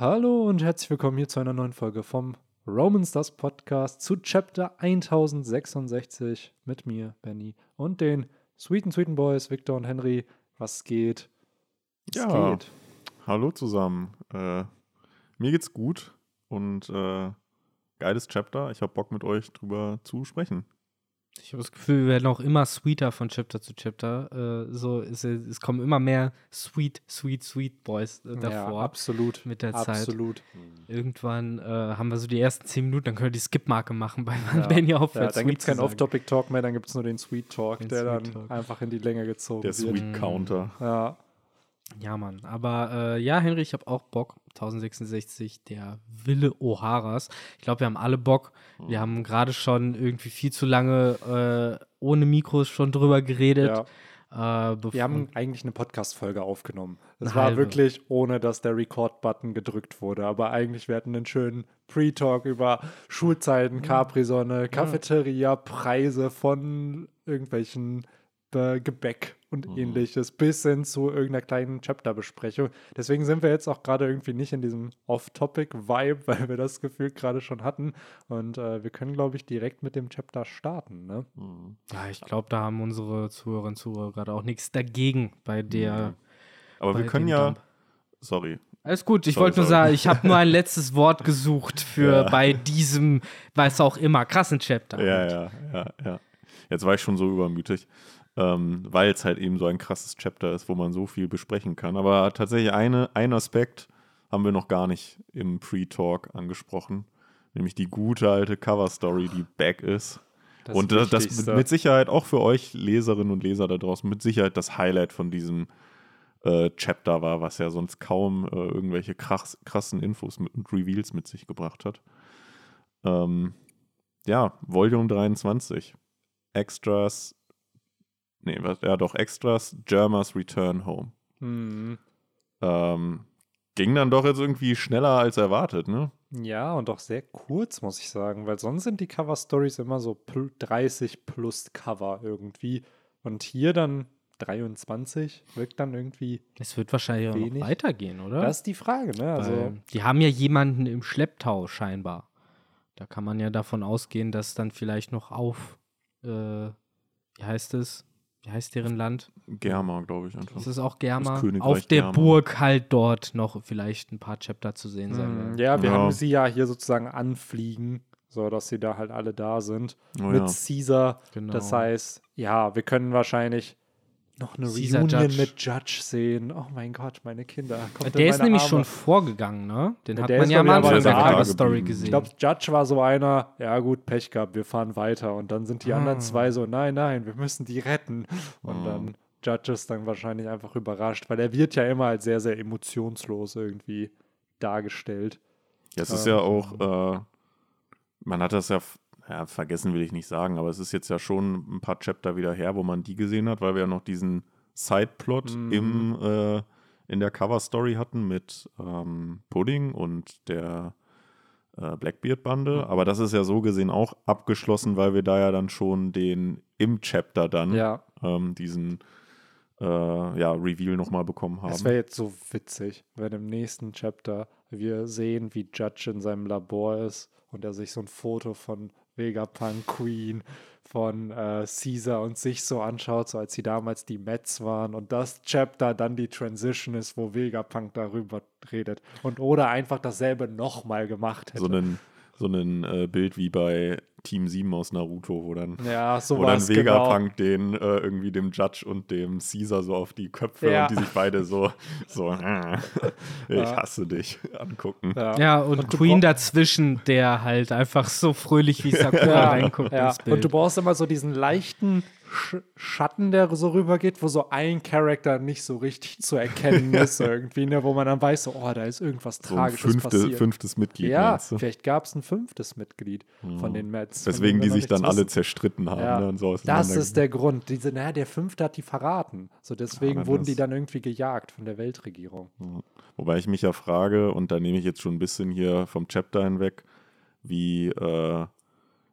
Hallo und herzlich willkommen hier zu einer neuen Folge vom Roman Stars Podcast zu Chapter 1066 mit mir, Benny, und den Sweeten Sweeten Boys, Victor und Henry. Was geht? Es ja, geht. hallo zusammen. Äh, mir geht's gut und äh, geiles Chapter. Ich habe Bock mit euch drüber zu sprechen. Ich habe das Gefühl, wir werden auch immer sweeter von Chapter zu Chapter. Äh, so, es, es, kommen immer mehr sweet, sweet, sweet Boys äh, davor. Ja, absolut. Mit der absolut. Zeit. Absolut. Irgendwann äh, haben wir so die ersten zehn Minuten, dann können wir die Skip-Marke machen, weil man ja. Benny aufhört. Ja, dann gibt es keinen Off-Topic-Talk mehr, dann gibt es nur den Sweet Talk, den der Sweet dann Talk. einfach in die Länge gezogen der wird. Der Sweet Counter. Ja. Ja, Mann. Aber äh, ja, Henry, ich habe auch Bock. 1066, der Wille O'Haras. Ich glaube, wir haben alle Bock. Wir mhm. haben gerade schon irgendwie viel zu lange äh, ohne Mikros schon drüber geredet. Ja. Äh, wir haben eigentlich eine Podcast-Folge aufgenommen. Das war halbe. wirklich, ohne dass der Record-Button gedrückt wurde. Aber eigentlich, wir hatten einen schönen Pre-Talk über Schulzeiten, Capri-Sonne, Cafeteria, Preise von irgendwelchen äh, Gebäck und mhm. ähnliches, bis hin zu irgendeiner kleinen Chapter-Besprechung. Deswegen sind wir jetzt auch gerade irgendwie nicht in diesem Off-Topic-Vibe, weil wir das Gefühl gerade schon hatten. Und äh, wir können, glaube ich, direkt mit dem Chapter starten. Ne? Mhm. Ja, ich glaube, da haben unsere Zuhörerinnen und Zuhörer gerade auch nichts dagegen bei der. Mhm. Aber bei wir können ja. Dump. Sorry, alles gut, ich wollte nur sagen, ich habe nur ein letztes Wort gesucht für ja. bei diesem, was auch immer, krassen Chapter. Ja, ja, ja, ja. Jetzt war ich schon so übermütig ähm, weil es halt eben so ein krasses Chapter ist, wo man so viel besprechen kann. Aber tatsächlich eine, ein Aspekt haben wir noch gar nicht im Pre-Talk angesprochen, nämlich die gute alte Cover-Story, die back ist. Das und das, das mit Sicherheit auch für euch Leserinnen und Leser da draußen mit Sicherheit das Highlight von diesem äh, Chapter war, was ja sonst kaum äh, irgendwelche krass, krassen Infos mit, und Reveals mit sich gebracht hat. Ähm, ja, Volume 23. Extras nee, was, ja doch, Extras, Germa's Return Home. Mhm. Ähm, ging dann doch jetzt irgendwie schneller als erwartet, ne? Ja, und auch sehr kurz, muss ich sagen, weil sonst sind die Cover-Stories immer so 30 plus Cover irgendwie. Und hier dann 23 wirkt dann irgendwie. Es wird wahrscheinlich wenig. auch noch weitergehen, oder? Das ist die Frage, ne? Also, die haben ja jemanden im Schlepptau scheinbar. Da kann man ja davon ausgehen, dass dann vielleicht noch auf, äh, wie heißt es, wie heißt deren Land? Germa, glaube ich einfach. Das ist auch Germa. Auf der Germa. Burg halt dort noch vielleicht ein paar Chapter zu sehen sein. Mm, ja, wir ja. haben sie ja hier sozusagen anfliegen, so dass sie da halt alle da sind. Oh, mit ja. Caesar. Genau. Das heißt, ja, wir können wahrscheinlich noch eine Caesar Reunion Judge. mit Judge sehen. Oh mein Gott, meine Kinder. Kommt der ist nämlich Arme. schon vorgegangen, ne? Den hat der man ja am Anfang der Cover-Story gesehen. Ich glaube, Judge war so einer, ja gut, Pech gehabt, wir fahren weiter. Und dann sind die ah. anderen zwei so, nein, nein, wir müssen die retten. Und ah. dann Judge ist dann wahrscheinlich einfach überrascht, weil er wird ja immer als sehr, sehr emotionslos irgendwie dargestellt. Ja, es ist ähm, ja auch, äh, man hat das ja ja, vergessen will ich nicht sagen, aber es ist jetzt ja schon ein paar Chapter wieder her, wo man die gesehen hat, weil wir ja noch diesen Sideplot mhm. im, äh, in der Cover-Story hatten mit ähm, Pudding und der äh, Blackbeard-Bande. Mhm. Aber das ist ja so gesehen auch abgeschlossen, weil wir da ja dann schon den im Chapter dann ja. ähm, diesen äh, ja, Reveal nochmal bekommen haben. Das wäre jetzt so witzig, wenn im nächsten Chapter wir sehen, wie Judge in seinem Labor ist und er sich so ein Foto von Vegapunk Queen von äh, Caesar und sich so anschaut, so als sie damals die Mets waren und das Chapter dann die Transition ist, wo Vegapunk darüber redet und oder einfach dasselbe nochmal gemacht hätte. So ein so äh, Bild wie bei Team 7 aus Naruto, wo dann, ja, wo dann Vegapunk genau. den äh, irgendwie dem Judge und dem Caesar so auf die Köpfe ja. und die sich beide so, so äh, ich ja. hasse dich angucken. Ja, und, und Queen dazwischen, der halt einfach so fröhlich wie Sakura reinguckt. Und du brauchst immer so diesen leichten Schatten, der so rübergeht, wo so ein Charakter nicht so richtig zu erkennen ist irgendwie, ne, wo man dann weiß, so, oh, da ist irgendwas so Tragisches fünfte, passiert. fünftes Mitglied. Ja, vielleicht gab es ein fünftes Mitglied mhm. von den Mets. Deswegen die sich dann alle zerstritten haben. Ja. Ne, so das ist der Grund. Diese, naja, der fünfte hat die verraten. So deswegen ja, wurden die dann irgendwie gejagt von der Weltregierung. Wobei ich mich ja frage, und da nehme ich jetzt schon ein bisschen hier vom Chapter hinweg, wie, äh,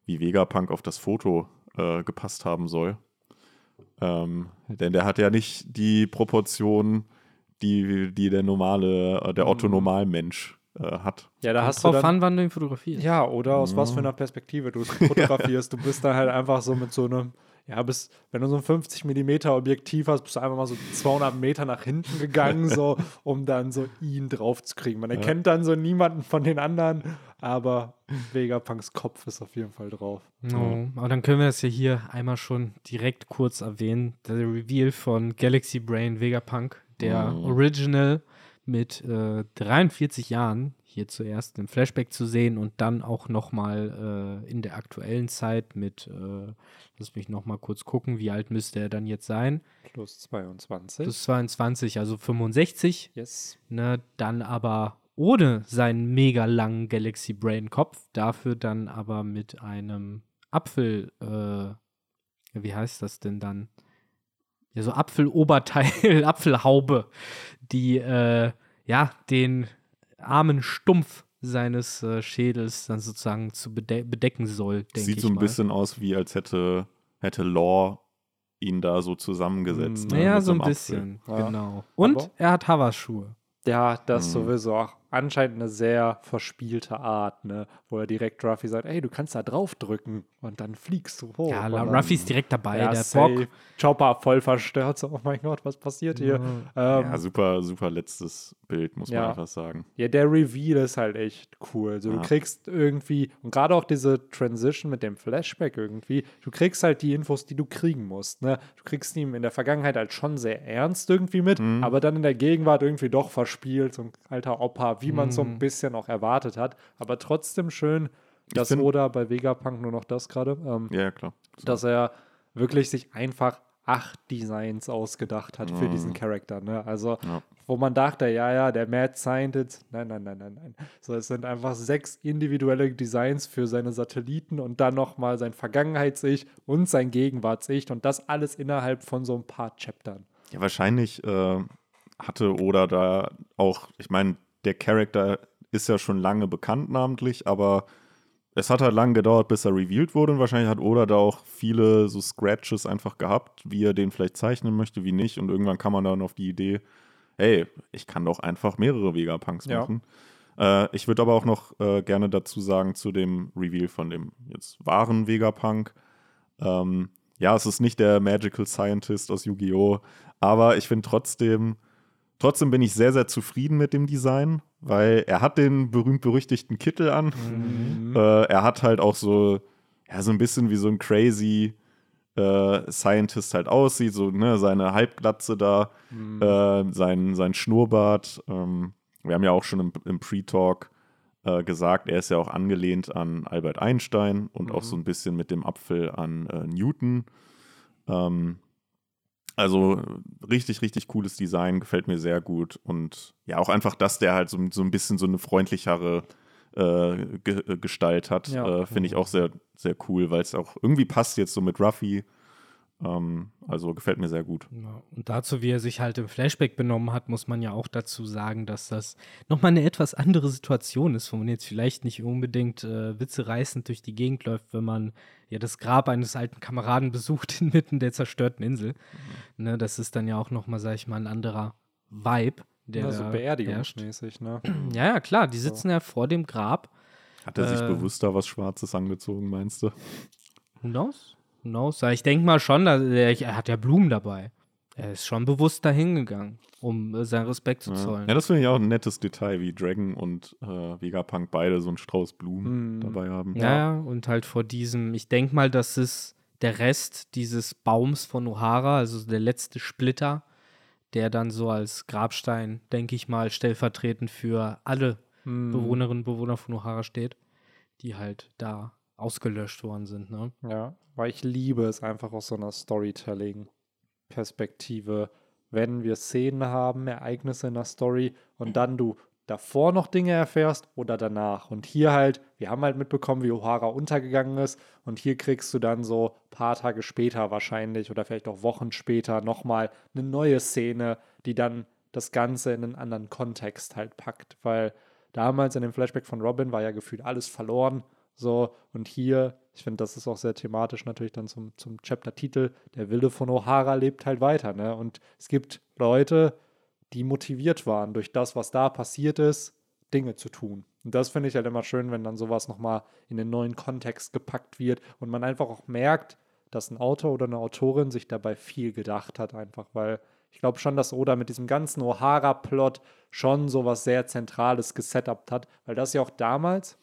wie Vegapunk auf das Foto äh, gepasst haben soll. Ähm, denn der hat ja nicht die Proportion, die, die der normale, äh, der Otto-Normalmensch äh, hat. Ja, da hast drauf du dann, an, wann du ihn fotografierst. Ja, oder aus ja. was für einer Perspektive du fotografierst. ja. Du bist dann halt einfach so mit so einem ja, bis, wenn du so ein 50 mm Objektiv hast, bist du einfach mal so 200 Meter nach hinten gegangen, so, um dann so ihn drauf zu kriegen. Man erkennt ja. dann so niemanden von den anderen, aber Vegapunks Kopf ist auf jeden Fall drauf. No, aber dann können wir das ja hier einmal schon direkt kurz erwähnen. Der Reveal von Galaxy Brain Vegapunk, der oh. Original mit äh, 43 Jahren hier zuerst im Flashback zu sehen und dann auch nochmal äh, in der aktuellen Zeit mit, äh, lass mich nochmal kurz gucken, wie alt müsste er dann jetzt sein? Plus 22. Plus 22, also 65. Yes. Ne, dann aber ohne seinen mega langen Galaxy Brain Kopf, dafür dann aber mit einem Apfel, äh, wie heißt das denn dann? Ja, so Apfeloberteil, Apfelhaube, die äh, ja den armen Stumpf seines äh, Schädels dann sozusagen zu bede bedecken soll. Sieht so ein mal. bisschen aus, wie als hätte, hätte Law ihn da so zusammengesetzt. Mm, ne, ja, so ein bisschen, ja. genau. Und Aber er hat Havas-Schuhe. Ja, das mhm. sowieso. Anscheinend eine sehr verspielte Art, ne? Wo er direkt Ruffy sagt, ey, du kannst da drauf drücken und dann fliegst du hoch. Ja, Ruffy ist direkt dabei, ja, der safe. Bock. Chopper voll verstört, so, oh mein Gott, was passiert hier? Mhm. Ähm, ja, super, super letztes Bild, muss ja. man einfach sagen. Ja, der Reveal ist halt echt cool. Also, ja. Du kriegst irgendwie, und gerade auch diese Transition mit dem Flashback irgendwie, du kriegst halt die Infos, die du kriegen musst, ne? Du kriegst ihn in der Vergangenheit halt schon sehr ernst irgendwie mit, mhm. aber dann in der Gegenwart irgendwie doch verspielt, so ein alter Opa, wie man es so ein mhm. bisschen auch erwartet hat. Aber trotzdem schön, dass find, Oda bei Vegapunk nur noch das gerade. Ähm, ja, klar. So. Dass er wirklich sich einfach acht Designs ausgedacht hat für diesen mhm. Charakter. Ne? Also, ja. wo man dachte, ja, ja, der Mad Scientist, nein, nein, nein, nein, nein. So, es sind einfach sechs individuelle Designs für seine Satelliten und dann nochmal sein Vergangenheits-Ich und sein Gegenwarts-Ich und das alles innerhalb von so ein paar Chaptern. Ja, wahrscheinlich äh, hatte Oda da auch, ich meine, der Charakter ist ja schon lange bekannt namentlich, aber es hat halt lange gedauert, bis er revealed wurde und wahrscheinlich hat Oda da auch viele so Scratches einfach gehabt, wie er den vielleicht zeichnen möchte, wie nicht. Und irgendwann kam man dann auf die Idee, hey, ich kann doch einfach mehrere Vegapunks machen. Ja. Äh, ich würde aber auch noch äh, gerne dazu sagen zu dem Reveal von dem jetzt wahren Vegapunk. Ähm, ja, es ist nicht der Magical Scientist aus Yu-Gi-Oh!, aber ich finde trotzdem, Trotzdem bin ich sehr, sehr zufrieden mit dem Design, weil er hat den berühmt-berüchtigten Kittel an. Mhm. Äh, er hat halt auch so, ja, so ein bisschen wie so ein crazy äh, Scientist halt aussieht, so ne, seine Halbglatze da, mhm. äh, sein, sein Schnurrbart. Ähm, wir haben ja auch schon im, im Pre-Talk äh, gesagt, er ist ja auch angelehnt an Albert Einstein und mhm. auch so ein bisschen mit dem Apfel an äh, Newton. Ähm, also richtig, richtig cooles Design, gefällt mir sehr gut. Und ja, auch einfach, dass der halt so, so ein bisschen so eine freundlichere äh, Ge Gestalt hat, ja. äh, finde ich auch sehr, sehr cool, weil es auch irgendwie passt jetzt so mit Ruffy. Ähm, also gefällt mir sehr gut. Ja, und dazu, wie er sich halt im Flashback benommen hat, muss man ja auch dazu sagen, dass das nochmal eine etwas andere Situation ist, wo man jetzt vielleicht nicht unbedingt äh, witzereißend durch die Gegend läuft, wenn man ja das Grab eines alten Kameraden besucht inmitten der zerstörten Insel. Mhm. Ne, das ist dann ja auch nochmal, sag ich mal, ein anderer Vibe. Der ja, so beerdigungsmäßig, ne? Ja, ja, klar, die sitzen so. ja vor dem Grab. Hat er sich äh, bewusst da was Schwarzes angezogen, meinst du? Who knows? Knows? Ich denke mal schon, er hat ja Blumen dabei. Er ist schon bewusst dahin gegangen, um äh, seinen Respekt zu zollen. Ja, das finde ich auch ein nettes Detail, wie Dragon und äh, Vegapunk beide so einen Strauß Blumen mhm. dabei haben. Ja, ja, und halt vor diesem, ich denke mal, das ist der Rest dieses Baums von O'Hara, also der letzte Splitter, der dann so als Grabstein, denke ich mal, stellvertretend für alle mhm. Bewohnerinnen und Bewohner von O'Hara steht, die halt da ausgelöscht worden sind. Ne? Ja, weil ich liebe es einfach aus so einer Storytelling-Perspektive, wenn wir Szenen haben, Ereignisse in der Story und dann du davor noch Dinge erfährst oder danach. Und hier halt, wir haben halt mitbekommen, wie O'Hara untergegangen ist und hier kriegst du dann so ein paar Tage später wahrscheinlich oder vielleicht auch Wochen später nochmal eine neue Szene, die dann das Ganze in einen anderen Kontext halt packt, weil damals in dem Flashback von Robin war ja gefühlt alles verloren so, und hier, ich finde, das ist auch sehr thematisch natürlich dann zum, zum Chapter-Titel, der Wilde von O'Hara lebt halt weiter, ne? Und es gibt Leute, die motiviert waren durch das, was da passiert ist, Dinge zu tun. Und das finde ich halt immer schön, wenn dann sowas nochmal in den neuen Kontext gepackt wird und man einfach auch merkt, dass ein Autor oder eine Autorin sich dabei viel gedacht hat, einfach, weil ich glaube schon, dass Oda mit diesem ganzen O'Hara-Plot schon sowas sehr Zentrales gesetupt hat, weil das ja auch damals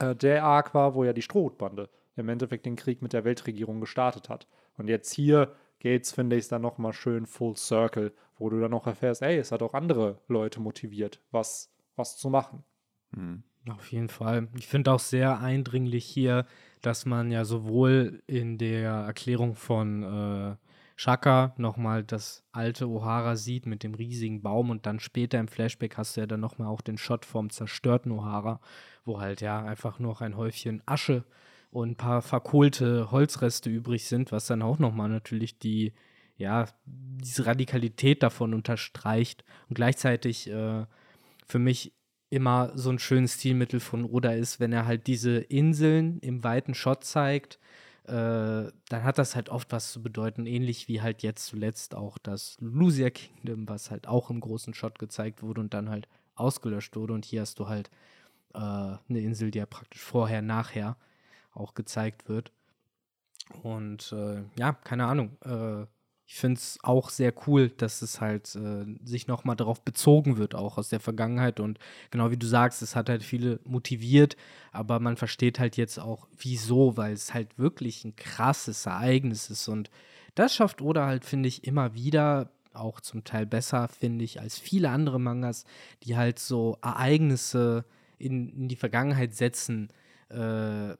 äh, der Arc war, wo ja die Strohhutbande im Endeffekt den Krieg mit der Weltregierung gestartet hat. Und jetzt hier geht's, finde ich, dann nochmal schön full circle, wo du dann auch erfährst, ey, es hat auch andere Leute motiviert, was, was zu machen. Mhm. Auf jeden Fall. Ich finde auch sehr eindringlich hier, dass man ja sowohl in der Erklärung von äh, Shaka nochmal das alte O'Hara sieht mit dem riesigen Baum und dann später im Flashback hast du ja dann nochmal auch den Shot vom zerstörten O'Hara, wo halt ja einfach noch ein Häufchen Asche und ein paar verkohlte Holzreste übrig sind, was dann auch nochmal natürlich die, ja, diese Radikalität davon unterstreicht und gleichzeitig äh, für mich immer so ein schönes Stilmittel von Oda ist, wenn er halt diese Inseln im weiten Shot zeigt, äh, dann hat das halt oft was zu bedeuten, ähnlich wie halt jetzt zuletzt auch das Lucia Kingdom, was halt auch im großen Shot gezeigt wurde und dann halt ausgelöscht wurde. Und hier hast du halt äh, eine Insel, die ja praktisch vorher, nachher auch gezeigt wird. Und äh, ja, keine Ahnung. Äh, ich finde es auch sehr cool, dass es halt äh, sich nochmal darauf bezogen wird, auch aus der Vergangenheit. Und genau wie du sagst, es hat halt viele motiviert, aber man versteht halt jetzt auch, wieso, weil es halt wirklich ein krasses Ereignis ist. Und das schafft Oda halt, finde ich, immer wieder, auch zum Teil besser, finde ich, als viele andere Mangas, die halt so Ereignisse in, in die Vergangenheit setzen. Äh,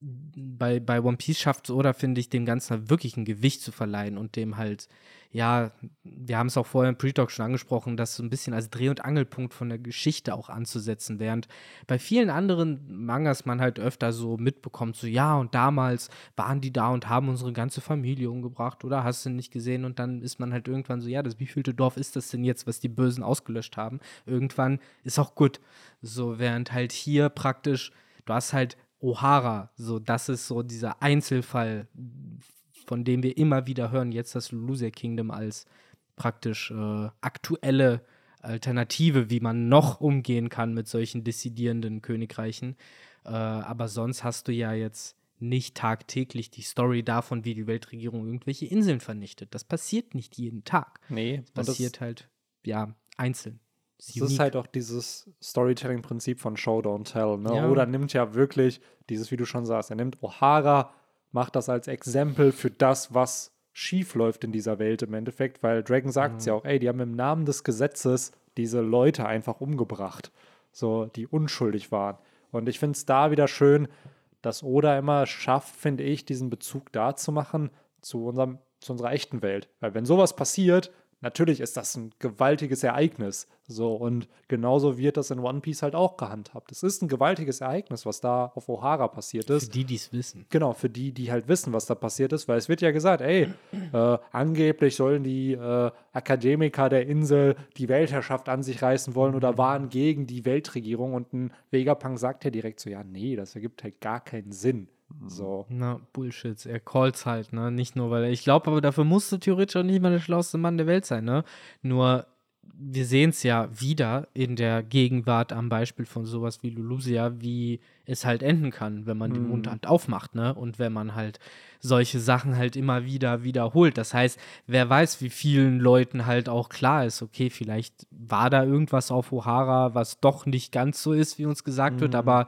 bei, bei One Piece schafft oder finde ich, dem Ganzen halt wirklich ein Gewicht zu verleihen und dem halt, ja, wir haben es auch vorher im Pre-Talk schon angesprochen, das so ein bisschen als Dreh- und Angelpunkt von der Geschichte auch anzusetzen, während bei vielen anderen Mangas man halt öfter so mitbekommt, so ja, und damals waren die da und haben unsere ganze Familie umgebracht oder hast du nicht gesehen und dann ist man halt irgendwann so, ja, das wievielte Dorf ist das denn jetzt, was die Bösen ausgelöscht haben? Irgendwann ist auch gut. So, während halt hier praktisch, du hast halt O'Hara. So, das ist so dieser Einzelfall, von dem wir immer wieder hören. Jetzt das Loser Kingdom als praktisch äh, aktuelle Alternative, wie man noch umgehen kann mit solchen dissidierenden Königreichen. Äh, aber sonst hast du ja jetzt nicht tagtäglich die Story davon, wie die Weltregierung irgendwelche Inseln vernichtet. Das passiert nicht jeden Tag. Nee, das passiert halt, ja, einzeln. Es ist halt auch dieses Storytelling-Prinzip von Show, Don't Tell. Ne? Ja. Oder nimmt ja wirklich dieses, wie du schon sagst, er nimmt O'Hara, macht das als Exempel für das, was schief läuft in dieser Welt im Endeffekt, weil Dragon sagt es mhm. ja auch, ey, die haben im Namen des Gesetzes diese Leute einfach umgebracht, so die unschuldig waren. Und ich finde es da wieder schön, dass Oda immer schafft, finde ich, diesen Bezug da zu machen zu, unserem, zu unserer echten Welt. Weil wenn sowas passiert, natürlich ist das ein gewaltiges Ereignis. So, und genauso wird das in One Piece halt auch gehandhabt. Es ist ein gewaltiges Ereignis, was da auf O'Hara passiert ist. Für die, die es wissen. Genau, für die, die halt wissen, was da passiert ist, weil es wird ja gesagt, ey, äh, angeblich sollen die äh, Akademiker der Insel die Weltherrschaft an sich reißen wollen oder waren gegen die Weltregierung und ein Vegapunk sagt ja direkt so, ja, nee, das ergibt halt gar keinen Sinn. So. Na, Bullshit. Er callt's halt, ne? Nicht nur, weil er. Ich glaube aber, dafür musste theoretisch auch nicht mal der schlauste Mann der Welt sein, ne? Nur, wir sehen es ja wieder in der Gegenwart am Beispiel von sowas wie Lulusia, wie es halt enden kann, wenn man mm. den Mund halt aufmacht, ne? Und wenn man halt solche Sachen halt immer wieder wiederholt. Das heißt, wer weiß, wie vielen Leuten halt auch klar ist, okay, vielleicht war da irgendwas auf O'Hara, was doch nicht ganz so ist, wie uns gesagt mm. wird, mhm. aber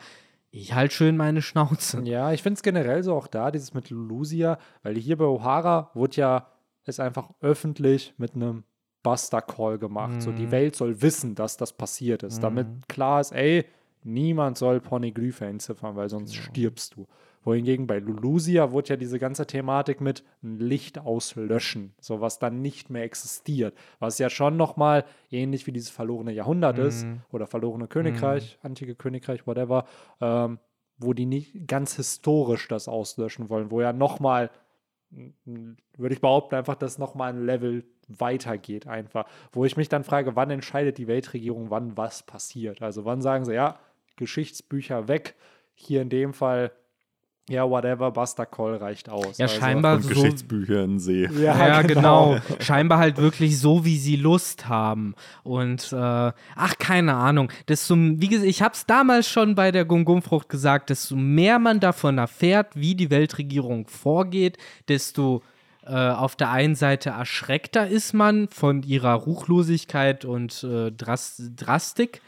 ich halt schön meine Schnauze. Ja, ich finde es generell so auch da, dieses mit Lucia, weil hier bei O'Hara wurde ja es einfach öffentlich mit einem Buster-Call gemacht. Mhm. So, die mhm. Welt soll wissen, dass das passiert ist, mhm. damit klar ist, ey, niemand soll Poneglyphe entziffern, weil sonst ja. stirbst du. Wohingegen bei Lulusia wurde ja diese ganze Thematik mit Licht auslöschen, so was dann nicht mehr existiert, was ja schon nochmal ähnlich wie dieses verlorene Jahrhundert mhm. ist oder verlorene Königreich, mhm. antike Königreich, whatever, ähm, wo die nicht ganz historisch das auslöschen wollen, wo ja nochmal, würde ich behaupten, einfach das nochmal ein Level weitergeht einfach, wo ich mich dann frage, wann entscheidet die Weltregierung, wann was passiert? Also wann sagen sie, ja, Geschichtsbücher weg, hier in dem Fall ja, whatever, Buster Call reicht aus. Ja, also. scheinbar Und so. Geschichtsbücher in See. Ja, ja genau. genau. Scheinbar halt wirklich so, wie sie Lust haben. Und, äh, ach, keine Ahnung. Desto, wie gesagt, ich habe es damals schon bei der Gungumfrucht gesagt, desto mehr man davon erfährt, wie die Weltregierung vorgeht, desto äh, auf der einen Seite erschreckter ist man von ihrer Ruchlosigkeit und äh, Drast Drastik.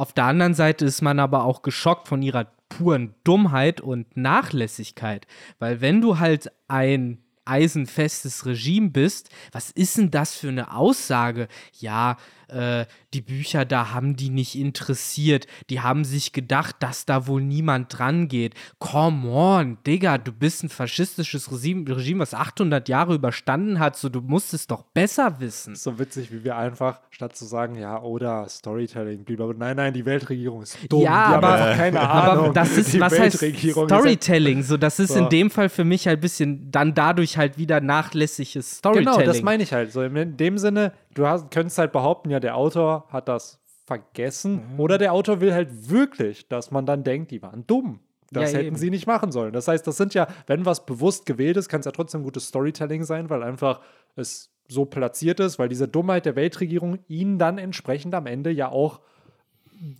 Auf der anderen Seite ist man aber auch geschockt von ihrer puren Dummheit und Nachlässigkeit. Weil wenn du halt ein eisenfestes Regime bist, was ist denn das für eine Aussage? Ja, äh, die Bücher da haben die nicht interessiert. Die haben sich gedacht, dass da wohl niemand dran geht. Come on, Digga, du bist ein faschistisches Regime, Regime, was 800 Jahre überstanden hat, so du musst es doch besser wissen. So witzig, wie wir einfach, statt zu sagen, ja, oder Storytelling, blablabla, nein, nein, die Weltregierung ist dumm. Ja, die aber, haben keine Ahnung. Aber das ist, die was heißt Storytelling? So, das ist so. in dem Fall für mich halt ein bisschen dann dadurch halt wieder nachlässiges Storytelling. Genau, das meine ich halt. So in dem Sinne, du hast, könntest halt behaupten, ja, der Autor hat das vergessen mhm. oder der Autor will halt wirklich, dass man dann denkt, die waren dumm. Das ja, hätten eben. sie nicht machen sollen. Das heißt, das sind ja, wenn was bewusst gewählt ist, kann es ja trotzdem gutes Storytelling sein, weil einfach es so platziert ist, weil diese Dummheit der Weltregierung ihnen dann entsprechend am Ende ja auch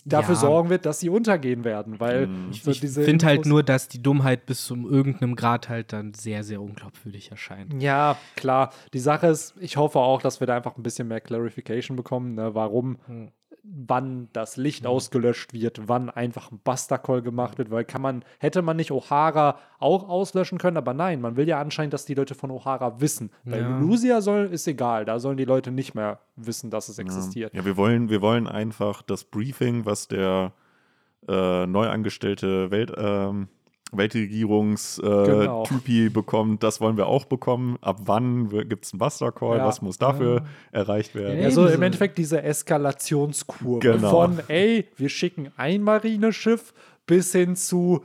dafür ja. sorgen wird, dass sie untergehen werden, weil ich, so ich finde halt nur, dass die Dummheit bis zu irgendeinem Grad halt dann sehr, sehr unglaubwürdig erscheint. Ja, klar. Die Sache ist, ich hoffe auch, dass wir da einfach ein bisschen mehr Clarification bekommen, ne, warum hm wann das Licht mhm. ausgelöscht wird, wann einfach ein Buster-Call gemacht wird, weil kann man, hätte man nicht O'Hara auch auslöschen können, aber nein, man will ja anscheinend, dass die Leute von O'Hara wissen. Bei ja. Lucia soll, ist egal, da sollen die Leute nicht mehr wissen, dass es existiert. Ja, wir wollen, wir wollen einfach das Briefing, was der äh, neu angestellte Welt, ähm, Weltregierungstypi äh, genau. bekommt, das wollen wir auch bekommen. Ab wann gibt es einen Buster Call? Ja. Was muss dafür ja. erreicht werden? Also im Endeffekt diese Eskalationskurve genau. von, ey, wir schicken ein Marineschiff bis hin zu,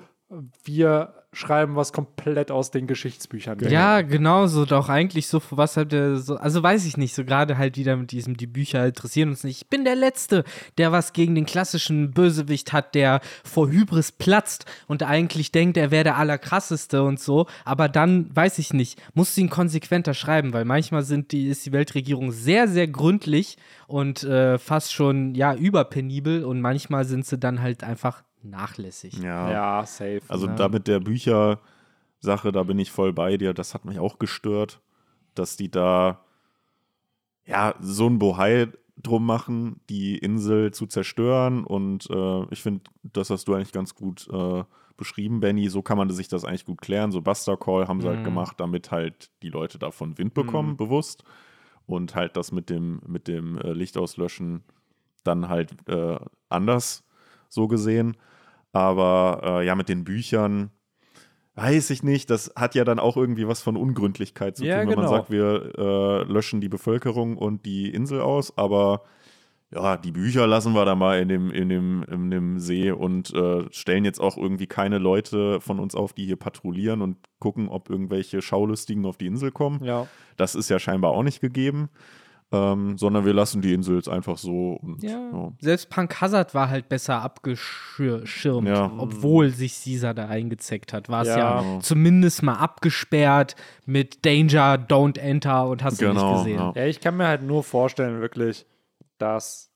wir schreiben was komplett aus den Geschichtsbüchern. Ja, genau so, doch eigentlich so, was halt der so, also weiß ich nicht, so gerade halt wieder mit diesem, die Bücher interessieren uns nicht. Ich bin der Letzte, der was gegen den klassischen Bösewicht hat, der vor Hybris platzt und eigentlich denkt, er wäre der Allerkrasseste und so, aber dann, weiß ich nicht, muss sie ihn konsequenter schreiben, weil manchmal sind die, ist die Weltregierung sehr, sehr gründlich und äh, fast schon, ja, überpenibel und manchmal sind sie dann halt einfach nachlässig. Ja, ja safe. Also ne? da mit der Büchersache, da bin ich voll bei dir. Das hat mich auch gestört, dass die da ja so ein Bohai drum machen, die Insel zu zerstören. Und äh, ich finde, das hast du eigentlich ganz gut äh, beschrieben, Benny. So kann man sich das eigentlich gut klären. So Buster Call haben sie halt mhm. halt gemacht, damit halt die Leute davon Wind bekommen, mhm. bewusst. Und halt das mit dem, mit dem äh, Lichtauslöschen dann halt äh, anders so gesehen. Aber äh, ja, mit den Büchern weiß ich nicht. Das hat ja dann auch irgendwie was von Ungründlichkeit zu ja, tun, wenn genau. man sagt, wir äh, löschen die Bevölkerung und die Insel aus. Aber ja, die Bücher lassen wir da mal in dem, in dem, in dem See und äh, stellen jetzt auch irgendwie keine Leute von uns auf, die hier patrouillieren und gucken, ob irgendwelche Schaulustigen auf die Insel kommen. Ja. Das ist ja scheinbar auch nicht gegeben ähm, sondern wir lassen die Insel jetzt einfach so. Und, ja. ja. Selbst Punk Hazard war halt besser abgeschirmt, ja. obwohl sich Caesar da eingezeckt hat. War es ja. ja. Zumindest mal abgesperrt mit Danger, Don't Enter und hast genau, du nicht genau, gesehen. Ja. ich kann mir halt nur vorstellen, wirklich, dass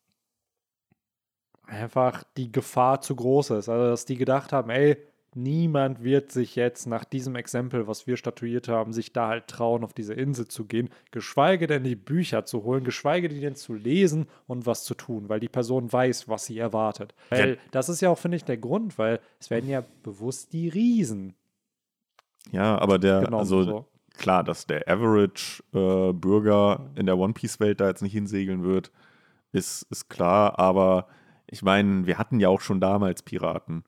einfach die Gefahr zu groß ist. Also, dass die gedacht haben, ey, niemand wird sich jetzt nach diesem Exempel, was wir statuiert haben, sich da halt trauen, auf diese Insel zu gehen, geschweige denn die Bücher zu holen, geschweige denn zu lesen und was zu tun, weil die Person weiß, was sie erwartet. Weil das ist ja auch, finde ich, der Grund, weil es werden ja bewusst die Riesen. Ja, aber der, genommen, also so. klar, dass der Average-Bürger äh, in der One Piece-Welt da jetzt nicht hinsegeln wird, ist, ist klar, aber ich meine, wir hatten ja auch schon damals Piraten.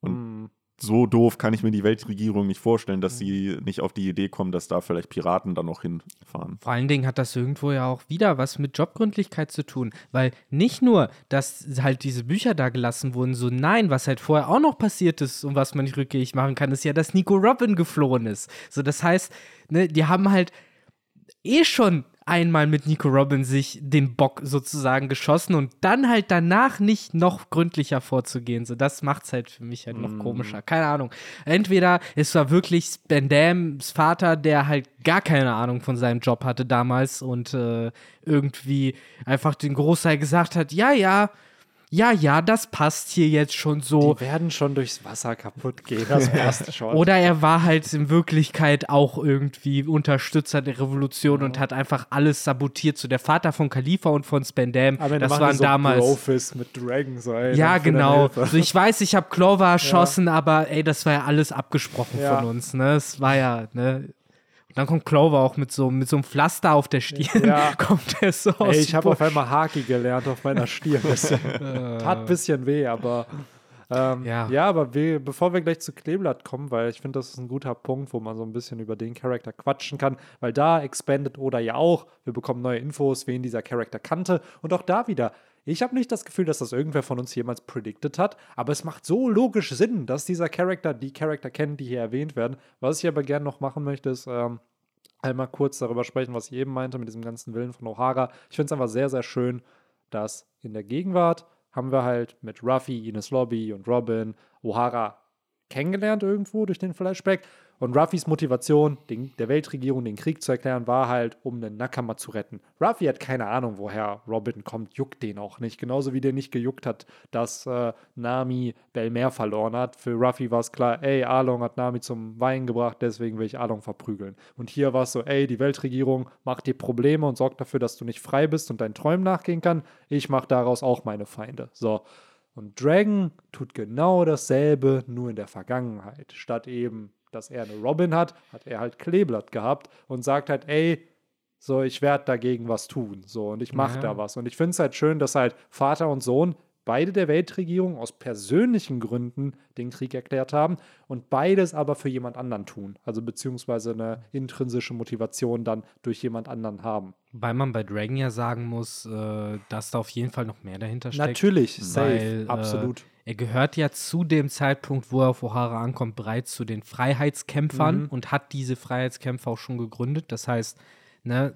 Und mm so doof kann ich mir die Weltregierung nicht vorstellen, dass sie nicht auf die Idee kommen, dass da vielleicht Piraten dann noch hinfahren. Vor allen Dingen hat das irgendwo ja auch wieder was mit Jobgründlichkeit zu tun, weil nicht nur, dass halt diese Bücher da gelassen wurden, so nein, was halt vorher auch noch passiert ist und was man nicht rückgängig machen kann, ist ja, dass Nico Robin geflohen ist. So, das heißt, ne, die haben halt eh schon einmal mit Nico Robin sich den Bock sozusagen geschossen und dann halt danach nicht noch gründlicher vorzugehen. So, das macht es halt für mich halt noch mm. komischer. Keine Ahnung. Entweder es war wirklich Van Dams Vater, der halt gar keine Ahnung von seinem Job hatte damals und äh, irgendwie einfach den Großteil gesagt hat, ja, ja, ja, ja, das passt hier jetzt schon so. Die werden schon durchs Wasser kaputt gehen, das passt schon. Oder er war halt in Wirklichkeit auch irgendwie Unterstützer der Revolution ja. und hat einfach alles sabotiert. So der Vater von Khalifa und von Spandam, Aber das waren so damals. Brofist mit Dragon, ey, ja, genau. Also ich weiß, ich habe Clover erschossen, ja. aber ey, das war ja alles abgesprochen ja. von uns, ne? Es war ja, ne? Dann kommt Clover auch mit so, mit so einem Pflaster auf der Stirn. Ja. kommt er so aus. Ey, ich habe auf einmal Haki gelernt auf meiner Stirn. Tat ein bisschen weh, aber. Ähm, ja. ja, aber wir, bevor wir gleich zu Kleeblatt kommen, weil ich finde, das ist ein guter Punkt, wo man so ein bisschen über den Charakter quatschen kann, weil da Expanded oder ja auch, wir bekommen neue Infos, wen dieser Charakter kannte und auch da wieder, ich habe nicht das Gefühl, dass das irgendwer von uns jemals predicted hat, aber es macht so logisch Sinn, dass dieser Charakter die Charakter kennt, die hier erwähnt werden. Was ich aber gerne noch machen möchte, ist ähm, einmal kurz darüber sprechen, was ich eben meinte mit diesem ganzen Willen von O'Hara. Ich finde es einfach sehr, sehr schön, dass in der Gegenwart haben wir halt mit Ruffy, Ines Lobby und Robin O'Hara kennengelernt irgendwo durch den Flashback. Und Ruffys Motivation, den, der Weltregierung den Krieg zu erklären, war halt, um einen Nakama zu retten. Ruffy hat keine Ahnung, woher Robin kommt, juckt den auch nicht. Genauso wie der nicht gejuckt hat, dass äh, Nami Belmer verloren hat. Für Ruffy war es klar, ey, Arlong hat Nami zum Weinen gebracht, deswegen will ich Arlong verprügeln. Und hier war es so, ey, die Weltregierung macht dir Probleme und sorgt dafür, dass du nicht frei bist und deinen Träumen nachgehen kann. Ich mache daraus auch meine Feinde. So. Und Dragon tut genau dasselbe, nur in der Vergangenheit. Statt eben dass er eine Robin hat, hat er halt Kleeblatt gehabt und sagt halt, ey, so, ich werde dagegen was tun. So, und ich mache ja. da was. Und ich finde es halt schön, dass halt Vater und Sohn beide der Weltregierung aus persönlichen Gründen den Krieg erklärt haben und beides aber für jemand anderen tun. Also beziehungsweise eine intrinsische Motivation dann durch jemand anderen haben. Weil man bei Dragon ja sagen muss, äh, dass da auf jeden Fall noch mehr dahinter steckt. Natürlich, safe, weil, äh, absolut. Äh, er gehört ja zu dem Zeitpunkt, wo er auf O'Hara ankommt, bereits zu den Freiheitskämpfern mhm. und hat diese Freiheitskämpfer auch schon gegründet. Das heißt, ne,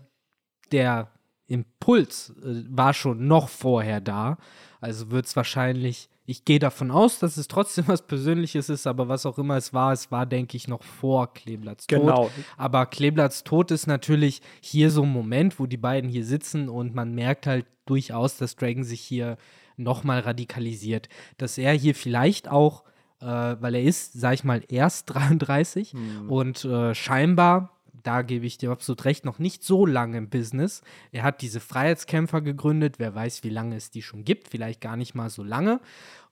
der Impuls äh, war schon noch vorher da. Also wird es wahrscheinlich, ich gehe davon aus, dass es trotzdem was Persönliches ist, aber was auch immer es war, es war, denke ich, noch vor Kleeblatts Tod. Genau. Aber Kleeblatts Tod ist natürlich hier so ein Moment, wo die beiden hier sitzen und man merkt halt durchaus, dass Dragon sich hier nochmal radikalisiert. Dass er hier vielleicht auch, äh, weil er ist, sag ich mal, erst 33 hm. und äh, scheinbar da gebe ich dir absolut recht, noch nicht so lange im Business. Er hat diese Freiheitskämpfer gegründet, wer weiß, wie lange es die schon gibt, vielleicht gar nicht mal so lange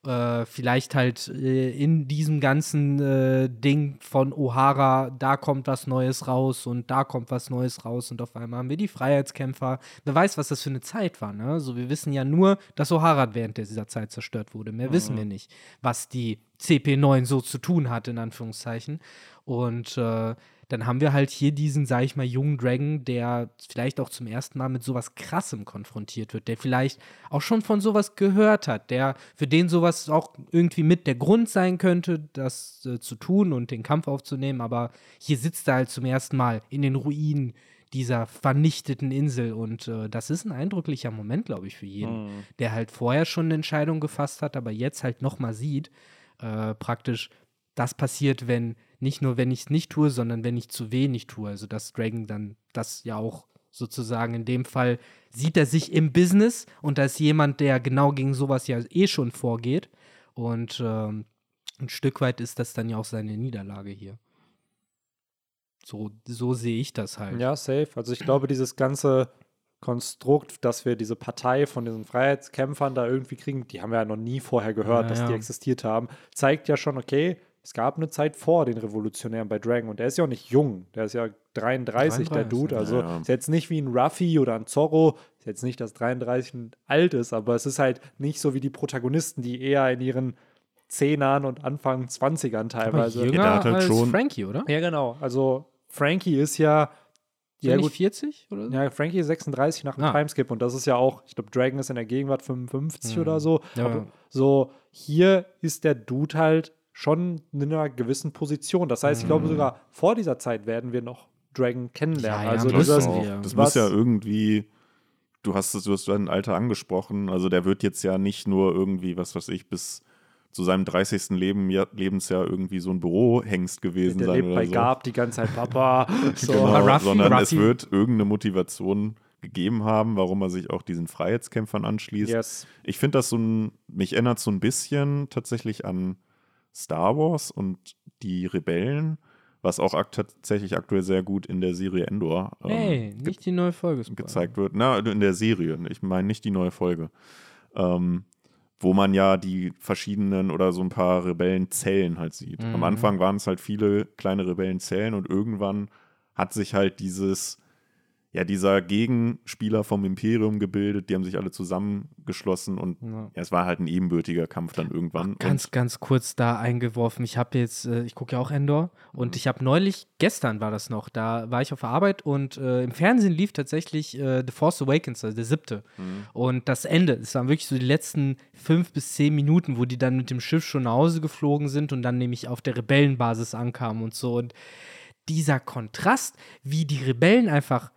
äh, vielleicht halt äh, in diesem ganzen äh, Ding von O'Hara, da kommt was Neues raus und da kommt was Neues raus und auf einmal haben wir die Freiheitskämpfer. Wer weiß, was das für eine Zeit war, ne? So, wir wissen ja nur, dass O'Hara während dieser Zeit zerstört wurde. Mehr mhm. wissen wir nicht, was die CP9 so zu tun hat, in Anführungszeichen. Und äh, dann haben wir halt hier diesen, sag ich mal, jungen Dragon, der vielleicht auch zum ersten Mal mit sowas Krassem konfrontiert wird, der vielleicht auch schon von sowas gehört hat, der für den sowas auch irgendwie mit der Grund sein könnte, das äh, zu tun und den Kampf aufzunehmen, aber hier sitzt er halt zum ersten Mal in den Ruinen dieser vernichteten Insel und äh, das ist ein eindrücklicher Moment, glaube ich, für jeden, mhm. der halt vorher schon eine Entscheidung gefasst hat, aber jetzt halt nochmal sieht, äh, praktisch, das passiert, wenn nicht nur, wenn ich es nicht tue, sondern wenn ich zu wenig tue. Also, dass Dragon dann das ja auch sozusagen in dem Fall sieht er sich im Business und da ist jemand, der genau gegen sowas ja eh schon vorgeht. Und ähm, ein Stück weit ist das dann ja auch seine Niederlage hier. So, so sehe ich das halt. Ja, safe. Also ich glaube, dieses ganze Konstrukt, dass wir diese Partei von diesen Freiheitskämpfern da irgendwie kriegen, die haben wir ja noch nie vorher gehört, ja, dass ja. die existiert haben, zeigt ja schon, okay, es gab eine Zeit vor den Revolutionären bei Dragon und der ist ja auch nicht jung, der ist ja 33, 33 der Dude, also ja, ja. ist jetzt nicht wie ein Ruffy oder ein Zorro, ist jetzt nicht, dass 33 alt ist, aber es ist halt nicht so wie die Protagonisten, die eher in ihren Zehnern und Anfang 20ern teilweise. Aber jünger ja, halt als schon. Frankie, oder? Ja, genau. Also Frankie ist ja ja, gut. 40 oder so? Ja, Frankie ist 36 nach dem ah. Timeskip und das ist ja auch, ich glaube, Dragon ist in der Gegenwart 55 mhm. oder so. Ja. Aber so, hier ist der Dude halt schon in einer gewissen Position. Das heißt, ich glaube mhm. sogar vor dieser Zeit werden wir noch Dragon kennenlernen. Ja, ja, also müssen dieses. Das muss ja irgendwie, du hast es, du hast dein Alter angesprochen, also der wird jetzt ja nicht nur irgendwie, was weiß ich, bis zu seinem 30. Leben, ja, Lebensjahr irgendwie so ein Bürohengst gewesen der sein lebt oder bei so. Gab die ganze Zeit Papa. So. Genau, Ruffy- sondern es Ruffy- wird irgendeine Motivation gegeben haben, warum er sich auch diesen Freiheitskämpfern anschließt. Yes. Ich finde das so ein, mich erinnert so ein bisschen tatsächlich an Star Wars und die Rebellen, was auch ak tatsächlich aktuell sehr gut in der Serie Endor ähm, Hey, nicht die neue Folge. spoilern. gezeigt wird. Na, in der Serie, ich meine nicht die neue Folge. Ähm, wo man ja die verschiedenen oder so ein paar Rebellenzellen halt sieht. Am Mhm. Anfang waren es halt viele kleine Rebellenzellen und irgendwann hat sich halt dieses, ja, dieser Gegenspieler vom Imperium gebildet, die haben sich alle zusammengeschlossen und Ja. ja, es war halt ein ebenbürtiger Kampf dann irgendwann. Ganz, ganz kurz da eingeworfen. Ich habe jetzt, äh, ich gucke ja auch Endor und Mhm. ich habe neulich, gestern war das noch, da war ich auf der Arbeit und äh, im Fernsehen lief tatsächlich äh, The Force Awakens, also der siebte. Mhm. Und das Ende, es waren wirklich so die letzten fünf bis zehn Minuten, wo die dann mit dem Schiff schon nach Hause geflogen sind und dann nämlich auf der Rebellenbasis ankamen und so. Und dieser Kontrast, wie die Rebellen einfach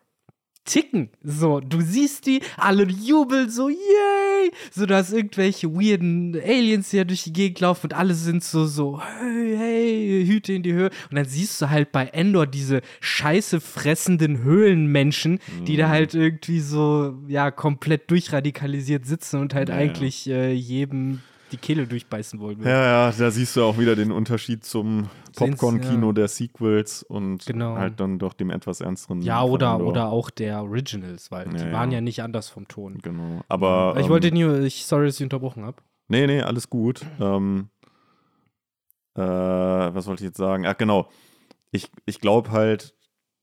ticken. So, du siehst die, alle jubeln so, yay! So, du hast irgendwelche weirden Aliens, die ja durch die Gegend laufen und alle sind so, so, hey, hey, Hüte in die Höhe. Und dann siehst du halt bei Endor diese scheiße fressenden Höhlenmenschen, die da halt irgendwie so, ja, komplett durchradikalisiert sitzen und halt Ja, ja. eigentlich äh, jedem die Kehle durchbeißen wollen. würden. Ja, ja, da siehst du auch wieder den Unterschied zum Popcorn-Kino ja. der Sequels und Genau. halt dann doch dem etwas ernsteren. Ja, oder, oder auch der Originals, weil die Ja, waren ja. nicht anders vom Ton. Genau. Aber. ich ähm, wollte nur, ich, sorry, dass ich unterbrochen habe. Nee, nee, alles gut. Ähm, äh, was wollte ich jetzt sagen? Ach, genau. Ich, ich glaube halt,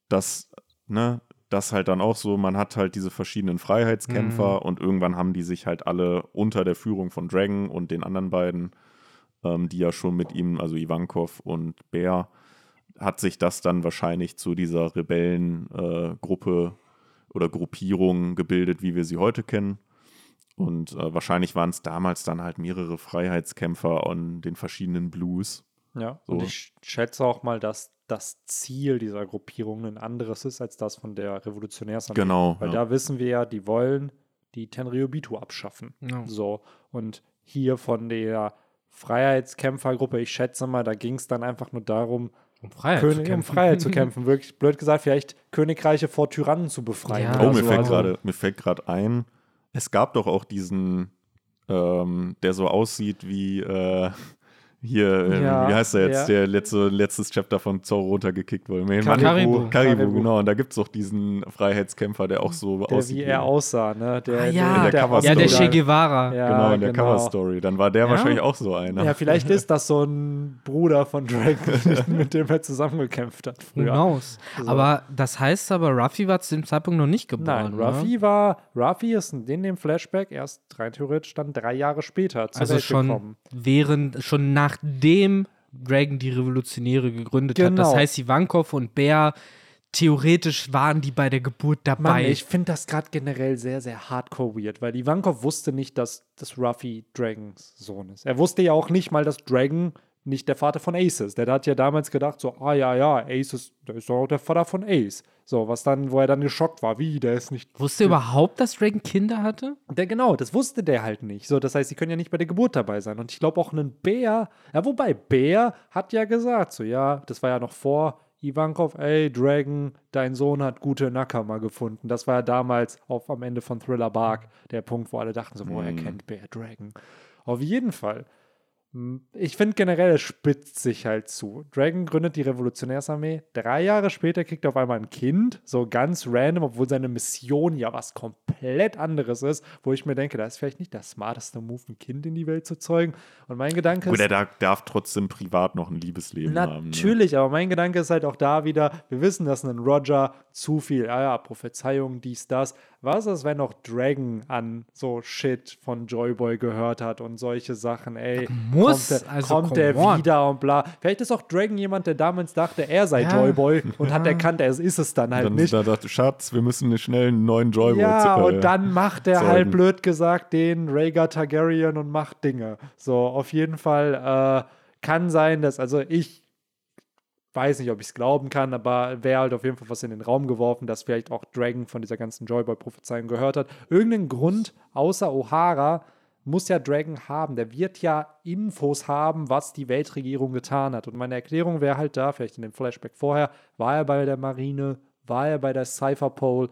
dass, ne, das halt dann auch so, man hat halt diese verschiedenen Freiheitskämpfer und irgendwann haben die sich halt alle unter der Führung von Dragon und den anderen beiden, ähm, die ja schon mit ihm, also Ivankov und Bär, hat sich das dann wahrscheinlich zu dieser Rebellengruppe äh, oder Gruppierung gebildet, wie wir sie heute kennen. Und äh, wahrscheinlich waren es damals dann halt mehrere Freiheitskämpfer an den verschiedenen Blues. Ja, So. und ich schätze auch mal, dass das Ziel dieser Gruppierung ein anderes ist als das von der Revolutionärsarmee. Genau. Weil ja. da wissen wir ja, die wollen die Tenryubitu abschaffen. Ja. So, und hier von der Freiheitskämpfergruppe, ich schätze mal, da ging es dann einfach nur darum, Um Freiheit König, zu um kämpfen. Freiheit zu kämpfen. Wirklich blöd gesagt, vielleicht Königreiche vor Tyrannen zu befreien. Ja. oh, mir so. fällt Also- gerade, mir fällt gerade ein, es gab doch auch diesen, ähm, der so aussieht wie äh, hier, ähm, Ja, wie heißt er jetzt, ja. der letzte, letztes Chapter von Zorro runtergekickt wurde. Mein Karibu. Karibu, Karibu, Karibu. genau. Und da gibt es doch diesen Freiheitskämpfer, der auch so Der, aussieht. wie er aussah, ne? Der, Ah, der, ja, der der Cover Ja, der Story. Che Guevara. Ja, Genau, in der genau. Cover-Story. Dann war der Ja? wahrscheinlich auch so einer. Ja, vielleicht ist das so ein Bruder von Dragon, mit dem er zusammengekämpft hat früher. knows? So. Aber das heißt aber, Ruffy war zu dem Zeitpunkt noch nicht geboren. Nein? Ruffy war, Ruffy ist in dem Flashback erst rein theoretisch dann drei Jahre später zur Also Welt schon gekommen. während, schon nachdem Dragon die Revolutionäre gegründet hat. Das Genau. heißt, Ivankov und Bär, theoretisch waren die bei der Geburt Mann, dabei. ich finde das gerade generell sehr, sehr hardcore weird, weil Ivankov wusste nicht, dass das Ruffy Dragons Sohn ist. Er wusste ja auch nicht mal, dass Dragon nicht der Vater von Ace ist. Der hat ja damals gedacht, so, ah ja, ja, Ace ist, der ist doch auch der Vater von Ace. So, was dann, wo er dann geschockt war, wie, der ist nicht Wusste er überhaupt, dass Dragon Kinder hatte? Der, genau, das wusste der halt nicht. So, das heißt, sie können ja nicht bei der Geburt dabei sein. Und ich glaube auch einen Bär, ja, wobei Bär hat ja gesagt, so, ja, das war ja noch vor Ivankov, ey, Dragon, dein Sohn hat gute Nakama gefunden. Das war ja damals auf, am Ende von Thriller Bark der Punkt, wo alle dachten, so, woher Mhm. kennt Bär Dragon? Auf jeden Fall. Ich finde generell, es spitzt sich halt zu. Dragon gründet die Revolutionärsarmee. Drei Jahre später kriegt er auf einmal ein Kind, so ganz random, obwohl seine Mission ja was komplett anderes ist, wo ich mir denke, da ist vielleicht nicht der smarteste Move, ein Kind in die Welt zu zeugen. Und mein Gedanke Gut, ist. er da- darf trotzdem privat noch ein Liebesleben haben. Ne? Natürlich, aber mein Gedanke ist halt auch da wieder, wir wissen, dass ein Roger zu viel, ah ja, Prophezeiung, dies, das. Was ist, wenn auch Dragon an so Shit von Joyboy gehört hat und solche Sachen, ey, muss, kommt der, also kommt der on. wieder und bla. Vielleicht ist auch Dragon jemand, der damals dachte, er sei Ja. Joyboy und hat erkannt, er ist es dann halt Dann nicht. da dachte Schatz, wir müssen schnell einen neuen Joyboy Ja, äh, und dann macht er halt blöd gesagt den Rhaegar Targaryen und macht Dinge. So, auf jeden Fall äh, kann sein, dass, also ich weiß nicht, ob ich es glauben kann, aber wäre halt auf jeden Fall was in den Raum geworfen, dass vielleicht auch Dragon von dieser ganzen Joyboy-Prophezeiung gehört hat. Irgendeinen Grund, außer O'Hara, muss ja Dragon haben. Der wird ja Infos haben, was die Weltregierung getan hat. Und meine Erklärung wäre halt da, vielleicht in dem Flashback vorher, war er bei der Marine, war er bei der Cypher Pole.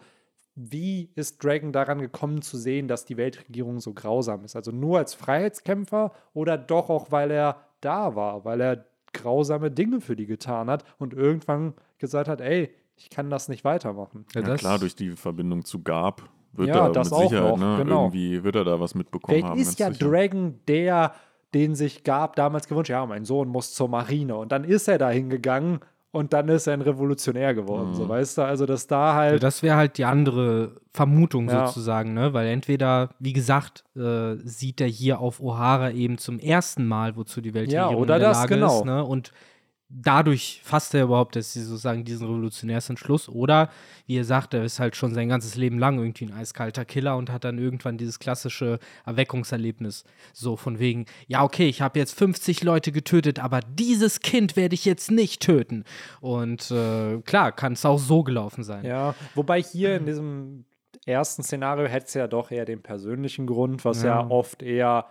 Wie ist Dragon daran gekommen zu sehen, dass die Weltregierung so grausam ist? Also nur als Freiheitskämpfer oder doch auch, weil er da war, weil er grausame Dinge für die getan hat und irgendwann gesagt hat, ey, ich kann das nicht weitermachen. Ja, ja klar, durch die Verbindung zu Gab wird ja, er das mit Sicherheit, noch, ne, genau. irgendwie wird er da was mitbekommen Vielleicht haben. ist ja sicher. Dragon der, den sich Gab damals gewünscht, ja, mein Sohn muss zur Marine und dann ist er da hingegangen und dann ist er ein Revolutionär geworden, mhm. so weißt du, also dass da halt. Ja, das wäre halt die andere Vermutung ja. sozusagen, ne? Weil entweder, wie gesagt, äh, sieht er hier auf O'Hara eben zum ersten Mal, wozu die Weltregierung ja, oder in der das, Lage genau. ist, ne? Und dadurch fasst er überhaupt dass sie sozusagen diesen Revolutionärsentschluss. Oder, wie er sagt, er ist halt schon sein ganzes Leben lang irgendwie ein eiskalter Killer und hat dann irgendwann dieses klassische Erweckungserlebnis. So von wegen, ja, okay, ich habe jetzt 50 Leute getötet, aber dieses Kind werde ich jetzt nicht töten. Und äh, klar, kann es auch so gelaufen sein. Ja, wobei hier in diesem ersten Szenario hätte es ja doch eher den persönlichen Grund, was ja, ja oft eher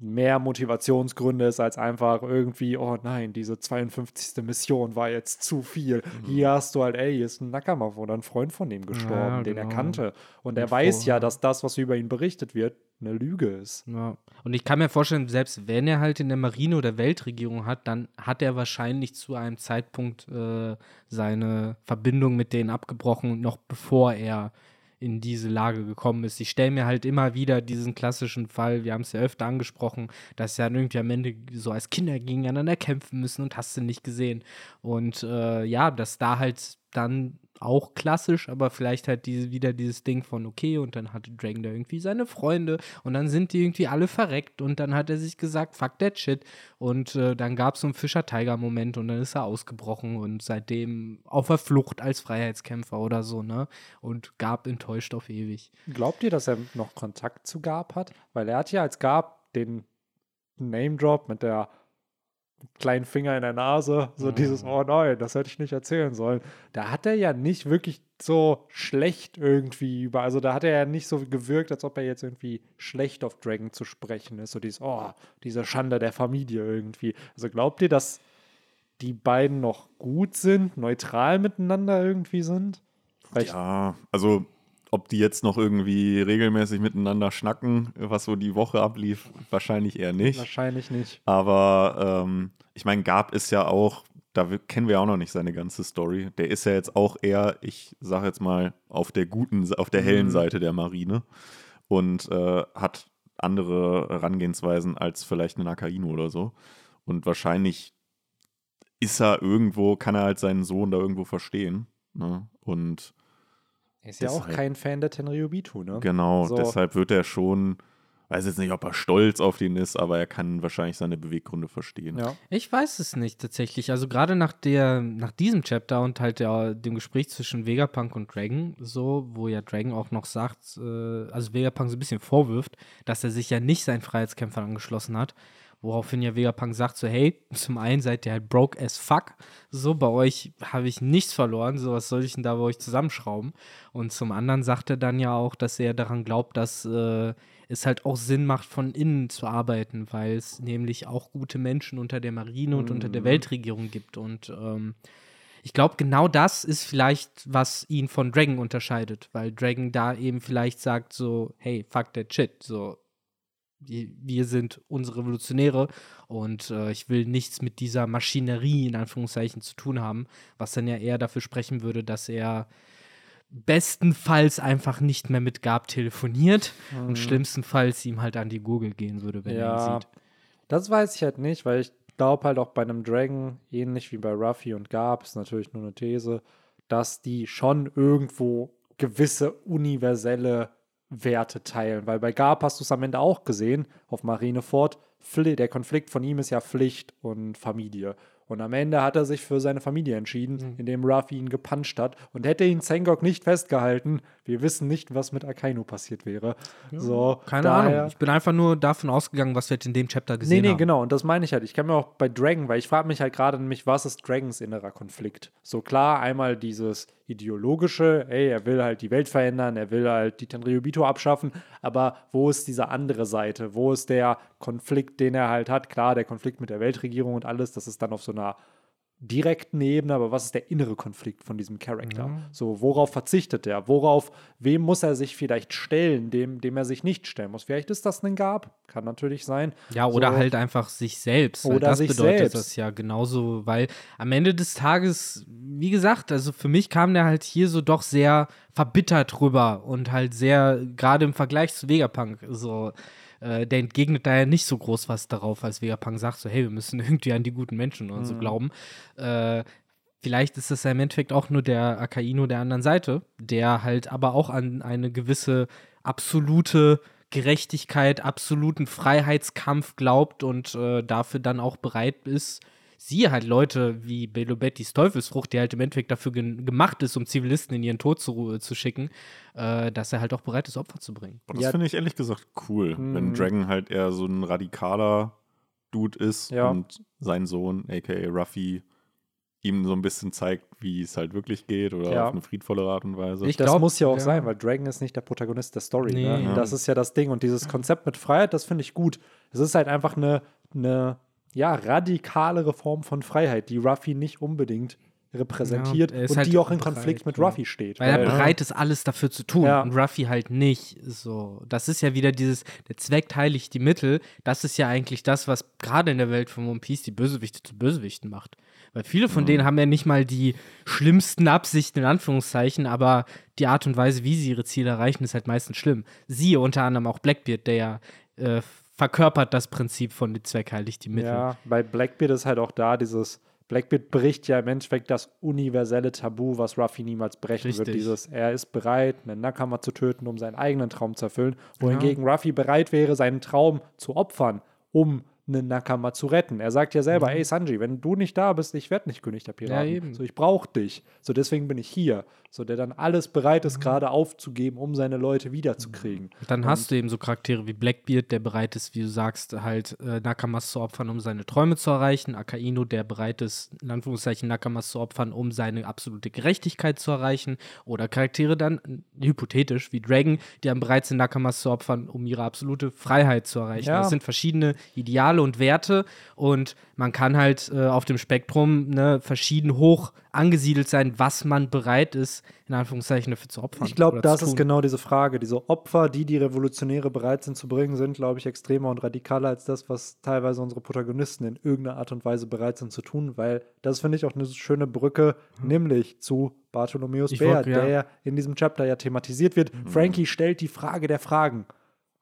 mehr Motivationsgründe ist als einfach irgendwie, oh nein, diese 52. Mission war jetzt zu viel. Mhm. Hier hast du halt, ey, hier ist ein Nakamoff oder ein Freund von ihm gestorben, ja, den er genau. kannte. Und er weiß ja, dass das, was über ihn berichtet wird, eine Lüge ist. Ja. Und ich kann mir vorstellen, selbst wenn er halt in der Marine oder Weltregierung hat, dann hat er wahrscheinlich zu einem Zeitpunkt äh, seine Verbindung mit denen abgebrochen, noch bevor er in diese Lage gekommen ist. Ich stelle mir halt immer wieder diesen klassischen Fall, wir haben es ja öfter angesprochen, dass ja irgendwie am Ende so als Kinder gegeneinander kämpfen müssen und hast du nicht gesehen. Und äh, ja, dass da halt dann auch klassisch, aber vielleicht halt diese, wieder dieses Ding von, okay, und dann hatte Dragon da irgendwie seine Freunde und dann sind die irgendwie alle verreckt und dann hat er sich gesagt, fuck that shit. Und äh, dann gab es so einen Fischer-Tiger-Moment und dann ist er ausgebrochen und seitdem auf der Flucht als Freiheitskämpfer oder so, ne? Und Gab enttäuscht auf ewig. Glaubt ihr, dass er noch Kontakt zu Gab hat? Weil er hat ja als Gab den Name-Drop mit der kleinen Finger in der Nase, so mhm. dieses, oh nein, das hätte ich nicht erzählen sollen. Da hat er ja nicht wirklich so schlecht irgendwie über, also da hat er ja nicht so gewirkt, als ob er jetzt irgendwie schlecht auf Dragon zu sprechen ist, so dieses, oh, diese Schande der Familie irgendwie. Also glaubt ihr, dass die beiden noch gut sind, neutral miteinander irgendwie sind? Vielleicht ja, also ob die jetzt noch irgendwie regelmäßig miteinander schnacken, was so die Woche ablief, wahrscheinlich eher nicht. Wahrscheinlich nicht. Aber ähm, ich meine, Gab ist ja auch, da kennen wir auch noch nicht seine ganze Story. Der ist ja jetzt auch eher, ich sage jetzt mal, auf der guten, auf der hellen mhm. Seite der Marine und äh, hat andere Herangehensweisen als vielleicht ein Akainu oder so. Und wahrscheinlich ist er irgendwo, kann er halt seinen Sohn da irgendwo verstehen. Ne? Und ist ja auch kein Fan der Tenryubitu, ne? Genau, so. deshalb wird er schon, weiß jetzt nicht, ob er stolz auf den ist, aber er kann wahrscheinlich seine Beweggründe verstehen. Ja. Ich weiß es nicht tatsächlich. Also gerade nach der, nach diesem Chapter und halt der, dem Gespräch zwischen Vegapunk und Dragon, so, wo ja Dragon auch noch sagt, äh, also Vegapunk so ein bisschen vorwirft, dass er sich ja nicht seinen Freiheitskämpfern angeschlossen hat. Woraufhin ja Vegapunk sagt so, hey, zum einen seid ihr halt broke as fuck, so, bei euch habe ich nichts verloren, so, was soll ich denn da bei euch zusammenschrauben? Und zum anderen sagt er dann ja auch, dass er daran glaubt, dass äh, es halt auch Sinn macht, von innen zu arbeiten, weil es nämlich auch gute Menschen unter der Marine und mhm. unter der mhm. Weltregierung gibt und ähm, ich glaube, genau das ist vielleicht, was ihn von Dragon unterscheidet, weil Dragon da eben vielleicht sagt so, hey, fuck that shit, so, wir sind unsere Revolutionäre und äh, ich will nichts mit dieser Maschinerie in Anführungszeichen zu tun haben, was dann ja eher dafür sprechen würde, dass er bestenfalls einfach nicht mehr mit Gab telefoniert mhm. und schlimmstenfalls ihm halt an die Gurgel gehen würde, wenn ja, er ihn sieht. Das weiß ich halt nicht, weil ich glaube halt auch bei einem Dragon, ähnlich wie bei Ruffy und Gab, ist natürlich nur eine These, dass die schon irgendwo gewisse universelle Werte teilen. Weil bei Garp hast du es am Ende auch gesehen, auf Marineford, der Konflikt von ihm ist ja Pflicht und Familie. Und am Ende hat er sich für seine Familie entschieden, mhm. indem Ruffy ihn gepuncht hat. Und hätte ihn Zengok nicht festgehalten, wir wissen nicht, was mit Akainu passiert wäre. Ja, so, keine daher, Ahnung. Ich bin einfach nur davon ausgegangen, was wir jetzt in dem Chapter gesehen haben. Nee, nee, genau. Und das meine ich halt. Ich kann mir auch bei Dragon, weil ich frage mich halt gerade nämlich, was ist Dragons innerer Konflikt? So klar, einmal dieses ideologische, ey, er will halt die Welt verändern, er will halt die Tenryubito abschaffen, aber wo ist diese andere Seite? Wo ist der Konflikt, den er halt hat? Klar, der Konflikt mit der Weltregierung und alles, das ist dann auf so einer direkten Ebene, aber was ist der innere Konflikt von diesem Charakter? Ja. So, worauf verzichtet er? Worauf, wem muss er sich vielleicht stellen, dem, dem er sich nicht stellen muss? Vielleicht ist das ein Gab, kann natürlich sein. Ja, oder so. halt einfach sich selbst. Oder das sich bedeutet selbst. das ja genauso, weil am Ende des Tages, wie gesagt, also für mich kam der halt hier so doch sehr verbittert rüber und halt sehr, gerade im Vergleich zu Vegapunk, so äh, der entgegnet da ja nicht so groß was darauf, als Vegapunk sagt, so, hey, wir müssen irgendwie an die guten Menschen oder mhm. so glauben. Äh, vielleicht ist es ja im Endeffekt auch nur der Akaino der anderen Seite, der halt aber auch an eine gewisse absolute Gerechtigkeit, absoluten Freiheitskampf glaubt und äh, dafür dann auch bereit ist, siehe halt Leute wie Belobettis Teufelsfrucht, die halt im Endeffekt dafür gemacht ist, um Zivilisten in ihren Tod zu, zu schicken, äh, dass er halt auch bereit ist, Opfer zu bringen. Und das ja. finde ich ehrlich gesagt cool, hm. wenn Dragon halt eher so ein radikaler Dude ist ja. und sein Sohn, aka Ruffy, ihm so ein bisschen zeigt, wie es halt wirklich geht oder ja. auf eine friedvolle Art und Weise. Ich das glaub, muss ja auch ja. sein, weil Dragon ist nicht der Protagonist der Story. Nee. Ne? Das ist ja das Ding. Und dieses Konzept mit Freiheit, das finde ich gut. Es ist halt einfach eine, eine ja, radikalere Form von Freiheit, die Ruffy nicht unbedingt repräsentiert ja, und halt die auch in bereit, Konflikt mit ja. Ruffy steht. Weil, weil, er bereit ist, alles dafür zu tun ja. und Ruffy halt nicht. So, das ist ja wieder dieses, der Zweck heiligt die Mittel. Das ist ja eigentlich das, was gerade in der Welt von One Piece die Bösewichte zu Bösewichten macht. Weil viele von mhm. denen haben ja nicht mal die schlimmsten Absichten, in Anführungszeichen, aber die Art und Weise, wie sie ihre Ziele erreichen, ist halt meistens schlimm. Siehe unter anderem auch Blackbeard, der ja äh, verkörpert das Prinzip von die Zweck heiligt die Mittel. Ja, bei Blackbeard ist halt auch da dieses, Blackbeard bricht ja im Endeffekt das universelle Tabu, was Ruffy niemals brechen Richtig. wird. Dieses, er ist bereit, einen Nakama zu töten, um seinen eigenen Traum zu erfüllen, wohingegen ja. Ruffy bereit wäre, seinen Traum zu opfern, um einen Nakama zu retten. Er sagt ja selber, mhm. ey Sanji, wenn du nicht da bist, ich werde nicht König der Piraten. Ja, so, ich brauche dich. So, deswegen bin ich hier. So, der dann alles bereit ist, mhm. gerade aufzugeben, um seine Leute wiederzukriegen. Dann Und hast du eben so Charaktere wie Blackbeard, der bereit ist, wie du sagst, halt äh, Nakamas zu opfern, um seine Träume zu erreichen. Akaino, der bereit ist, in Anführungszeichen Nakamas zu opfern, um seine absolute Gerechtigkeit zu erreichen. Oder Charaktere dann, hypothetisch, wie Dragon, die dann bereit sind, Nakamas zu opfern, um ihre absolute Freiheit zu erreichen. Ja. Das sind verschiedene Ideale und Werte und man kann halt äh, auf dem Spektrum ne, verschieden hoch angesiedelt sein, was man bereit ist, in Anführungszeichen dafür zu opfern. Ich glaube, das ist genau diese Frage. Diese Opfer, die die Revolutionäre bereit sind zu bringen, sind, glaube ich, extremer und radikaler als das, was teilweise unsere Protagonisten in irgendeiner Art und Weise bereit sind zu tun, weil das finde ich auch eine schöne Brücke, mhm. nämlich zu Bartholomäus Bär, ja. der in diesem Chapter ja thematisiert wird. Mhm. Frankie stellt die Frage der Fragen,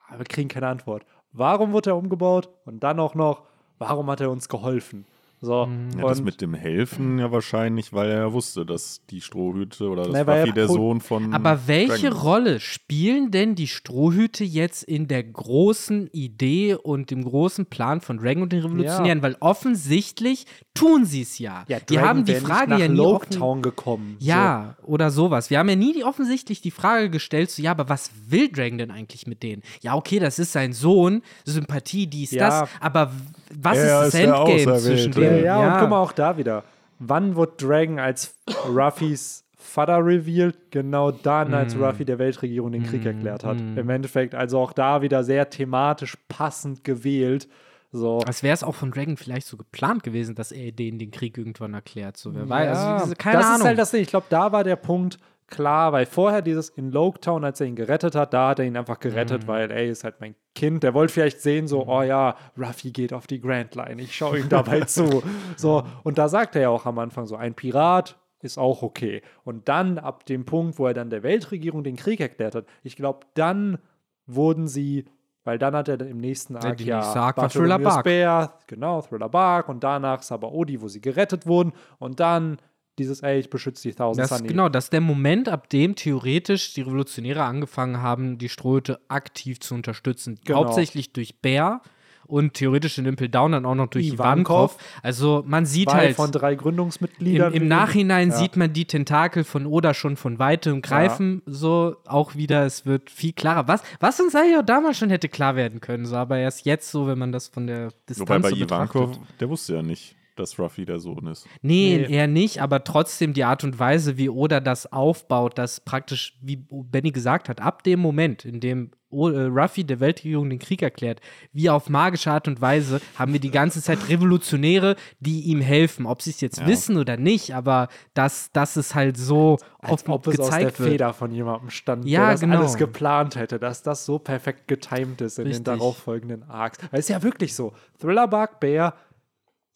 aber wir kriegen keine Antwort. Warum wurde er umgebaut? Und dann auch noch, warum hat er uns geholfen? So, mhm. ja, das mit dem Helfen ja wahrscheinlich, weil er ja wusste, dass die Strohhüte oder das war der Sohn von. Aber welche Dragon. Rolle spielen denn die Strohhüte jetzt in der großen Idee und dem großen Plan von Dragon und den Revolutionären? Ja. Weil offensichtlich tun sie es ja. ja die haben die Frage ja nie Loketown gekommen. Ja, so. oder sowas. Wir haben ja nie die, offensichtlich die Frage gestellt, so ja, aber was will Dragon denn eigentlich mit denen? Ja, okay, das ist sein Sohn, Sympathie, dies, das, aber was ist das Endgame zwischen denen? ja, ja, und guck mal auch da wieder. Wann wird Dragon als Ruffys Vater revealed? Genau dann, als mm. Ruffy der Weltregierung den Krieg mm. erklärt hat. Mm. Im Endeffekt, also auch da wieder sehr thematisch passend gewählt. So. Als wäre es auch von Dragon vielleicht so geplant gewesen, dass er denen den Krieg irgendwann erklärt. So, wer ja, weiß. Also, keine das Ahnung. ist halt das Ding. Ich glaube, da war der Punkt, klar, weil vorher dieses in Loketown, als er ihn gerettet hat, da hat er ihn einfach gerettet, mhm. weil, ey, ist halt mein Kind. Der wollte vielleicht sehen, so, mhm. oh ja, Ruffy geht auf die Grand Line, ich schaue ihm dabei zu. So, und da sagt er ja auch am Anfang so, ein Pirat ist auch okay. Und dann, ab dem Punkt, wo er dann der Weltregierung den Krieg erklärt hat, ich glaube, dann wurden sie weil dann hat er im nächsten Arc ja Sark Thriller Bark. Bear, genau, Thriller Bark und danach Sabaody, wo sie gerettet wurden und dann dieses, ey, ich beschütze die Thousand das, Sunny. Genau, das ist der Moment, ab dem theoretisch die Revolutionäre angefangen haben, die Strohhüte aktiv zu unterstützen. Genau. Hauptsächlich durch Bär und theoretisch in Impel Down dann auch noch durch Ivankov. Also man sieht halt von drei Gründungsmitgliedern. Im, im Nachhinein ja. sieht man die Tentakel von Oda schon von weitem greifen, ja. so auch wieder, es wird viel klarer. Was, was uns eigentlich auch damals schon hätte klar werden können, so, aber erst jetzt so, wenn man das von der Distanz Wobei bei so Ivankov, der wusste ja nicht dass Ruffy der Sohn ist. Nee, nee, eher nicht, aber trotzdem die Art und Weise, wie Oda das aufbaut, dass praktisch, wie Benny gesagt hat, ab dem Moment, in dem äh, Ruffy der Weltregierung den Krieg erklärt, wie auf magische Art und Weise haben wir die ganze Zeit Revolutionäre, die ihm helfen. Ob sie es jetzt ja. wissen oder nicht, aber dass das ist halt so Als ob es aus der Feder von jemandem stand, ja, der das genau. alles geplant hätte, dass das so perfekt getimed ist in Richtig. den darauffolgenden Arcs. Weil es ist ja wirklich so. Thriller Bark Bear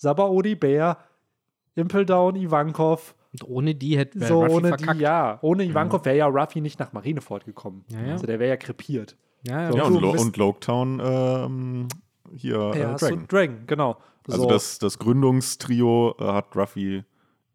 Sabaody Bär, Impeldown, Ivankov. Und ohne die hätte so Ruffy ohne verkackt. die, ja. Ohne Ivankov wäre ja Ruffy nicht nach Marineford gekommen. Ja, ja. Also der wäre ja krepiert. Ja, ja. So, ja und, Lo und Loketown ähm, hier ja, äh, Dragon. So Dragon, genau. Also so. das, das Gründungstrio äh, hat Ruffy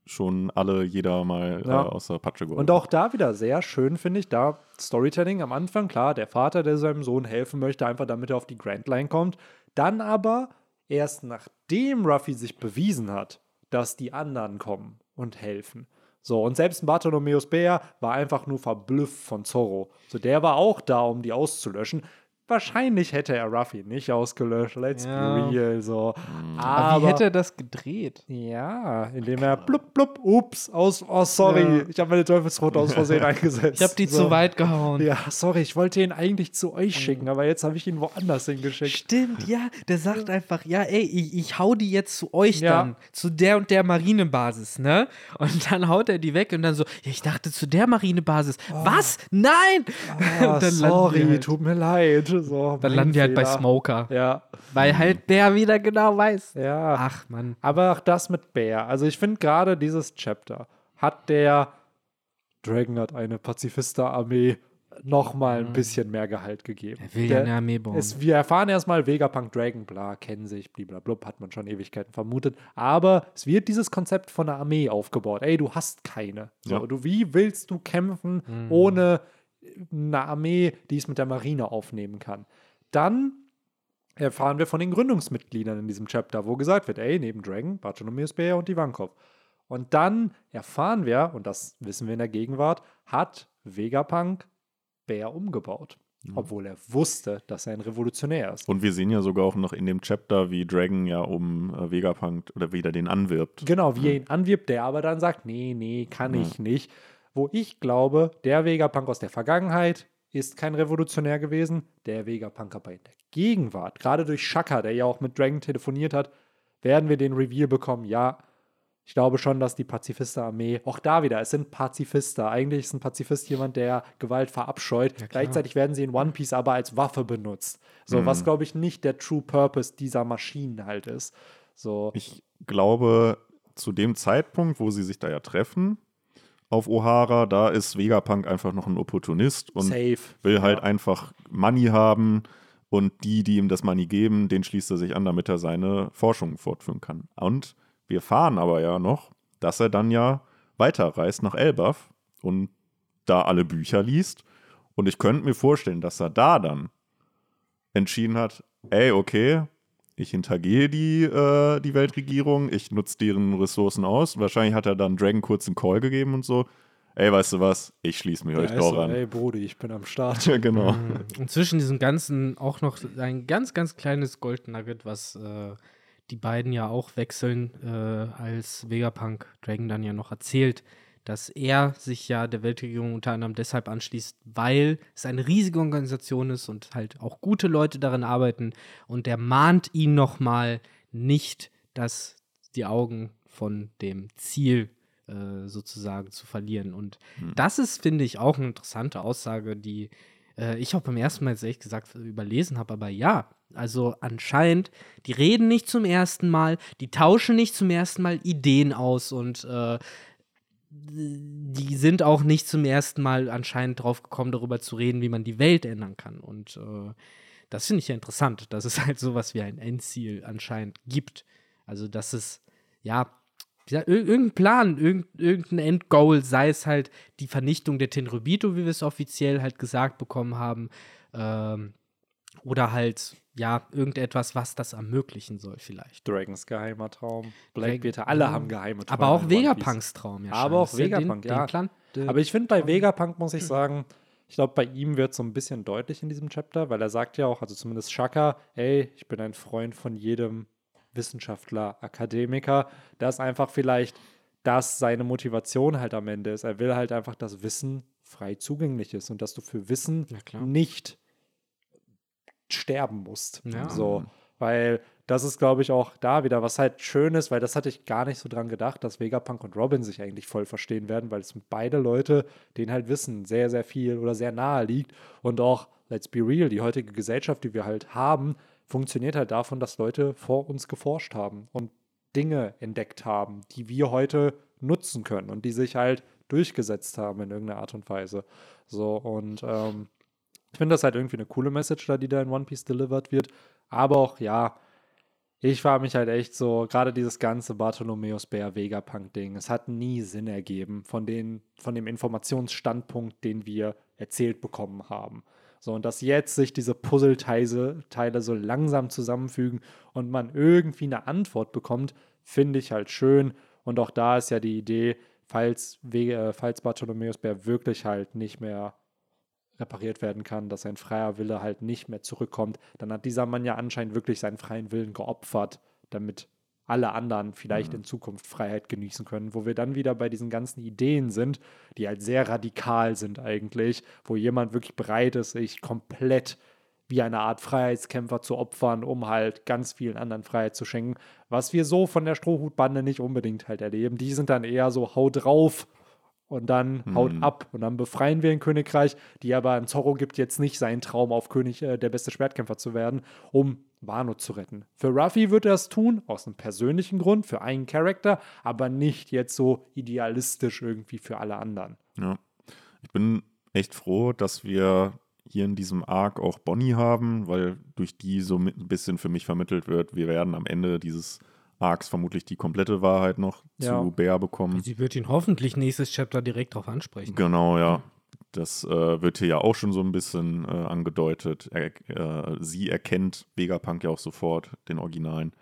schon alle jeder mal ja. äh, aus der Patsche geholt. Und auch da wieder sehr schön, finde ich, da Storytelling am Anfang, klar, der Vater, der seinem Sohn helfen möchte, einfach damit er auf die Grand Line kommt. Dann aber erst nachdem Ruffy sich bewiesen hat, dass die anderen kommen und helfen. So, und selbst Bartholomeus Bär war einfach nur verblüfft von Zorro. So, der war auch da, um die auszulöschen. Wahrscheinlich hätte er Ruffy nicht ausgelöscht. Let's ja. be real. So. Mhm. Aber, Aber, wie hätte er das gedreht? Ja, indem er blub, blub, ups, aus, oh, sorry, ja. ich habe meine Teufelsrot aus Versehen eingesetzt. Ich habe die so. zu weit gehauen. Ja, sorry, ich wollte ihn eigentlich zu euch schicken, aber jetzt habe ich ihn woanders hingeschickt. Stimmt, ja, der sagt einfach, ja, ey, ich, ich hau die jetzt zu euch ja. dann, zu der und der Marinebasis, ne? Und dann haut er die weg und dann so, ja, ich dachte zu der Marinebasis. Oh. Was? Nein! Oh, sorry, halt. tut mir leid. So, Dann landen die halt bei Smoker. Ja. Weil halt Bär wieder genau weiß. Ja. Ach, Mann. Aber auch das mit Bär. Also ich finde gerade dieses Chapter hat der Dragon hat eine Pazifista-Armee noch mal ein mhm. bisschen mehr Gehalt gegeben. Er will ja eine Armee bauen. Es, wir erfahren erstmal Vegapunk Dragon, bla, kennen sich, blablabla, hat man schon Ewigkeiten vermutet. Aber es wird dieses Konzept von einer Armee aufgebaut. Ey, du hast keine. So, ja. du, wie willst du kämpfen mhm. ohne eine Armee, die es mit der Marine aufnehmen kann. Dann erfahren wir von den Gründungsmitgliedern in diesem Chapter, wo gesagt wird, ey, neben Dragon, Bartholomeus Bär und Ivankov. Und dann erfahren wir, und das wissen wir in der Gegenwart, hat Vegapunk Bär umgebaut. Mhm. Obwohl er wusste, dass er ein Revolutionär ist. Und wir sehen ja sogar auch noch in dem Chapter, wie Dragon ja um äh, Vegapunk oder wieder den anwirbt. Genau, wie mhm. er ihn anwirbt, der aber dann sagt, nee, nee, kann mhm. ich nicht wo ich glaube, der Vegapunk aus der Vergangenheit ist kein Revolutionär gewesen. Der Vegapunk aber in der Gegenwart, gerade durch Shaka, der ja auch mit Dragon telefoniert hat, werden wir den Reveal bekommen. Ja, ich glaube schon, dass die Pazifista-Armee, auch da wieder, es sind Pazifister. Eigentlich ist ein Pazifist jemand, der Gewalt verabscheut. Ja, Gleichzeitig werden sie in One Piece aber als Waffe benutzt. So, mhm. was glaube ich nicht der True Purpose dieser Maschinen halt ist. So. Ich glaube, zu dem Zeitpunkt, wo sie sich da ja treffen, auf O'Hara. Da ist Vegapunk einfach noch ein Opportunist und Safe. will halt ja. einfach Money haben. Und die, die ihm das Money geben, den schließt er sich an, damit er seine Forschung fortführen kann. Und wir erfahren aber ja noch, dass er dann ja weiterreist nach Elbaf und da alle Bücher liest. Und ich könnte mir vorstellen, dass er da dann entschieden hat, ey, okay, ich hintergehe die, äh, die Weltregierung, ich nutze deren Ressourcen aus. Wahrscheinlich hat er dann Dragon kurz einen Call gegeben und so. Ey, weißt du was? Ich schließe mich ja, euch doch so, an. Ey, Brody, ich bin am Start. ja, genau. Mhm. Und zwischen diesem Ganzen auch noch ein ganz, ganz kleines Goldnugget, was äh, die beiden ja auch wechseln, äh, als Vegapunk Dragon dann ja noch erzählt dass er sich ja der Weltregierung unter anderem deshalb anschließt, weil es eine riesige Organisation ist und halt auch gute Leute darin arbeiten. Und der mahnt ihn nochmal nicht, dass die Augen von dem Ziel äh, sozusagen zu verlieren. Und hm. das ist, finde ich, auch eine interessante Aussage, die äh, ich auch beim ersten Mal jetzt ehrlich gesagt überlesen habe. Aber ja, also anscheinend, die reden nicht zum ersten Mal, die tauschen nicht zum ersten Mal Ideen aus und äh, die sind auch nicht zum ersten Mal anscheinend drauf gekommen, darüber zu reden, wie man die Welt ändern kann. Und äh, das finde ich ja interessant, dass es halt sowas wie ein Endziel anscheinend gibt. Also, dass es, ja, irgendein Plan, irgendein Endgoal, sei es halt die Vernichtung der Tenrobito, wie wir es offiziell halt gesagt bekommen haben, ähm, oder halt ja, irgendetwas, was das ermöglichen soll, vielleicht. Dragons geheimer Traum, Blackbeard, alle haben geheime Träume. Aber auch Vegapunks Traum, ja. Aber auch Vegapunk, ja. Den, den Aber ich finde, bei Vegapunk muss ich sagen, ich glaube, bei ihm wird es so ein bisschen deutlich in diesem Chapter, weil er sagt ja auch, also zumindest Shaka, hey, ich bin ein Freund von jedem Wissenschaftler, Akademiker. Das einfach vielleicht das seine Motivation halt am Ende ist. Er will halt einfach, dass Wissen frei zugänglich ist und dass du für Wissen nicht sterben musst. Ja. So, weil das ist, glaube ich, auch da wieder, was halt schön ist, weil das hatte ich gar nicht so dran gedacht, dass Vegapunk und Robin sich eigentlich voll verstehen werden, weil es sind beide Leute, denen halt Wissen sehr, sehr viel oder sehr nahe liegt. Und auch, let's be real, die heutige Gesellschaft, die wir halt haben, funktioniert halt davon, dass Leute vor uns geforscht haben und Dinge entdeckt haben, die wir heute nutzen können und die sich halt durchgesetzt haben in irgendeiner Art und Weise. So, und ähm, ich finde das halt irgendwie eine coole Message da, die da in One Piece delivered wird. Aber auch, ja, ich war mich halt echt so, gerade dieses ganze Bartholomäus Bär Vegapunk-Ding, es hat nie Sinn ergeben von, den, von dem Informationsstandpunkt, den wir erzählt bekommen haben. So, und dass jetzt sich diese Puzzleteile Teile so langsam zusammenfügen und man irgendwie eine Antwort bekommt, finde ich halt schön. Und auch da ist ja die Idee, falls, äh, falls Bartholomäus Bär wirklich halt nicht mehr repariert werden kann, dass sein freier Wille halt nicht mehr zurückkommt, dann hat dieser Mann ja anscheinend wirklich seinen freien Willen geopfert, damit alle anderen vielleicht mhm. in Zukunft Freiheit genießen können, wo wir dann wieder bei diesen ganzen Ideen sind, die halt sehr radikal sind eigentlich, wo jemand wirklich bereit ist, sich komplett wie eine Art Freiheitskämpfer zu opfern, um halt ganz vielen anderen Freiheit zu schenken, was wir so von der Strohhutbande nicht unbedingt halt erleben. Die sind dann eher so hau drauf und dann hm. haut ab und dann befreien wir ein Königreich, die aber ein Zorro gibt jetzt nicht seinen Traum auf König äh, der beste Schwertkämpfer zu werden, um Wano zu retten. Für Ruffy wird er es tun, aus einem persönlichen Grund, für einen Charakter, aber nicht jetzt so idealistisch irgendwie für alle anderen. Ja. Ich bin echt froh, dass wir hier in diesem Arc auch Bonnie haben, weil durch die so ein bisschen für mich vermittelt wird, wir werden am Ende dieses Arcs vermutlich die komplette Wahrheit noch ja. zu Bär bekommen. Sie wird ihn hoffentlich nächstes Chapter direkt darauf ansprechen. Genau, ja. Das äh, wird hier ja auch schon so ein bisschen äh, angedeutet. Er, äh, sie erkennt Vegapunk ja auch sofort, den Originalen,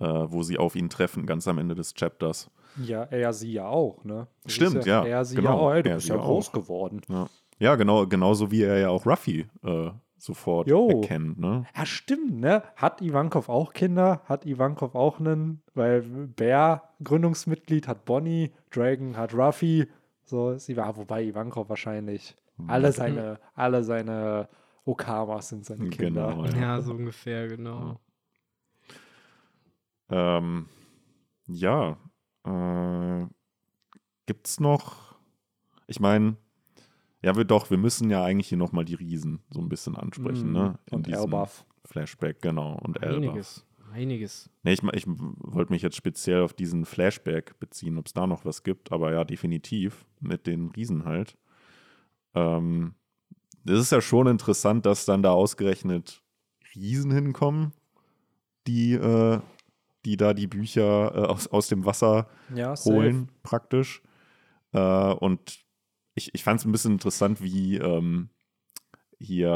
äh, wo sie auf ihn treffen, ganz am Ende des Chapters. Ja, er sie ja auch, ne? Das Stimmt, ja, ja. Er sie genau. ja auch, ey, du er bist ja groß auch. geworden. Ja. ja, genau, genauso wie er ja auch Ruffy äh, sofort jo. erkennt. Ne? Ja, stimmt, ne? Hat Ivankov auch Kinder? Hat Ivankov auch einen? Weil Bär Gründungsmitglied hat Bonnie, Dragon hat Ruffy. So ist Ivan, wobei Ivankov wahrscheinlich mhm. alle seine, alle seine Okamas sind seine Kinder. Genau, ja. ja. so ungefähr, genau. Ja, ähm, ja äh, gibt's noch, ich meine, ja, wir doch, wir müssen ja eigentlich hier nochmal die Riesen so ein bisschen ansprechen, mm, ne? In und Elbaf. Flashback, genau. Und Elbaf. Einiges. Einiges. Nee, ich, ich wollte mich jetzt speziell auf diesen Flashback beziehen, ob es da noch was gibt, aber ja, definitiv mit den Riesen halt. Ähm, das ist ja schon interessant, dass dann da ausgerechnet Riesen hinkommen, die, äh, die da die Bücher äh, aus, aus dem Wasser ja, holen, praktisch. Äh, und ich, ich fand es ein bisschen interessant, wie ähm, hier,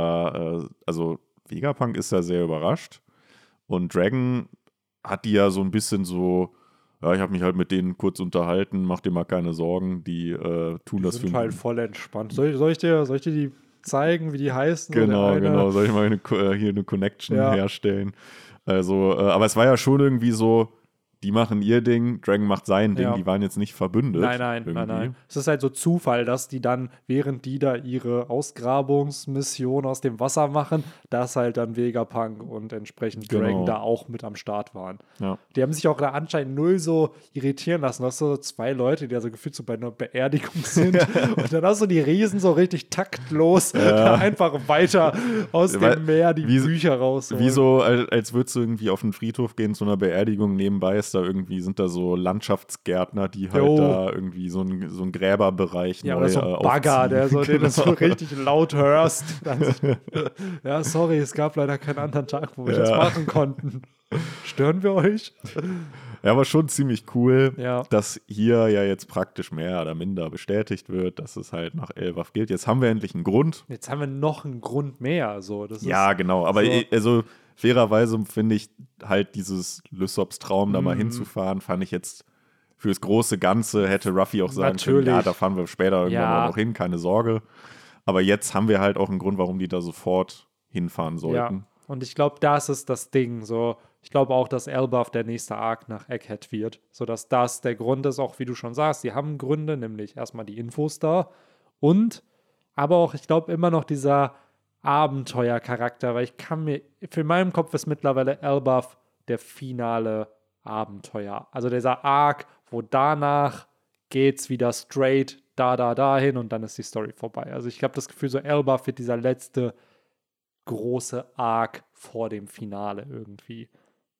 äh, also Vegapunk ist da sehr überrascht und Dragon hat die ja so ein bisschen so, ja, ich habe mich halt mit denen kurz unterhalten, mach dir mal keine Sorgen, die äh, tun die das sind für halt voll entspannt. Soll ich, soll ich, dir, soll ich dir die zeigen, wie die heißen? Genau, genau. Soll ich mal eine, äh, hier eine Connection ja. herstellen? Also, äh, aber es war ja schon irgendwie so, die machen ihr Ding, Dragon macht sein Ding, ja. die waren jetzt nicht verbündet. Nein, nein, irgendwie. nein, nein. Es ist halt so Zufall, dass die dann, während die da ihre Ausgrabungsmission aus dem Wasser machen, dass halt dann Vegapunk und entsprechend genau. Dragon da auch mit am Start waren. Ja. Die haben sich auch da anscheinend null so irritieren lassen. Das so zwei Leute, die da so gefühlt so bei einer Beerdigung sind. und dann hast du die Riesen so richtig taktlos ja. einfach weiter aus dem Meer die wie, Bücher raus. Wie so, als, als würdest du irgendwie auf den Friedhof gehen zu einer Beerdigung nebenbei ist da irgendwie, sind da so Landschaftsgärtner, die halt jo. da irgendwie so ein, so Gräberbereich Ja, neu, oder so ein äh, Bagger, der so, den du so genau. richtig laut hörst. ja, sorry, es gab leider keinen anderen Tag, wo wir ja. das machen konnten. Stören wir euch? Ja, aber schon ziemlich cool, ja. dass hier ja jetzt praktisch mehr oder minder bestätigt wird, dass es halt nach Elwaf gilt. Jetzt haben wir endlich einen Grund. Jetzt haben wir noch einen Grund mehr. So. Das ja, genau. Aber so. also fairerweise finde ich halt dieses Lysops Traum, mm. da mal mhm. hinzufahren, fand ich jetzt fürs große Ganze hätte Ruffy auch sagen Natürlich. können, ja, da fahren wir später irgendwann ja. mal noch hin, keine Sorge. Aber jetzt haben wir halt auch einen Grund, warum die da sofort hinfahren sollten. Ja. Und ich glaube, das ist das Ding. So, ich glaube auch, dass Elbaf der nächste Arc nach Egghead wird, sodass das der Grund ist, auch wie du schon sagst. Sie haben Gründe, nämlich erstmal die Infos da und aber auch, ich glaube, immer noch dieser Abenteuercharakter, weil ich kann mir, für meinen Kopf ist mittlerweile Elbaf der finale Abenteuer. Also dieser Arc, wo danach geht's wieder straight da, da, dahin und dann ist die Story vorbei. Also ich habe das Gefühl, so Elbaf wird dieser letzte große Arc vor dem Finale irgendwie.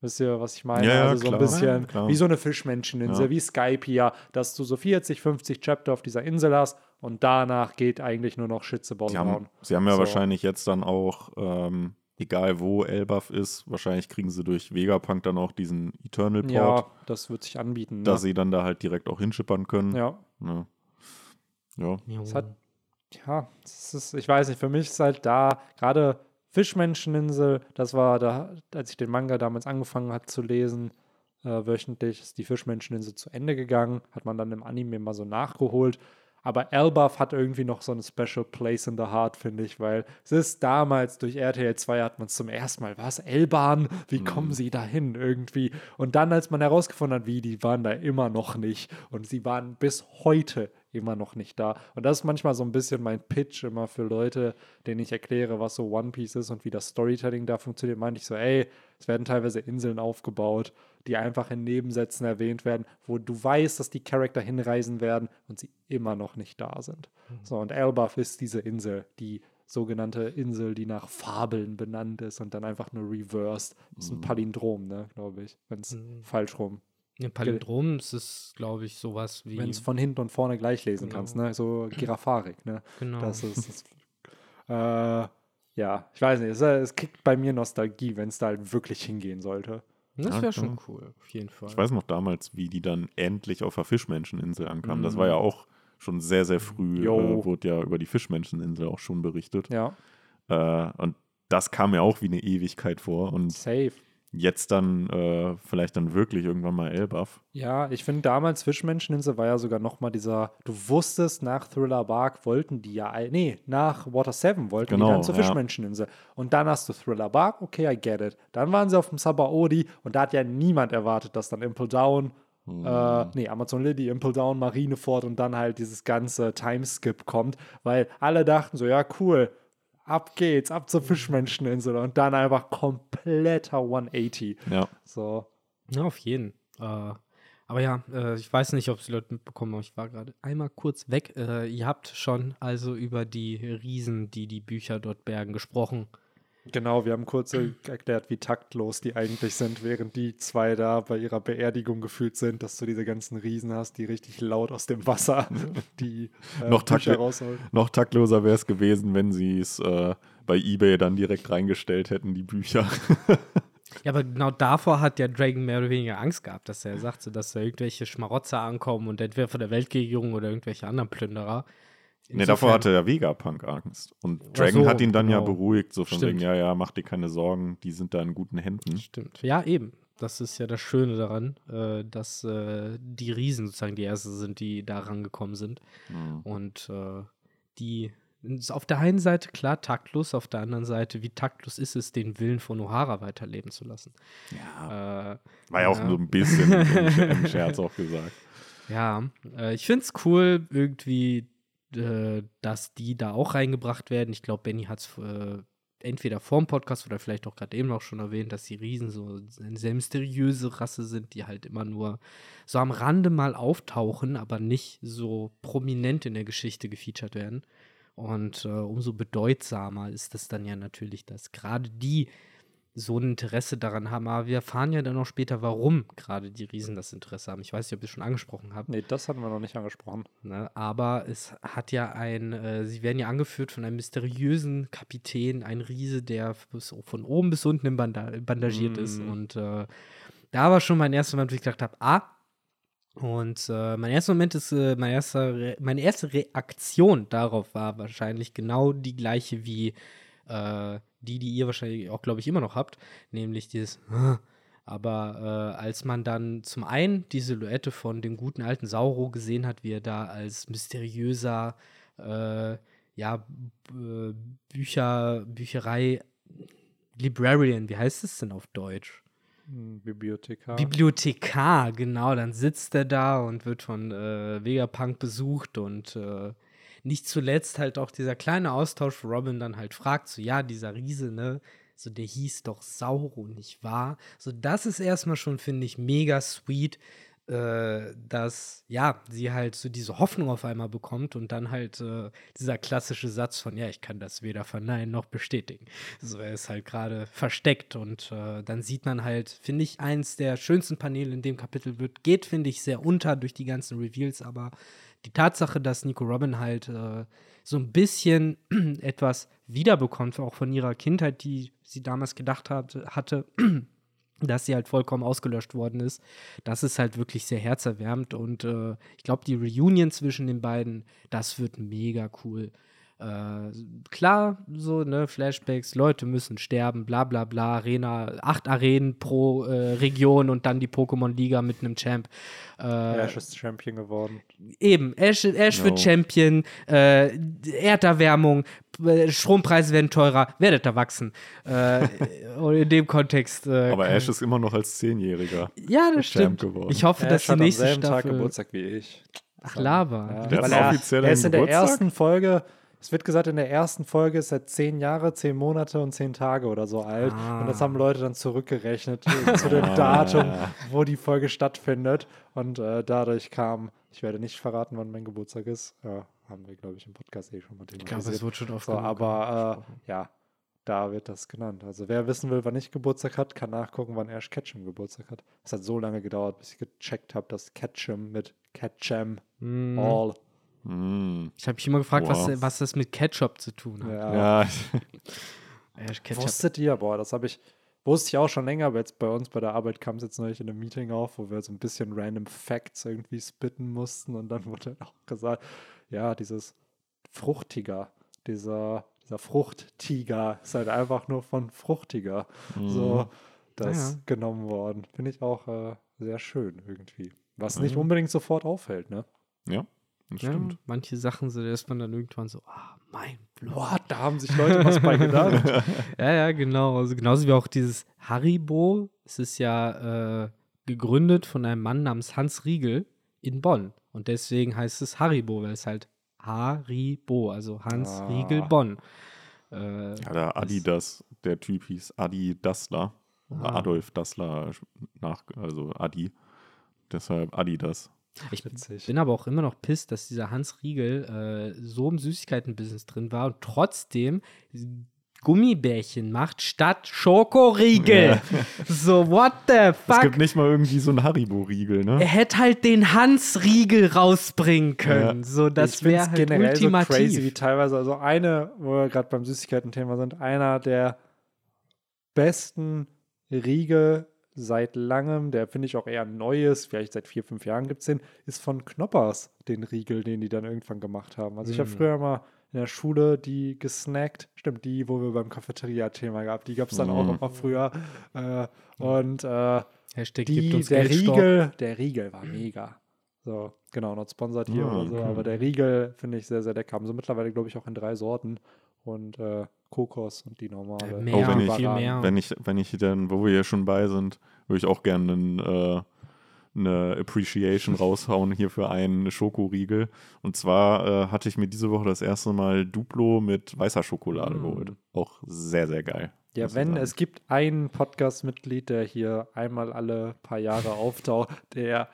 Wisst ihr, was ich meine? Ja, also so klar, ein bisschen ja, wie so eine Fischmenscheninsel, wie Skype hier, dass du so 40, 50 Chapter auf dieser Insel hast und danach geht eigentlich nur noch bauen. Sie haben, sie haben ja so. wahrscheinlich jetzt dann auch, ähm, egal wo Elbaf ist, wahrscheinlich kriegen sie durch Vegapunk dann auch diesen Eternal Port. Ja, das wird sich anbieten. Dass ne? sie dann da halt direkt auch hinschippern können. Ja. Ja. ja. Es hat, ja, es ist, ich weiß nicht, für mich ist halt da gerade Fischmenscheninsel, das war da, als ich den Manga damals angefangen hat zu lesen, äh, wöchentlich, ist die Fischmenscheninsel zu Ende gegangen, hat man dann im Anime mal so nachgeholt. Aber Elbaf hat irgendwie noch so eine Special Place in the Heart, finde ich, weil es ist damals durch RTL 2 hat man es zum ersten Mal, was? Elbahn? Wie mhm. kommen sie dahin irgendwie? Und dann, als man herausgefunden hat, wie, die waren da immer noch nicht. Und sie waren bis heute immer noch nicht da. Und das ist manchmal so ein bisschen mein Pitch immer für Leute, denen ich erkläre, was so One Piece ist und wie das Storytelling da funktioniert. Meinte ich so, ey, es werden teilweise Inseln aufgebaut, die einfach in Nebensätzen erwähnt werden, wo du weißt, dass die Charakter hinreisen werden und sie immer noch nicht da sind. Mhm. So, und Elbaf ist diese Insel, die sogenannte Insel, die nach Fabeln benannt ist und dann einfach nur reversed. Das ist ein mhm. Palindrom, ne, glaube ich, wenn es mhm. falsch rum ein Palindrom ist es, glaube ich, sowas wie. Wenn es von hinten und vorne gleich lesen genau. kannst, ne? So Giraffarik, ne? Genau. Das ist. Das, äh, ja, ich weiß nicht, es, es kickt bei mir Nostalgie, wenn es da halt wirklich hingehen sollte. Das wäre schon cool, auf jeden Fall. Ich weiß noch damals, wie die dann endlich auf der Fischmenscheninsel ankamen. Mm. Das war ja mhm. auch schon sehr, sehr früh, äh, wurde ja über die Fischmenscheninsel auch schon berichtet. Ja. Äh, und das kam mir auch wie eine Ewigkeit vor. Und Safe jetzt dann äh, vielleicht dann wirklich irgendwann mal Elbaf. Ja, ich finde damals Fischmenscheninsel war ja sogar noch mal dieser, du wusstest, nach Thriller Bark wollten die ja, nee, nach Water 7 wollten genau, die dann zur ja. Fischmenscheninsel. Und dann hast du Thriller Bark, okay, I get it. Dann waren sie auf dem Sabaody und da hat ja niemand erwartet, dass dann Impel Down hm. Äh, nee, Amazon Lily, Impel Down, Marineford und dann halt dieses ganze Timeskip kommt, weil alle dachten so, ja, cool, ab geht's, ab zur Fischmenscheninsel und dann einfach kompletter 180. Ja. So. Ja, auf jeden. Äh, aber ja, äh, ich weiß nicht, ob es die Leute mitbekommen haben. Ich war gerade einmal kurz weg. Äh, ihr habt schon also über die Riesen, die die Bücher dort bergen, gesprochen. Genau, wir haben kurz erklärt, wie taktlos die eigentlich sind, während die zwei da bei ihrer Beerdigung gefühlt sind, dass du diese ganzen Riesen hast, die richtig laut aus dem Wasser die äh, noch, Bücher rausholen. noch taktloser wäre es gewesen, wenn sie es äh, bei Ebay dann direkt reingestellt hätten, die Bücher. Ja, aber genau davor hat ja Dragon mehr oder weniger Angst gehabt, dass er sagte, dass da irgendwelche Schmarotzer ankommen und entweder von der Weltregierung oder irgendwelche anderen Plünderer Nee, davor hatte er Vegapunk Angst. Und Dragon so, hat ihn dann genau. ja beruhigt, so von Stimmt. wegen, ja, ja, mach dir keine Sorgen, die sind da in guten Händen. Stimmt. Ja, eben. Das ist ja das Schöne daran, äh, dass äh, die Riesen sozusagen die Ersten sind, die da rangekommen sind. Mhm. Und äh, die auf der einen Seite klar taktlos, auf der anderen Seite, wie taktlos ist es, den Willen von O'Hara weiterleben zu lassen. Ja. Äh, War ja auch so ein bisschen im Scherz auch gesagt. Ja, äh, ich finde es cool, irgendwie äh, dass die da auch reingebracht werden. Ich glaube, Benny hat es äh, entweder vorm Podcast oder vielleicht auch gerade eben noch schon erwähnt, dass die Riesen so eine sehr mysteriöse Rasse sind, die halt immer nur so am Rande mal auftauchen, aber nicht so prominent in der Geschichte gefeatured werden. Und äh, umso bedeutsamer ist es dann ja natürlich, dass gerade die so ein Interesse daran haben. Aber wir erfahren ja dann auch später, warum gerade die Riesen das Interesse haben. Ich weiß nicht, ob ihr es schon angesprochen habt. Nee, das hatten wir noch nicht angesprochen. Ne? Aber es hat ja ein, äh, sie werden ja angeführt von einem mysteriösen Kapitän, ein Riese, der von oben bis unten im Banda bandagiert mm. ist. Und äh, da war schon mein erster Moment, wo ich gedacht habe, ah, und äh, mein erster Moment ist, äh, mein erster meine erste Reaktion darauf war wahrscheinlich genau die gleiche wie äh, die, die ihr wahrscheinlich auch, glaube ich, immer noch habt, nämlich dieses aber äh, als man dann zum einen die Silhouette von dem guten alten Sauro gesehen hat, wie er da als mysteriöser äh, ja, Bücher, Bücherei Librarian, wie heißt es denn auf Deutsch? Hm, Bibliothekar. Bibliothekar, genau. Dann sitzt er da und wird von äh, Vegapunk besucht und äh, nicht zuletzt halt auch dieser kleine Austausch, wo Robin dann halt fragt, so ja, dieser Riese, ne, so der hieß doch Sauro, nicht wahr? So das ist erstmal schon, finde ich, mega sweet, äh, dass ja, sie halt so diese Hoffnung auf einmal bekommt und dann halt äh, dieser klassische Satz von, ja, ich kann das weder verneinen noch bestätigen. So er ist halt gerade versteckt und äh, dann sieht man halt, finde ich, eins der schönsten Paneele in dem Kapitel wird, geht, finde ich, sehr unter durch die ganzen Reveals, aber die Tatsache, dass Nico Robin halt äh, so ein bisschen etwas wiederbekommt, auch von ihrer Kindheit, die sie damals gedacht hat, hatte, dass sie halt vollkommen ausgelöscht worden ist. Das ist halt wirklich sehr herzerwärmend und äh, ich glaube, die Reunion zwischen den beiden, das wird mega cool. Äh, klar, so, ne, Flashbacks, Leute müssen sterben, bla bla bla, Arena, acht Arenen pro äh, Region und dann die Pokémon-Liga mit einem Champ. Äh, Ash ist Champion geworden. Eben, Ash, Ash no. wird Champion, äh, Erderwärmung, äh, Strompreise werden teurer, werdet da wachsen. Äh, und in dem Kontext. Äh, Aber Ash ist immer noch als Zehnjähriger. Ja, das stimmt. Geworden. Ich hoffe, Ash dass die nächste hat am selben Staffel. Tag Geburtstag wie ich. Ach, Lava. Ja. Der hat offiziell er ist in der ersten Folge es wird gesagt, in der ersten Folge ist er zehn Jahre, zehn Monate und zehn Tage oder so alt. Ah. Und das haben Leute dann zurückgerechnet zu dem ah. Datum, wo die Folge stattfindet. Und äh, dadurch kam, ich werde nicht verraten, wann mein Geburtstag ist. Ja, haben wir, glaube ich, im Podcast eh schon mal thematisiert. Ich glaube, es wird schon oft so, Aber äh, ja, da wird das genannt. Also wer wissen will, wann ich Geburtstag hat, kann nachgucken, wann Ash Ketchum Geburtstag hat. Es hat so lange gedauert, bis ich gecheckt habe, dass Ketchum mit Ketchum mm. all Mm. Ich habe mich immer gefragt, wow. was, was das mit Ketchup zu tun hat. Ja. ja. Ketchup. Wusstet ihr, boah, das habe ich, wusste ich auch schon länger, aber jetzt bei uns bei der Arbeit kam es jetzt neulich in einem Meeting auf, wo wir so ein bisschen random Facts irgendwie spitten mussten und dann wurde auch gesagt, ja, dieses Fruchtiger, dieser, dieser Fruchttiger ist halt einfach nur von Fruchtiger mm. so das ja. genommen worden. Finde ich auch äh, sehr schön irgendwie. Was nicht unbedingt sofort auffällt, ne? Ja, das stimmt. Ja, manche Sachen so, dass man dann irgendwann so, ah, mein Blut. da haben sich Leute was bei gedacht. ja, ja, genau. Also genauso wie auch dieses Haribo. Es ist ja äh, gegründet von einem Mann namens Hans Riegel in Bonn. Und deswegen heißt es Haribo, weil es halt Haribo, also Hans ah. Riegel Bonn. Äh, ja, der Adidas, der Typ hieß Adi Dassler. Ah. Adolf Dassler nach, also Adi. Deshalb Adidas. Ich Witzig. bin aber auch immer noch pisst, dass dieser Hans Riegel äh, so im Süßigkeiten-Business drin war und trotzdem Gummibärchen macht statt Schokoriegel. Ja. So, what the fuck? Es gibt nicht mal irgendwie so einen Haribo-Riegel, ne? Er hätte halt den Hans-Riegel rausbringen können. Ja. So, das wäre halt generell ultimativ. so crazy, wie teilweise, also eine, wo wir gerade beim Süßigkeiten-Thema sind, einer der besten Riegel seit langem, der finde ich auch eher neu ist, vielleicht seit vier, fünf Jahren gibt es den, ist von Knoppers, den Riegel, den die dann irgendwann gemacht haben. Also ich habe mm. früher mal in der Schule die gesnackt, stimmt, die, wo wir beim Cafeteria-Thema gab, die gab es dann mm. auch immer früher. Äh, und äh, Hashtag die, gibt uns der Riegel, der Riegel war mega. So, genau, not sponsored hier oh, oder so, okay. aber der Riegel finde ich sehr, sehr lecker. Haben sie mittlerweile, glaube ich, auch in drei Sorten und äh, Kokos und die normale. Mehr, oh, wenn ich, viel mehr. Wenn ich, wenn ich dann, wo wir hier schon bei sind, würde ich auch gerne einen, äh, eine Appreciation raushauen hier für einen Schokoriegel. Und zwar äh, hatte ich mir diese Woche das erste Mal Duplo mit weißer Schokolade mm. geholt. Auch sehr, sehr geil. Ja, wenn es gibt einen Podcast-Mitglied, der hier einmal alle paar Jahre auftaucht, der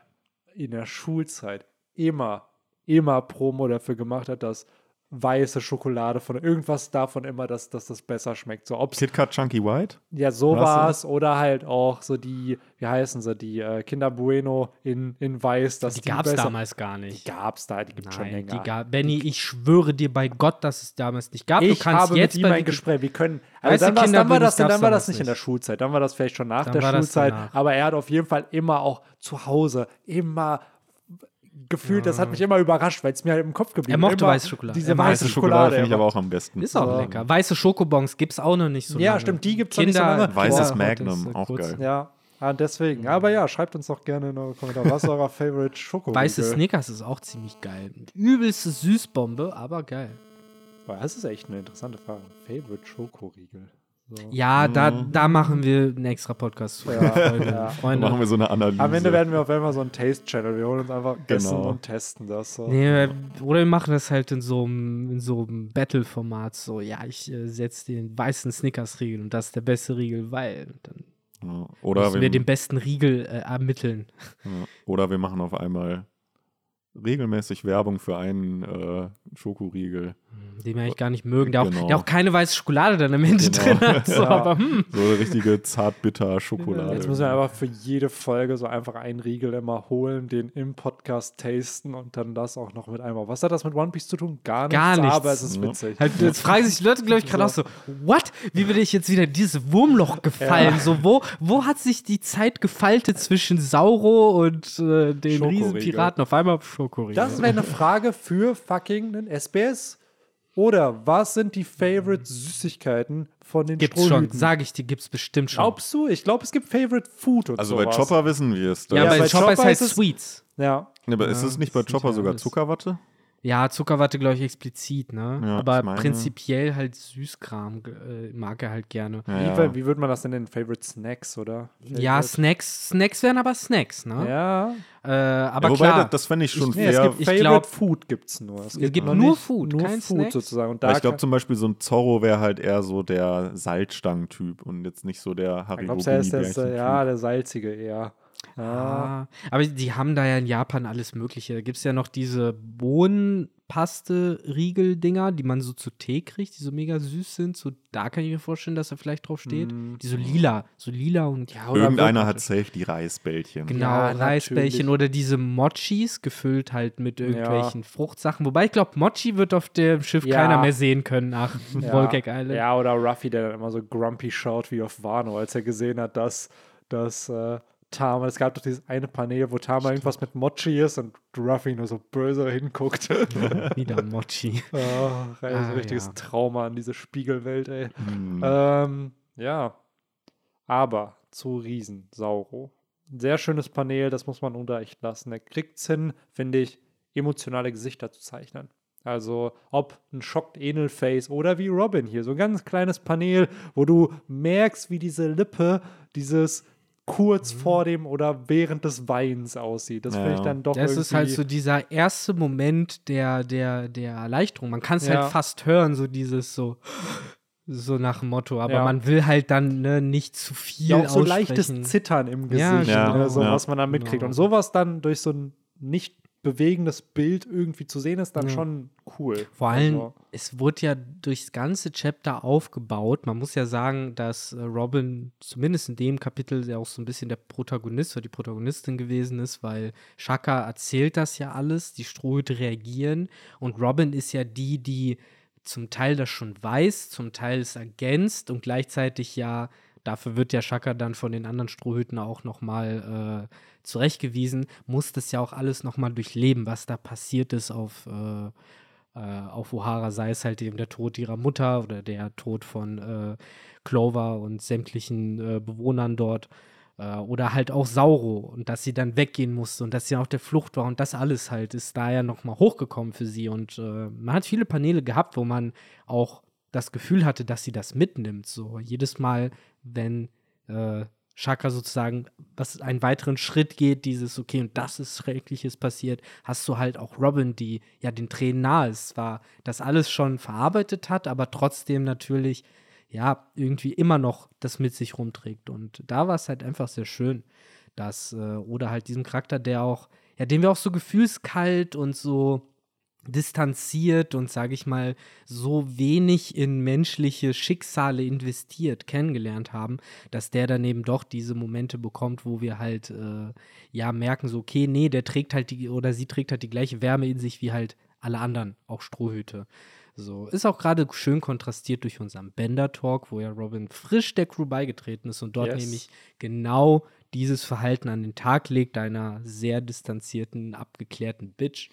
in der Schulzeit immer, immer Promo dafür gemacht hat, dass weiße Schokolade von irgendwas davon immer, dass, dass das besser schmeckt. So, ob's, KitKat Chunky White? Ja, sowas. Oder halt auch so die, wie heißen sie, die äh, Kinder Bueno in, in Weiß. Dass die, die gab es damals gar nicht. Die gab es da, die gibt es schon länger. Die gab, Benny, ich schwöre dir bei Gott, dass es damals nicht gab. Ich habe jetzt mit ihm ein Gespräch. Wir können. Also dann, dann, war das, dann war das nicht in der Schulzeit. Dann war das vielleicht schon nach dann der Schulzeit. Aber er hat auf jeden Fall immer auch zu Hause immer gefühlt, das hat mich immer überrascht, weil es mir halt im Kopf geblieben Er mochte immer weiße Schokolade. Diese weiße Weiße Schokolade Schokolade. finde ich aber auch am besten. Ist auch lecker. Weiße Schokobons gibt es auch noch nicht so Ja, lange. stimmt, die gibt's noch nicht so Kinder, lange. Weißes Ja, Magnum, ist auch kurz- geil. Ja, ah, deswegen. Aber ja, schreibt uns doch gerne in eure Kommentare, was ist euer Favorite Schokoriegel? Weiße Snickers ist auch ziemlich geil. Übelste Süßbombe, aber geil. Boah, Das ist echt eine interessante Frage. Favorite Schokoriegel. So. Ja, da, Mhm. da machen wir einen extra Podcast zu. Ja, Freunde. ja. Freunde. machen wir so eine Analyse. Am Ende werden wir auf einmal so ein Taste-Channel. Wir holen uns einfach Essen Genau. und testen das. So. Nee, oder wir machen das halt in so einem, in so einem Battle-Format. So, ja, ich äh, setze den weißen Snickers-Riegel und das ist der beste Riegel, weil dann Ja. Oder, müssen wir, wir den besten Riegel äh, ermitteln. ja. Oder wir machen auf einmal regelmäßig Werbung für einen äh, Schokoriegel. Den wir eigentlich gar nicht mögen, der, Genau. auch, der auch keine weiße Schokolade dann am Ende Genau. drin hat. So, Ja. aber hm. So eine richtige zartbitter Schokolade. Jetzt müssen wir einfach für jede Folge so einfach einen Riegel immer holen, den im Podcast tasten und dann das auch noch mit einmal. Was hat das mit One Piece zu tun? Gar nichts. Gar nichts. Aber es ist Ja. witzig. Halt, jetzt fragen sich die Leute, glaube ich, gerade auch so, what? Wie bin ich jetzt wieder in dieses Wurmloch gefallen? Ja. So, wo, wo hat sich die Zeit gefaltet zwischen Sauro und äh, den Schokoriegel. Riesenpiraten? Auf einmal Schokoriegel. Das wäre eine Frage für fucking einen SBS. Oder was sind die Favorite Süßigkeiten von den gibt's schon, Strohhüten? sage ich dir, gibt's bestimmt schon. Glaubst du? Ich glaube, es gibt Favorite Food und also sowas. bei Chopper wissen wir es. Ja, Ja, bei bei Chopper ist Chopper halt ist es- Sweets. Ja. Ja, aber ist es nicht bei Chopper sogar alles. Zuckerwatte? Ja, Zuckerwatte, glaube ich, explizit, ne? Ja, Aber ich meine- prinzipiell halt Süßkram äh, mag er halt gerne. Ja, Wie, ja. wie würde man das denn nennen? Favorite Snacks, oder? Ja, Favorite- Snacks, Snacks wären aber Snacks, ne? Ja. Äh, aber ja, wobei, klar. das, das fände ich schon es fair. gibt Ich Favorite glaub- Food gibt's nur. Es gibt noch nur nicht- Food, nur kein Food Snacks? sozusagen. Und da ich glaube zum Beispiel so ein Zorro wäre halt eher so der Salzstangen-Typ und jetzt nicht so der ich Haribo glaube, er ist das, Gummibärchen-Typ. ja, der salzige eher. Ja. Ah, aber die haben da ja in Japan alles Mögliche. Da gibt es ja noch diese Bohnenpaste-Riegel-Dinger, die man so zu Tee kriegt, die so mega süß sind. So, da kann ich mir vorstellen, dass er vielleicht drauf steht. Mm. Die so lila, so lila und Ja, oder Irgendeiner hat safe die Reisbällchen. Genau, Ja, Reisbällchen natürlich. oder diese Mochis, gefüllt halt mit irgendwelchen Fruchtsachen. Wobei ich glaube, Mochi wird auf dem Schiff Ja. keiner mehr sehen können nach Ja. Island. Ja, oder Ruffy, der dann immer so grumpy schaut wie auf Wano, als er gesehen hat, dass, dass äh, Tama, es gab doch dieses eine Panel, wo Tama irgendwas mit Mochi ist und Ruffy nur so böse hinguckt. Wieder Mochi. oh, ein Ah, richtiges ja. Trauma an diese Spiegelwelt, ey. Hm. Ähm, ja. Aber zu Riesen, Sauro. Sehr schönes Panel, das muss man unter echt lassen. Er kriegt es hin, finde ich, emotionale Gesichter zu zeichnen. Also, ob ein Shocked Enel Face oder wie Robin hier, so ein ganz kleines Panel, wo du merkst, wie diese Lippe dieses kurz Mhm. vor dem oder während des Weins aussieht. Das finde ich Ja. dann doch Das irgendwie. ist halt so dieser erste Moment der, der, der Erleichterung. Man kann es Ja. halt fast hören, so dieses so, so nach dem Motto. Aber Ja. man will halt dann ne, nicht zu viel ja, auch so leichtes Zittern im Ja, Gesicht, genau. ne, so Ja. was man dann mitkriegt. Genau. Und sowas dann durch so ein nicht bewegendes Bild irgendwie zu sehen, ist dann Ja. schon cool. Vor allem, Also, es wurde ja durchs ganze Chapter aufgebaut. Man muss ja sagen, dass äh, Robin zumindest in dem Kapitel ja auch so ein bisschen der Protagonist oder die Protagonistin gewesen ist, weil Shaka erzählt das ja alles, die Strohhüte reagieren und Robin ist ja die, die zum Teil das schon weiß, zum Teil es ergänzt und gleichzeitig ja, dafür wird ja Shaka dann von den anderen Strohhüten auch nochmal äh, zurechtgewiesen, muss das ja auch alles nochmal durchleben, was da passiert ist auf, äh, äh, auf O'Hara, sei es halt eben der Tod ihrer Mutter oder der Tod von äh, Clover und sämtlichen äh, Bewohnern dort. Äh, oder halt auch Sauro und dass sie dann weggehen musste und dass sie auf der Flucht war und das alles halt ist da ja nochmal hochgekommen für sie. Und äh, man hat viele Paneele gehabt, wo man auch das Gefühl hatte, dass sie das mitnimmt. So jedes Mal, wenn äh, Shaka sozusagen was einen weiteren Schritt geht, dieses, okay, und das ist Schreckliches passiert, hast du halt auch Robin, die ja den Tränen nahe ist, zwar das alles schon verarbeitet hat, aber trotzdem natürlich, ja, irgendwie immer noch das mit sich rumträgt. Und da war es halt einfach sehr schön, dass, äh, oder halt diesem Charakter, der auch, ja, den wir auch so gefühlskalt und so distanziert und, sage ich mal, so wenig in menschliche Schicksale investiert kennengelernt haben, dass der dann eben doch diese Momente bekommt, wo wir halt äh, ja merken, so, okay, nee, der trägt halt die, oder sie trägt halt die gleiche Wärme in sich wie halt alle anderen, auch Strohhüte. So, ist auch gerade schön kontrastiert durch unseren Bender-Talk, wo ja Robin frisch der Crew beigetreten ist und dort Yes. nämlich genau dieses Verhalten an den Tag legt, einer sehr distanzierten, abgeklärten Bitch,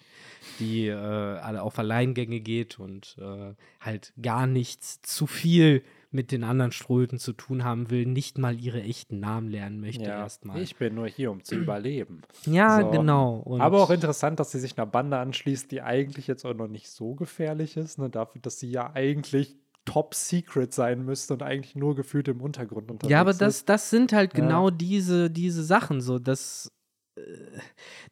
die äh, alle auf Alleingänge geht und äh, halt gar nichts zu viel mit den anderen Strohhüten zu tun haben will, nicht mal ihre echten Namen lernen möchte ja, erstmal. Ich bin nur hier, um zu überleben. Ja, so. genau. Und Aber auch interessant, dass sie sich einer Bande anschließt, die eigentlich jetzt auch noch nicht so gefährlich ist, ne? dafür, dass sie ja eigentlich Top Secret sein müsste und eigentlich nur gefühlt im Untergrund unterwegs Ja, aber das, das sind halt ja. genau diese, diese Sachen, so dass äh,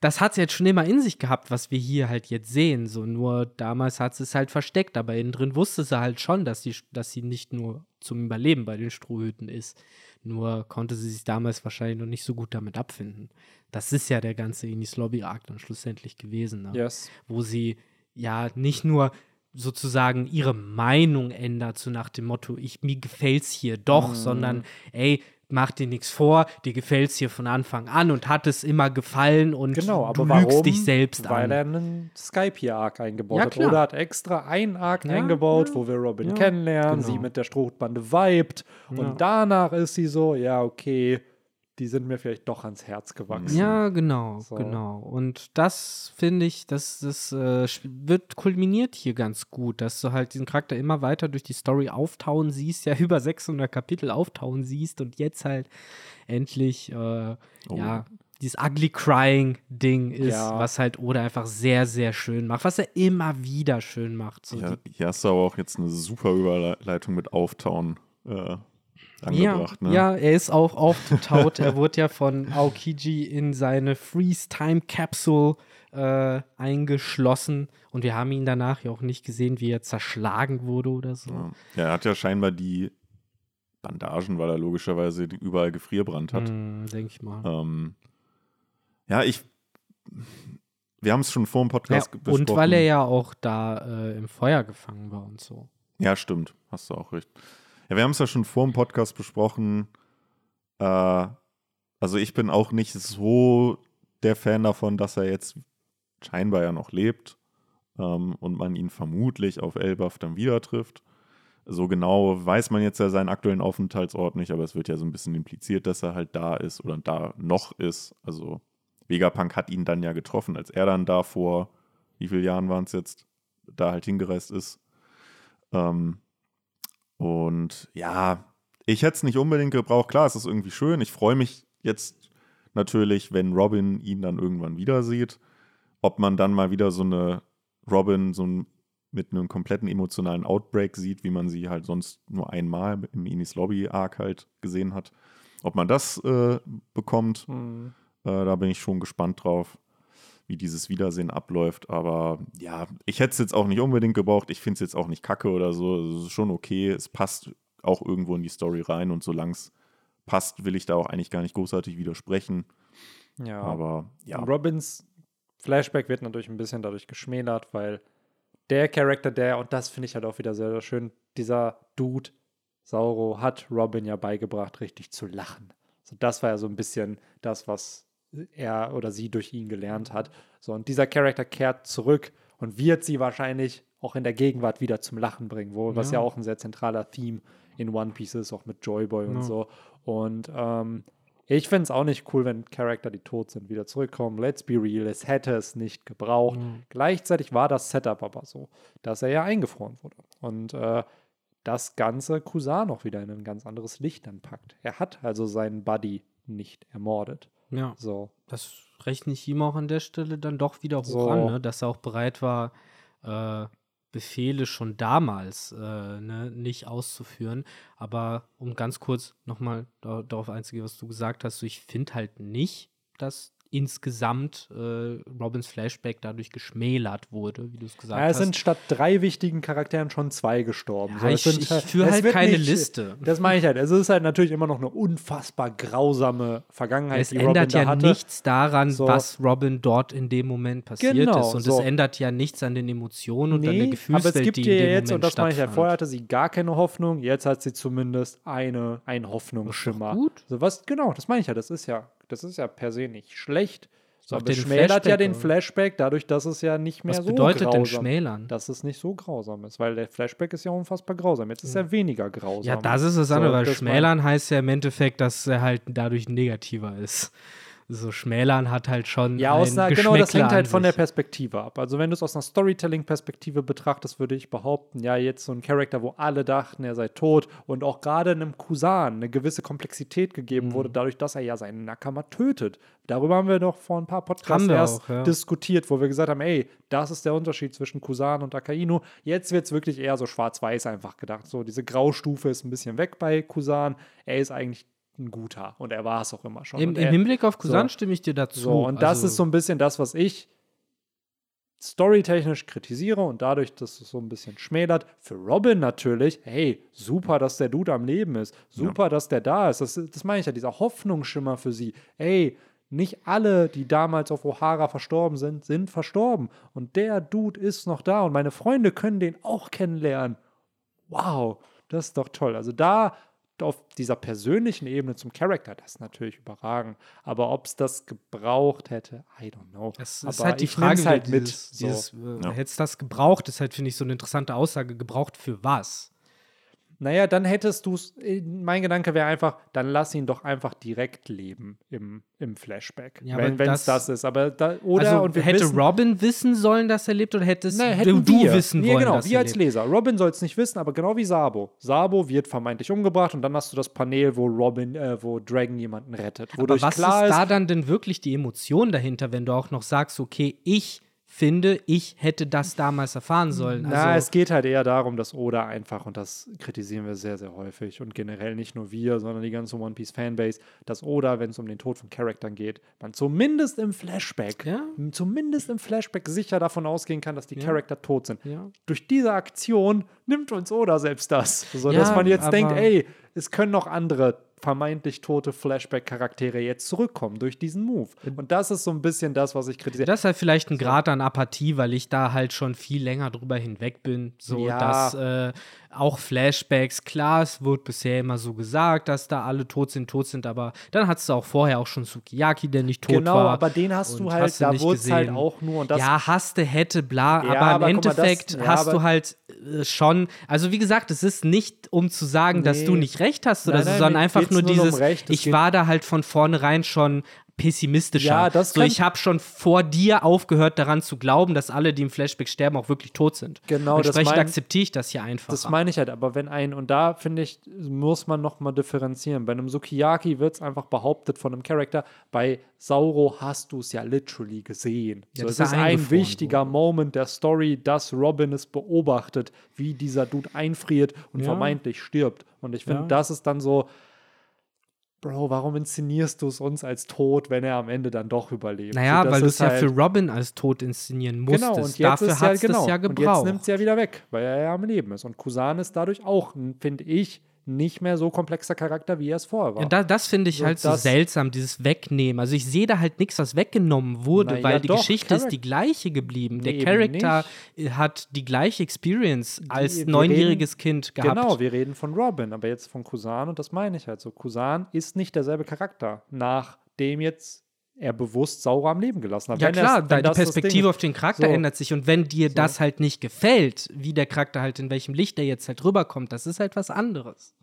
das hat es jetzt schon immer in sich gehabt, was wir hier halt jetzt sehen. So, nur damals hat es halt versteckt, aber innen drin wusste sie halt schon, dass sie, dass sie nicht nur zum Überleben bei den Strohhüten ist. Nur konnte sie sich damals wahrscheinlich noch nicht so gut damit abfinden. Das ist ja der ganze Inis Lobby-Arc dann schlussendlich gewesen, ne? yes. wo sie ja nicht nur sozusagen ihre Meinung ändert, so nach dem Motto, ich, mir gefällt's hier doch, mhm. sondern ey, mach dir nichts vor, dir gefällt's hier von Anfang an und hat es immer gefallen und genau, du lügst warum? dich selbst Weil an. er einen Skype-Arc eingebaut ja, hat. Oder hat extra einen Arc ja, eingebaut, ja. wo wir Robin kennenlernen, genau. sie mit der Strohbande vibet und danach ist sie so, ja, okay, die sind mir vielleicht doch ans Herz gewachsen. Ja, genau, so. genau. Und das finde ich, das, das äh, wird kulminiert hier ganz gut, dass du halt diesen Charakter immer weiter durch die Story auftauen siehst, ja über 600 Kapitel auftauen siehst und jetzt halt endlich, äh, oh. ja, dieses Ugly Crying Ding ist, ja. was halt Oda einfach sehr, sehr schön macht, was er immer wieder schön macht. So ja, hier hast du aber auch jetzt eine super Überleitung mit Auftauen. Äh, angebracht. Ja, ne? ja, er ist auch aufgetaut. er wurde ja von Aokiji in seine Freeze Time Capsule äh, eingeschlossen und wir haben ihn danach ja auch nicht gesehen, wie er zerschlagen wurde oder so. Ja, ja er hat ja scheinbar die Bandagen, weil er logischerweise überall Gefrierbrand hat. Mm, Denke ich mal. Ähm, ja, ich. Wir haben es schon vor dem Podcast ja, besprochen. Und weil er ja auch da äh, im Feuer gefangen war und so. Ja, stimmt. Hast du auch recht. Ja, wir haben es ja schon vor dem Podcast besprochen. Äh, also ich bin auch nicht so der Fan davon, dass er jetzt scheinbar ja noch lebt ähm, und man ihn vermutlich auf Elbaf dann wieder trifft. So genau weiß man jetzt ja seinen aktuellen Aufenthaltsort nicht, aber es wird ja so ein bisschen impliziert, dass er halt da ist oder da noch ist. Also Vegapunk hat ihn dann ja getroffen, als er dann da vor, wie viele Jahren waren es jetzt, da halt hingereist ist. Ähm, und ja, ich hätte es nicht unbedingt gebraucht. Klar, es ist irgendwie schön. Ich freue mich jetzt natürlich, wenn Robin ihn dann irgendwann wieder sieht. Ob man dann mal wieder so eine Robin so ein, mit einem kompletten emotionalen Outbreak sieht, wie man sie halt sonst nur einmal im Inis Lobby Arc halt gesehen hat. Ob man das äh, bekommt, mhm. äh, da bin ich schon gespannt drauf wie dieses Wiedersehen abläuft. Aber ja, ich hätte es jetzt auch nicht unbedingt gebraucht. Ich finde es jetzt auch nicht kacke oder so. Es ist schon okay. Es passt auch irgendwo in die Story rein und solange es passt, will ich da auch eigentlich gar nicht großartig widersprechen. Ja. Aber ja. Und Robins Flashback wird natürlich ein bisschen dadurch geschmälert, weil der Charakter, der, und das finde ich halt auch wieder sehr, sehr schön, dieser Dude, Sauro, hat Robin ja beigebracht, richtig zu lachen. So, das war ja so ein bisschen das, was er oder sie durch ihn gelernt hat. So, und dieser Charakter kehrt zurück und wird sie wahrscheinlich auch in der Gegenwart wieder zum Lachen bringen, wo, ja. was ja auch ein sehr zentraler Theme in One Piece ist, auch mit Joyboy ja. und so. Und ähm, ich finde es auch nicht cool, wenn Charakter, die tot sind, wieder zurückkommen. Let's be real, es hätte es nicht gebraucht. Mhm. Gleichzeitig war das Setup aber so, dass er ja eingefroren wurde. Und äh, das ganze Cousin noch wieder in ein ganz anderes Licht dann packt. Er hat also seinen Buddy nicht ermordet. Ja. So. Das rechne ich ihm auch an der Stelle dann doch wieder hoch so. an, ne? dass er auch bereit war, äh, Befehle schon damals äh, ne, nicht auszuführen. Aber um ganz kurz nochmal darauf einzugehen, was du gesagt hast, so ich finde halt nicht, dass insgesamt äh, Robins Flashback dadurch geschmälert wurde, wie du es gesagt ja, es hast. Es sind statt drei wichtigen Charakteren schon zwei gestorben. Ja, so, ich, ich, ich führe halt keine nicht, Liste. Das meine ich halt. Es ist halt natürlich immer noch eine unfassbar grausame Vergangenheit, es die Robin ändert ja hatte. nichts daran, so. was Robin dort in dem Moment passiert genau, ist. Und so. es ändert ja nichts an den Emotionen und nee, an der Gefühlswelt, aber es gibt die ihr jetzt, und das meine ich ja, vorher hatte sie gar keine Hoffnung, jetzt hat sie zumindest eine, einen Hoffnungsschimmer. Gut. So was, genau, das meine ich ja, das ist ja das ist ja per se nicht schlecht. So, aber es schmälert ja den Flashback dadurch, dass es ja nicht mehr Was so bedeutet grausam denn schmälern? Dass es nicht so grausam ist, weil der Flashback ist ja unfassbar grausam. Jetzt ist er weniger grausam. Ja, das ist das andere, So, weil schmälern heißt ja im Endeffekt, dass er halt dadurch negativer ist. So schmälern hat halt schon Ja, aus ein einer, genau, das hängt halt von der. Perspektive ab. Also wenn du es aus einer Storytelling-Perspektive betrachtest, würde ich behaupten, ja, jetzt so ein Charakter, wo alle dachten, er sei tot und auch gerade einem Kusan eine gewisse Komplexität gegeben Mhm. wurde, dadurch, dass er ja seinen Nakama tötet. Darüber haben wir doch vor ein paar Podcasts erst auch, ja. diskutiert, wo wir gesagt haben, ey, das ist der Unterschied zwischen Kusan und Akainu. Jetzt wird es wirklich eher so schwarz-weiß einfach gedacht. So, diese Graustufe ist ein bisschen weg bei Kusan. Er ist eigentlich ein guter und er war es auch immer schon. Im, Im er, Hinblick auf Kusan so. stimme ich dir dazu. so, und das Also, ist so ein bisschen das, was ich storytechnisch kritisiere und dadurch, dass es so ein bisschen schmälert. Für Robin natürlich, hey, super, dass der Dude am Leben ist. Super, dass der da ist. Das, das meine ich ja, dieser Hoffnungsschimmer für sie. Ey, nicht alle, die damals auf O'Hara verstorben sind, sind verstorben. Und der Dude ist noch da und meine Freunde können den auch kennenlernen. Wow, das ist doch toll. Also da auf dieser persönlichen Ebene zum Charakter, das ist natürlich überragend. Aber ob es das gebraucht hätte, I don't know. Es ist Aber halt die ich Frage, halt mit. dieses, so. dieses äh, Ja. hättest das gebraucht, ist halt, finde ich, so eine interessante Aussage. Gebraucht für was? Naja, dann hättest du es, mein Gedanke wäre einfach, dann lass ihn doch einfach direkt leben im, im Flashback. Ja, wenn aber es das- das ist. Aber da, oder also und wir hätte wissen, Robin wissen sollen, dass er lebt, oder hättest Nein, du, wir. wissen nee, wollen, genau, dass wir er als lebt? Leser. Robin soll es nicht wissen, aber genau wie Sabo. Sabo wird vermeintlich umgebracht und dann hast du das Panel, wo Robin, äh, wo Dragon jemanden rettet. Aber Wodurch was klar ist, da dann denn wirklich die Emotion dahinter, wenn du auch noch sagst, okay, ich finde, ich hätte das damals erfahren sollen? Also, Na, es geht halt eher darum, dass Oda einfach, und das kritisieren wir sehr, sehr häufig und generell nicht nur wir, sondern die ganze One Piece Fanbase, dass Oda, wenn es um den Tod von Charaktern geht, man zumindest im Flashback, Ja. zumindest im Flashback sicher davon ausgehen kann, dass die Charakter tot sind. Ja. Durch diese Aktion nimmt uns Oda selbst das, so Ja, dass man jetzt denkt, ey, es können noch andere vermeintlich tote Flashback-Charaktere jetzt zurückkommen durch diesen Move. Und das ist so ein bisschen das, was ich kritisiere. Das ist halt vielleicht ein Grad an Apathie, weil ich da halt schon viel länger drüber hinweg bin. So, Ja. dass äh, auch Flashbacks, klar, es wurde bisher immer so gesagt, dass da alle tot sind, tot sind, aber dann hattest du auch vorher auch schon Sukiyaki, der nicht tot genau, war. aber den hast du halt, hast du da nicht wurde es halt gesehen. auch nur und das ja, hasste, hätte, bla, Ja, aber aber im guck mal, das- Endeffekt ja, hast du halt äh, schon, also wie gesagt, es ist nicht, um zu sagen, dass Nee. du nicht recht hast oder Nein, so, nein, sondern mir einfach nur nur um dieses, Recht. Ich war da halt von vornherein schon pessimistischer. Ja, das so, ich habe schon vor dir aufgehört, daran zu glauben, dass alle, die im Flashback sterben, auch wirklich tot sind. Genau, das Entsprechend akzeptiere ich das hier einfach. Das meine ich halt, aber wenn ein, und da finde ich, muss man nochmal differenzieren. Bei einem Sukiyaki wird es einfach behauptet von einem Charakter, bei Sauro hast du es ja literally gesehen. Ja, so, das ist ein wichtiger Moment der Story, dass Robin es beobachtet, wie dieser Dude einfriert und Ja. vermeintlich stirbt. Und ich finde, Ja. das ist dann so, Bro, warum inszenierst du es uns als tot, wenn er am Ende dann doch überlebt? naja, So, weil du es ja halt- für Robin als tot inszenieren musstest. Genau, und jetzt Dafür hat ja, es genau. das ja Und jetzt gebraucht. nimmt es ja wieder weg, weil er ja am Leben ist. Und Kusan ist dadurch auch, finde ich, nicht mehr so komplexer Charakter, wie er es vorher war. Ja, da, das finde ich So, halt so seltsam, dieses Wegnehmen. Also ich sehe da halt nichts, was weggenommen wurde, ja, weil die doch, Geschichte ist Charac- die gleiche geblieben. Der Nee, eben Charakter hat die gleiche Experience als wir neunjähriges Kind gehabt. Genau, wir reden von Robin, aber jetzt von Kusan und das meine ich halt so. Kusan ist nicht derselbe Charakter, nachdem jetzt er bewusst Sauer am Leben gelassen hat. Ja Wenn klar, die das Ding Perspektive auf den Charakter So. ändert sich und wenn dir das halt nicht gefällt, wie der Charakter halt in welchem Licht er jetzt halt rüberkommt, das ist halt was anderes.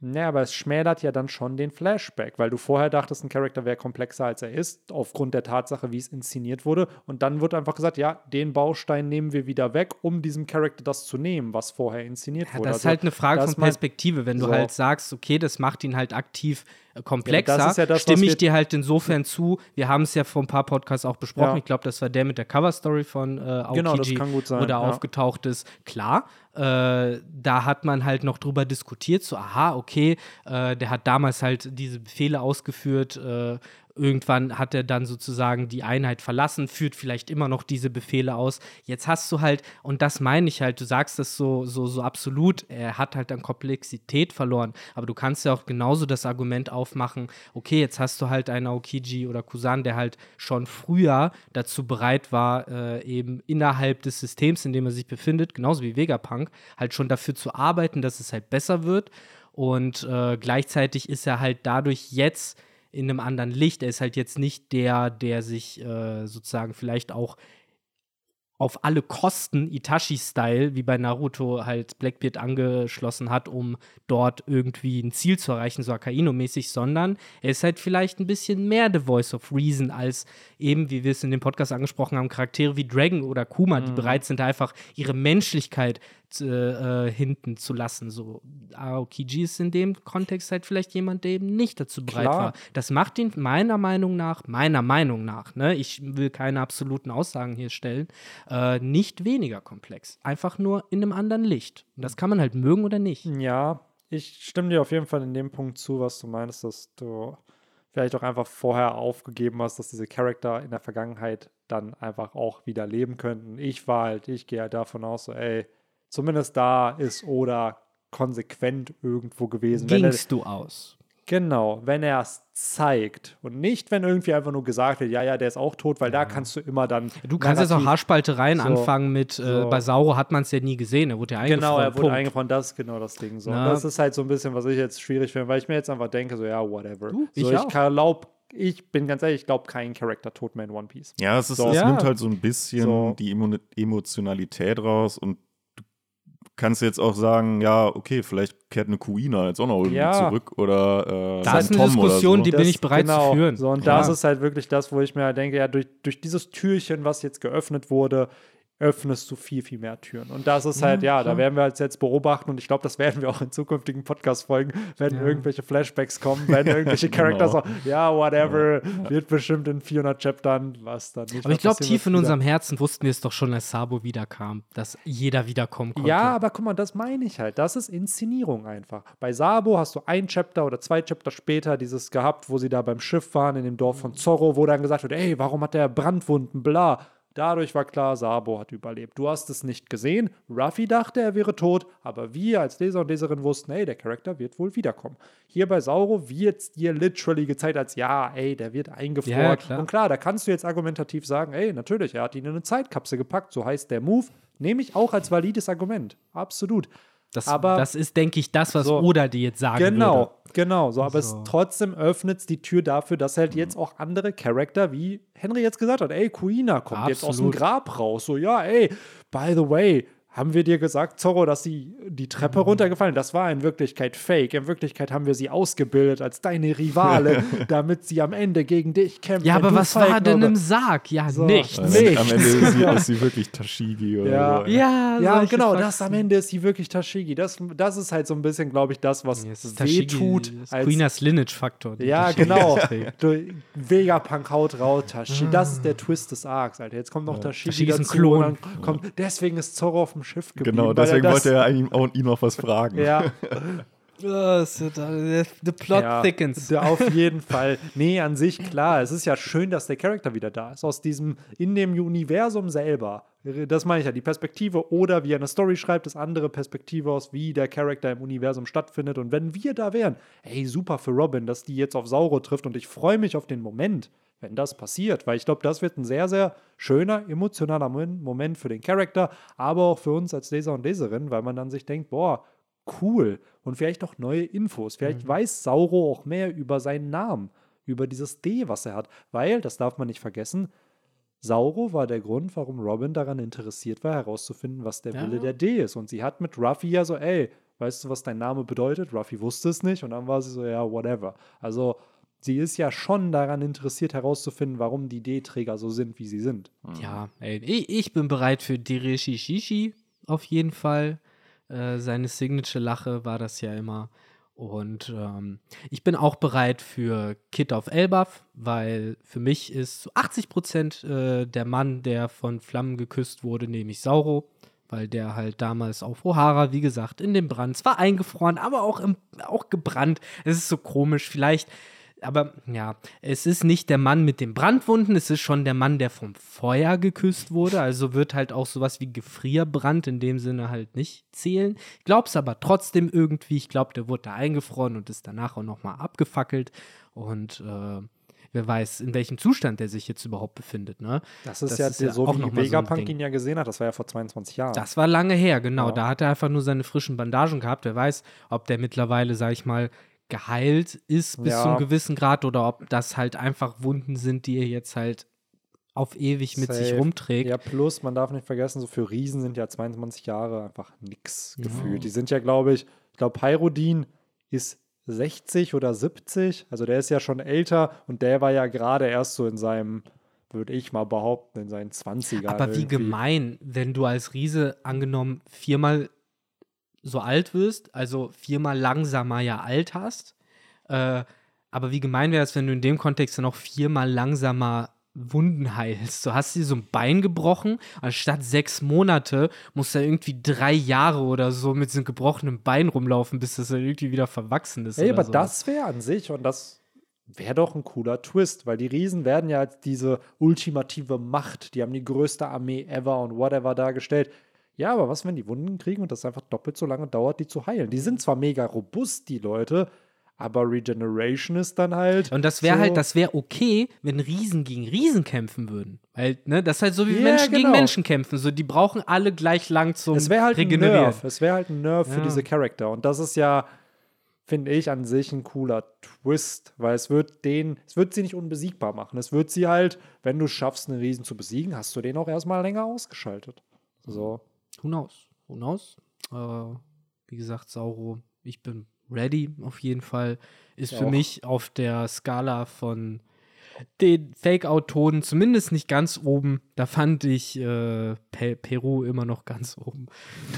Ja, aber es schmälert ja dann schon den Flashback, weil du vorher dachtest, ein Charakter wäre komplexer als er ist, aufgrund der Tatsache, wie es inszeniert wurde. Und dann wird einfach gesagt, ja, den Baustein nehmen wir wieder weg, um diesem Charakter das zu nehmen, was vorher inszeniert Ja, wurde. das ist Also, halt eine Frage von Perspektive. Wenn du So. halt sagst, okay, das macht ihn halt aktiv komplexer, ist ja das, stimme ich dir halt insofern zu. Wir haben es ja vor ein paar Podcasts auch besprochen. Ja. Ich glaube, das war der mit der Cover-Story von äh, Aokiji, Genau, das kann gut sein, wo ja. aufgetaucht ist. Klar, äh, da hat man halt noch drüber diskutiert, so, aha, okay, äh, der hat damals halt diese Befehle ausgeführt, äh, Irgendwann hat er dann sozusagen die Einheit verlassen, führt vielleicht immer noch diese Befehle aus. Jetzt hast du halt, und das meine ich halt, du sagst das so, so, so absolut, er hat halt an Komplexität verloren. Aber du kannst ja auch genauso das Argument aufmachen, okay, jetzt hast du halt einen Aokiji oder Kusan, der halt schon früher dazu bereit war, äh, eben innerhalb des Systems, in dem er sich befindet, genauso wie Vegapunk, halt schon dafür zu arbeiten, dass es halt besser wird. Und äh, gleichzeitig ist er halt dadurch jetzt in einem anderen Licht. Er ist halt jetzt nicht der, der sich äh, sozusagen vielleicht auch auf alle Kosten Itachi-Style, wie bei Naruto halt Blackbeard angeschlossen hat, um dort irgendwie ein Ziel zu erreichen, so Akaino-mäßig, sondern er ist halt vielleicht ein bisschen mehr The Voice of Reason als eben, wie wir es in dem Podcast angesprochen haben, Charaktere wie Dragon oder Kuma, die mhm. bereit sind, einfach ihre Menschlichkeit äh, hinten zu lassen. So, Aokiji ist in dem Kontext halt vielleicht jemand, der eben nicht dazu bereit Klar. war. Das macht ihn meiner Meinung nach, meiner Meinung nach, ne, ich will keine absoluten Aussagen hier stellen, äh, nicht weniger komplex. Einfach nur in einem anderen Licht. Und das kann man halt mögen oder nicht. Ja, ich stimme dir auf jeden Fall in dem Punkt zu, was du meinst, dass du vielleicht auch einfach vorher aufgegeben hast, dass diese Charakter in der Vergangenheit dann einfach auch wieder leben könnten. Ich war halt, ich gehe halt davon aus, so, ey, zumindest da ist Oda konsequent irgendwo gewesen. Gingst er, du aus? Genau, wenn er es zeigt und nicht, wenn irgendwie einfach nur gesagt wird, ja, ja, der ist auch tot, weil ja. da kannst du immer dann. Du kannst jetzt auch Haarspaltereien so, anfangen mit, äh, so. bei Sauro hat man es ja nie gesehen, er wurde ja eingefroren. Genau, er wurde Punkt. eingefroren, das ist genau das Ding. So. Das ist halt so ein bisschen, was ich jetzt schwierig finde, weil ich mir jetzt einfach denke, so, ja, whatever. Du, ich, so, ich glaube, ich bin ganz ehrlich, ich glaube kein Charakter tot mehr in One Piece. Ja, es, ist, so. es ja. nimmt halt so ein bisschen so. die Emotionalität raus und kannst du jetzt auch sagen, ja, okay, vielleicht kehrt eine Kuina jetzt auch noch irgendwie ja. zurück oder äh, Das ist eine Tom Diskussion, so. die das, bin ich bereit genau, zu führen. So, und ja. das ist halt wirklich das, wo ich mir halt denke, ja, durch, durch dieses Türchen, was jetzt geöffnet wurde, öffnest du viel, viel mehr Türen. Und das ist halt, ja, ja da werden wir als jetzt beobachten und ich glaube, das werden wir auch in zukünftigen Podcast-Folgen, wenn ja. irgendwelche Flashbacks kommen, wenn irgendwelche Charakter genau. sagen, ja, whatever, ja. wird bestimmt in 400 Chaptern, was dann nicht. Aber ich glaube, tief in unserem Herzen wussten wir es doch schon, als Sabo wiederkam, dass jeder wiederkommen konnte. Ja, aber guck mal, das meine ich halt. Das ist Inszenierung einfach. Bei Sabo hast du ein Chapter oder zwei Chapter später dieses gehabt, wo sie da beim Schiff waren, in dem Dorf von Zorro, wo dann gesagt wird, ey, warum hat der Brandwunden, bla. Dadurch war klar, Sabo hat überlebt. Du hast es nicht gesehen. Ruffy dachte, er wäre tot, aber wir als Leser und Leserin wussten, ey, der Charakter wird wohl wiederkommen. Hier bei Sauro wird dir literally gezeigt als, ja, ey, der wird eingefroren. Ja, klar. Und klar, da kannst du jetzt argumentativ sagen, ey, natürlich, er hat ihn in eine Zeitkapsel gepackt, so heißt der Move. Nehme ich auch als valides Argument. Absolut. Das, aber, das ist, denke ich, das, was so, Oda dir jetzt sagen genau, würde. Genau, so, aber so. es trotzdem öffnet es die Tür dafür, dass halt jetzt auch andere Charakter, wie Henry jetzt gesagt hat, ey, Kuina kommt Absolut. jetzt aus dem Grab raus. So, ja, ey, by the way, haben wir dir gesagt, Zorro, dass sie die Treppe mhm. runtergefallen? Das war in Wirklichkeit fake. In Wirklichkeit haben wir sie ausgebildet als deine Rivale, damit sie am Ende gegen dich kämpfen. Ja, aber was war denn im Sarg? Ja, so. nichts. Am, nichts. am Ende ist sie, ist sie, wirklich Tashigi oder ja. so. Ja, ja genau, Faxen. das am Ende ist sie wirklich Tashigi. Das, das ist halt so ein bisschen, glaube ich, das, was ja, wehtut. Queeners Lineage-Faktor. Ja, genau. Vegapunk haut raus, Tashigi. Das ist der Twist des Arcs, Alter. Jetzt kommt noch ja. Tashigi, Tashigi dazu. Ist ein Klon. Kommt, deswegen ist Zorro auf dem Schiff geblieben. Genau, deswegen er wollte er ihm, auch, ihm noch was fragen. Ja. The plot ja, thickens. Auf jeden Fall. Nee, an sich klar. Es ist ja schön, dass der Charakter wieder da ist. Aus diesem, in dem Universum selber. Das meine ich ja, die Perspektive oder wie er eine Story schreibt, ist andere Perspektive aus, wie der Charakter im Universum stattfindet. Und wenn wir da wären, ey, super für Robin, dass die jetzt auf Sauro trifft und ich freue mich auf den Moment wenn das passiert, weil ich glaube, das wird ein sehr, sehr schöner, emotionaler Moment für den Charakter, aber auch für uns als Leser und Leserin, weil man dann sich denkt, boah, cool und vielleicht auch neue Infos. Vielleicht mhm. weiß Sauro auch mehr über seinen Namen, über dieses D, was er hat, weil, das darf man nicht vergessen, Sauro war der Grund, warum Robin daran interessiert war, herauszufinden, was der ja. Wille der D ist. Und sie hat mit Ruffy ja so, ey, weißt du, was dein Name bedeutet? Ruffy wusste es nicht und dann war sie so, ja, whatever. Also sie ist ja schon daran interessiert herauszufinden, warum die D-Träger so sind, wie sie sind. Mhm. Ja, ey, ich bin bereit für Direshi Shishi auf jeden Fall. Äh, seine Signature-Lache war das ja immer. Und ähm, ich bin auch bereit für Kid auf Elbaf, weil für mich ist zu 80 Prozent äh, der Mann, der von Flammen geküsst wurde, nämlich Sauro, weil der halt damals auf O'Hara, wie gesagt, in dem Brand, zwar eingefroren, aber auch, im, auch gebrannt. Es ist so komisch. Vielleicht aber ja, es ist nicht der Mann mit den Brandwunden, es ist schon der Mann, der vom Feuer geküsst wurde. Also wird halt auch sowas wie Gefrierbrand in dem Sinne halt nicht zählen. Ich glaube es aber trotzdem irgendwie. Ich glaube, der wurde da eingefroren und ist danach auch nochmal abgefackelt. Und äh, wer weiß, in welchem Zustand der sich jetzt überhaupt befindet. Ne? Das ist das ja, ist ja so, wie Vegapunk so ihn ja gesehen hat. Das war ja vor 22 Jahren. Das war lange her, genau. Ja. Da hat er einfach nur seine frischen Bandagen gehabt. Wer weiß, ob der mittlerweile, sag ich mal, geheilt ist bis ja. zu einem gewissen Grad oder ob das halt einfach Wunden sind, die er jetzt halt auf ewig mit Safe. sich rumträgt. Ja, plus, man darf nicht vergessen, so für Riesen sind ja 22 Jahre einfach nix gefühlt. Ja. Die sind ja, glaube ich, ich glaube, Pyrodin ist 60 oder 70, also der ist ja schon älter und der war ja gerade erst so in seinem, würde ich mal behaupten, in seinen 20ern. Aber wie irgendwie. gemein, wenn du als Riese angenommen viermal so alt wirst, also viermal langsamer ja alt hast. Äh, aber wie gemein wäre es, wenn du in dem Kontext dann auch viermal langsamer Wunden heilst. Du hast dir so ein Bein gebrochen, anstatt sechs Monate musst du irgendwie drei Jahre oder so mit so einem gebrochenen Bein rumlaufen, bis das dann irgendwie wieder verwachsen ist. Ey, aber so. das wäre an sich, und das wäre doch ein cooler Twist, weil die Riesen werden ja als diese ultimative Macht, die haben die größte Armee ever und whatever dargestellt. Ja, aber was, wenn die Wunden kriegen und das einfach doppelt so lange dauert, die zu heilen? Die sind zwar mega robust, die Leute, aber Regeneration ist dann halt. Und das wäre so halt, das wäre okay, wenn Riesen gegen Riesen kämpfen würden. Weil, ne, das ist halt so wie yeah, Menschen genau. gegen Menschen kämpfen. So, die brauchen alle gleich lang zum es halt Regenerieren. Ein Nerv. Es wäre halt ein Nerv ja. für diese Charakter. Und das ist ja, finde ich, an sich ein cooler Twist, weil es wird den, es wird sie nicht unbesiegbar machen. Es wird sie halt, wenn du schaffst, einen Riesen zu besiegen, hast du den auch erstmal länger ausgeschaltet. So. Who knows? Who knows? Äh, wie gesagt, Sauro, ich bin ready auf jeden Fall. Ist ja für auch. mich auf der Skala von den Fake-Out-Tonen zumindest nicht ganz oben. Da fand ich äh, Pe Peru immer noch ganz oben.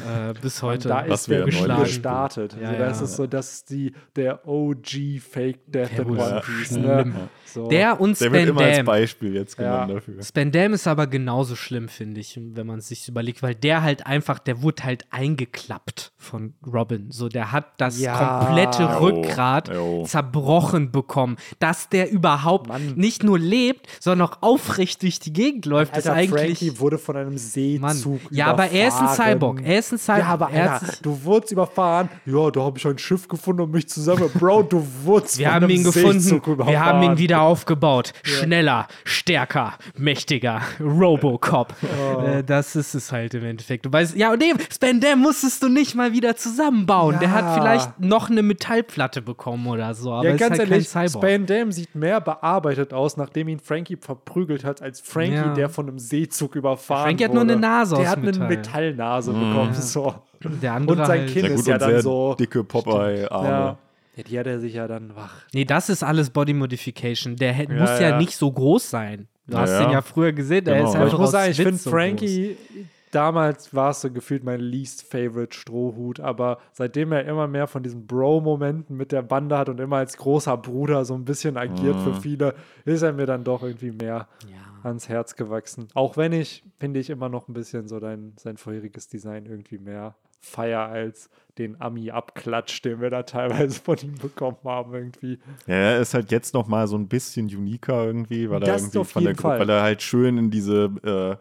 Äh, bis heute. da ist der geschlagen. gestartet. Ja, also das ja. ist so, dass die der OG Fake Death Peru in One Piece. Ne? So. Der und Spandam. Der wird immer als Beispiel jetzt genommen ja. dafür. Spandam ist aber genauso schlimm, finde ich, wenn man es sich überlegt, weil der halt einfach, der wurde halt eingeklappt von Robin. So, der hat das komplette Rückgrat oh. zerbrochen bekommen. Dass der überhaupt Mann. nicht nicht nur lebt, sondern auch aufrecht durch die Gegend läuft, Alter, ist eigentlich. Frankie wurde von einem Seezug Mann. Ja, aber er ist ein Cyborg. Er ist ein Cyborg. Ja, aber Alter, du wurdest überfahren. Ja, da habe ich ein Schiff gefunden und mich zusammen. Bro, du wurdest Wir von haben einem ihn gefunden. Überfahren. Wir haben ihn wieder aufgebaut. Ja. Schneller, stärker, mächtiger. Robocop. Oh. Äh, das ist es halt im Endeffekt. Du weißt, ja, nee, Spandam musstest du nicht mal wieder zusammenbauen. Ja. Der hat vielleicht noch eine Metallplatte bekommen oder so. Aber ja, ganz halt ehrlich, Spandam sieht mehr bearbeitet aus, nachdem ihn Frankie verprügelt hat, als Frankie, ja. der von einem Seezug überfahren Frankie hat nur eine Nase Der hat Metall. eine Metallnase mhm. bekommen. So. Der andere und sein halt. Kind ist ja dann so. Dicke Popeye-Arme. Ja. Ja, die hat er sich ja dann wach. Nee, das ist alles Body Modification. Der ja, muss ja, ja, nicht so groß sein. Du hast den ja früher gesehen, der genau. ist einfach Ich muss sagen, ich finde Frankie, groß damals war es so gefühlt mein least favorite Strohhut, aber seitdem er immer mehr von diesen Bro-Momenten mit der Bande hat und immer als großer Bruder so ein bisschen agiert mhm. für viele, ist er mir dann doch irgendwie mehr ja. ans Herz gewachsen. Auch wenn ich, finde ich, immer noch ein bisschen so dein, sein vorheriges Design irgendwie mehr feier als den Ami-Abklatsch, den wir da teilweise von ihm bekommen haben irgendwie. Ja, er ist halt jetzt noch mal so ein bisschen uniker irgendwie, weil das er irgendwie von der Gruppe, weil er halt schön in diese äh,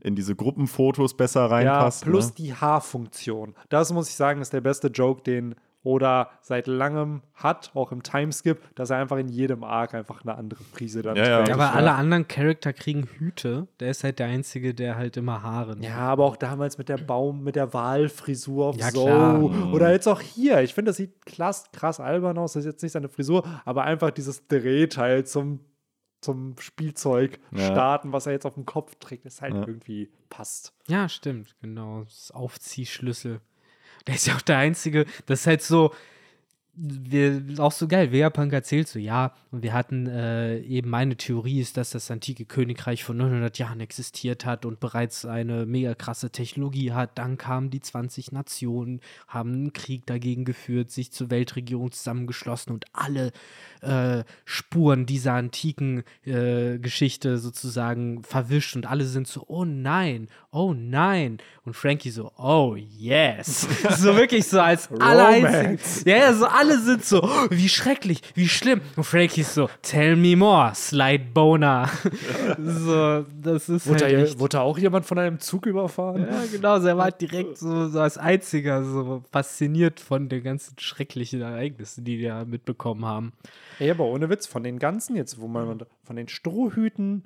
in diese Gruppenfotos besser reinpasst. Ja, plus ne? die Haarfunktion. Das muss ich sagen, ist der beste Joke, den Oda seit langem hat, auch im Timeskip, dass er einfach in jedem Arc einfach eine andere Prise dann ja, trägt. Ja, aber alle anderen Charakter kriegen Hüte. Der ist halt der Einzige, der halt immer Haare. Ja, aber auch damals mit der Baum, mit der Wahlfrisur auf ja, so. Klar. Oder jetzt auch hier. Ich finde, das sieht krass, krass albern aus. Das ist jetzt nicht seine Frisur, aber einfach dieses Drehteil zum zum Spielzeug ja. starten, was er jetzt auf dem Kopf trägt, ist halt ja. irgendwie passt. Ja, stimmt, genau. Das Aufziehschlüssel. Der ist ja auch der Einzige, das ist halt so, wir, auch so geil, Vegapunk erzählt so, ja, und wir hatten äh, eben meine Theorie ist, dass das antike Königreich vor 900 Jahren existiert hat und bereits eine mega krasse Technologie hat. Dann kamen die 20 Nationen, haben einen Krieg dagegen geführt, sich zur Weltregierung zusammengeschlossen und alle äh, Spuren dieser antiken äh, Geschichte sozusagen verwischt und alle sind so, oh nein, oh nein. Und Frankie so, oh yes. so wirklich so als aller Ja, ja, so alle sind so, oh, wie schrecklich, wie schlimm. Und Frankie ist so, tell me more, Slide Boner. so, das ist wurde, halt da, wurde da auch jemand von einem Zug überfahren? Ja, genau, er war halt direkt so, so als einziger so fasziniert von den ganzen schrecklichen Ereignissen, die die da mitbekommen haben. Ey, aber ohne Witz, von den ganzen jetzt, wo man von den Strohhüten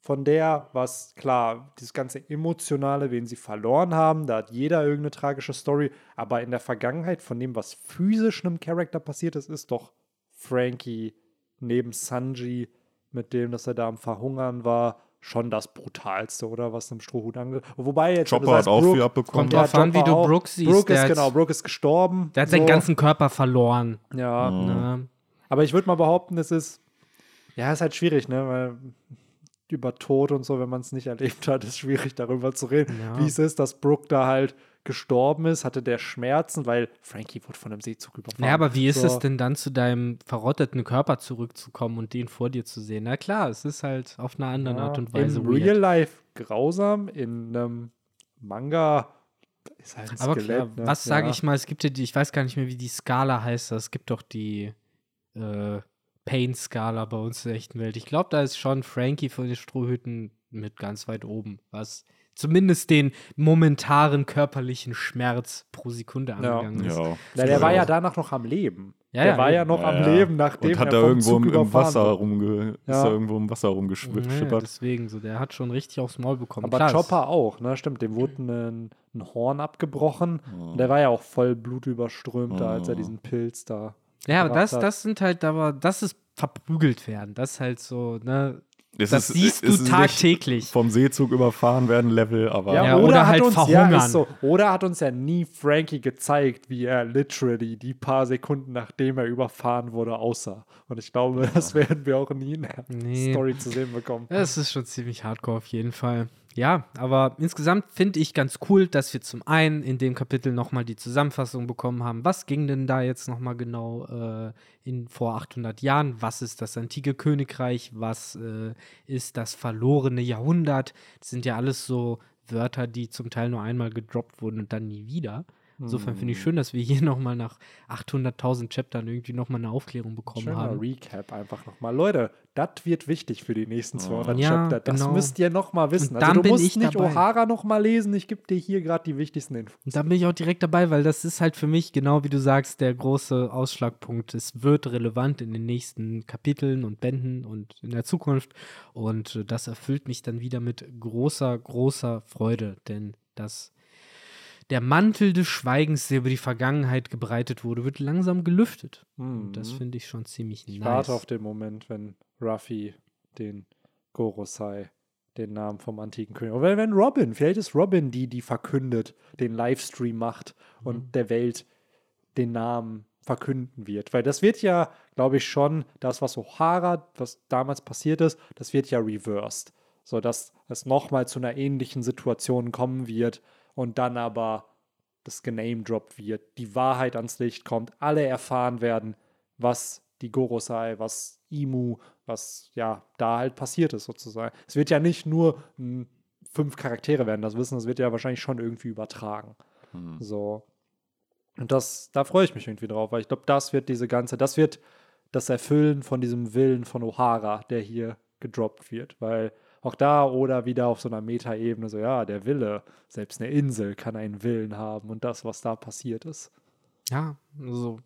von der, was klar, dieses ganze Emotionale, wen sie verloren haben, da hat jeder irgendeine tragische Story, aber in der Vergangenheit von dem, was physisch einem Charakter passiert ist, ist doch Frankie neben Sanji, mit dem, dass er da am Verhungern war, schon das brutalste, oder was einem Strohhut angeht. Wobei jetzt Chopper hat auch viel abbekommen. Kommt drauf an, wie du Brooke siehst. Brooke ist, genau, Brooke ist gestorben. Der hat so. seinen ganzen Körper verloren. Ja. Mhm. Ne? Aber ich würde mal behaupten, es ist, ja, ist halt schwierig, ne, weil über Tod und so, wenn man es nicht erlebt hat, ist schwierig darüber zu reden, ja. wie es ist, dass Brooke da halt gestorben ist, hatte der Schmerzen, weil Frankie wurde von einem Seezug überfahren. Ja, aber wie ist so. es denn dann zu deinem verrotteten Körper zurückzukommen und den vor dir zu sehen? Na klar, es ist halt auf eine andere ja, Art und Weise. Im Real Life grausam, in einem Manga ist halt ein aber Skelett. Klar, ne? was sage ich mal, es gibt ja die, ich weiß gar nicht mehr, wie die Skala heißt, es gibt doch die äh, Pain-Skala bei uns in der echten Welt. Ich glaube, da ist schon Frankie von den Strohhüten mit ganz weit oben, was zumindest den momentaren körperlichen Schmerz pro Sekunde angegangen ja. ist. Ja. Na, der war ja danach noch am Leben. Ja, der war ja noch am Leben, nachdem Und hat er irgendwo im, im Wasser rumge ist er irgendwo im Wasser rumgeschippert. Ja, deswegen so, der hat schon richtig aufs Maul bekommen. Aber Klar, Chopper auch, ne? Stimmt, dem wurde ein, ein Horn abgebrochen. Oh. der war ja auch voll blutüberströmt, da, als er diesen Pilz da ja, aber das, das sind halt, aber das ist verprügelt werden. Das ist halt so, ne? Es das ist, siehst du tagtäglich. Vom Seezug überfahren werden Level, aber. Ja, ja oder, oder halt uns, verhungern. Ja, so, oder hat uns ja nie Frankie gezeigt, wie er literally die paar Sekunden nachdem er überfahren wurde aussah. Und ich glaube, das werden wir auch nie in der nee. Story zu sehen bekommen. Es ist schon ziemlich hardcore auf jeden Fall ja, aber insgesamt finde ich ganz cool, dass wir zum einen in dem Kapitel nochmal die Zusammenfassung bekommen haben. Was ging denn da jetzt nochmal genau äh, in, vor 800 Jahren? Was ist das antike Königreich? Was äh, ist das verlorene Jahrhundert? Das sind ja alles so Wörter, die zum Teil nur einmal gedroppt wurden und dann nie wieder. Insofern finde ich hm. schön, dass wir hier nochmal nach 800.000 Chaptern irgendwie nochmal eine Aufklärung bekommen Schöner haben. Recap einfach nochmal. Leute, das wird wichtig für die nächsten 200 ja, Chapter. Das genau. müsst ihr nochmal wissen. Und also du musst nicht dabei. O'Hara nochmal lesen. Ich gebe dir hier gerade die wichtigsten Infos. Und dann bin ich auch direkt dabei, weil das ist halt für mich, genau wie du sagst, der große Ausschlagpunkt. Es wird relevant in den nächsten Kapiteln und Bänden und in der Zukunft. Und das erfüllt mich dann wieder mit großer, großer Freude. Denn das der Mantel des Schweigens, der über die Vergangenheit gebreitet wurde, wird langsam gelüftet. Mhm. das finde ich schon ziemlich ich nice. Ich warte auf den Moment, wenn Ruffy den Gorosei, den Namen vom antiken König, oder wenn Robin, vielleicht ist Robin die, die verkündet, den Livestream macht und mhm. der Welt den Namen verkünden wird. Weil das wird ja, glaube ich, schon das, was O'Hara, was damals passiert ist, das wird ja reversed. So dass es nochmal zu einer ähnlichen Situation kommen wird, und dann aber das genamedroppt wird, die Wahrheit ans Licht kommt, alle erfahren werden, was die Gorosei, was Imu, was ja da halt passiert ist sozusagen. Es wird ja nicht nur m, fünf Charaktere werden das wissen, das wird ja wahrscheinlich schon irgendwie übertragen. Mhm. So. Und das, da freue ich mich irgendwie drauf, weil ich glaube, das wird diese ganze, das wird das Erfüllen von diesem Willen von O'Hara, der hier gedroppt wird, weil auch da oder wieder auf so einer Metaebene, so ja, der Wille, selbst eine Insel kann einen Willen haben und das, was da passiert ist. Ja, also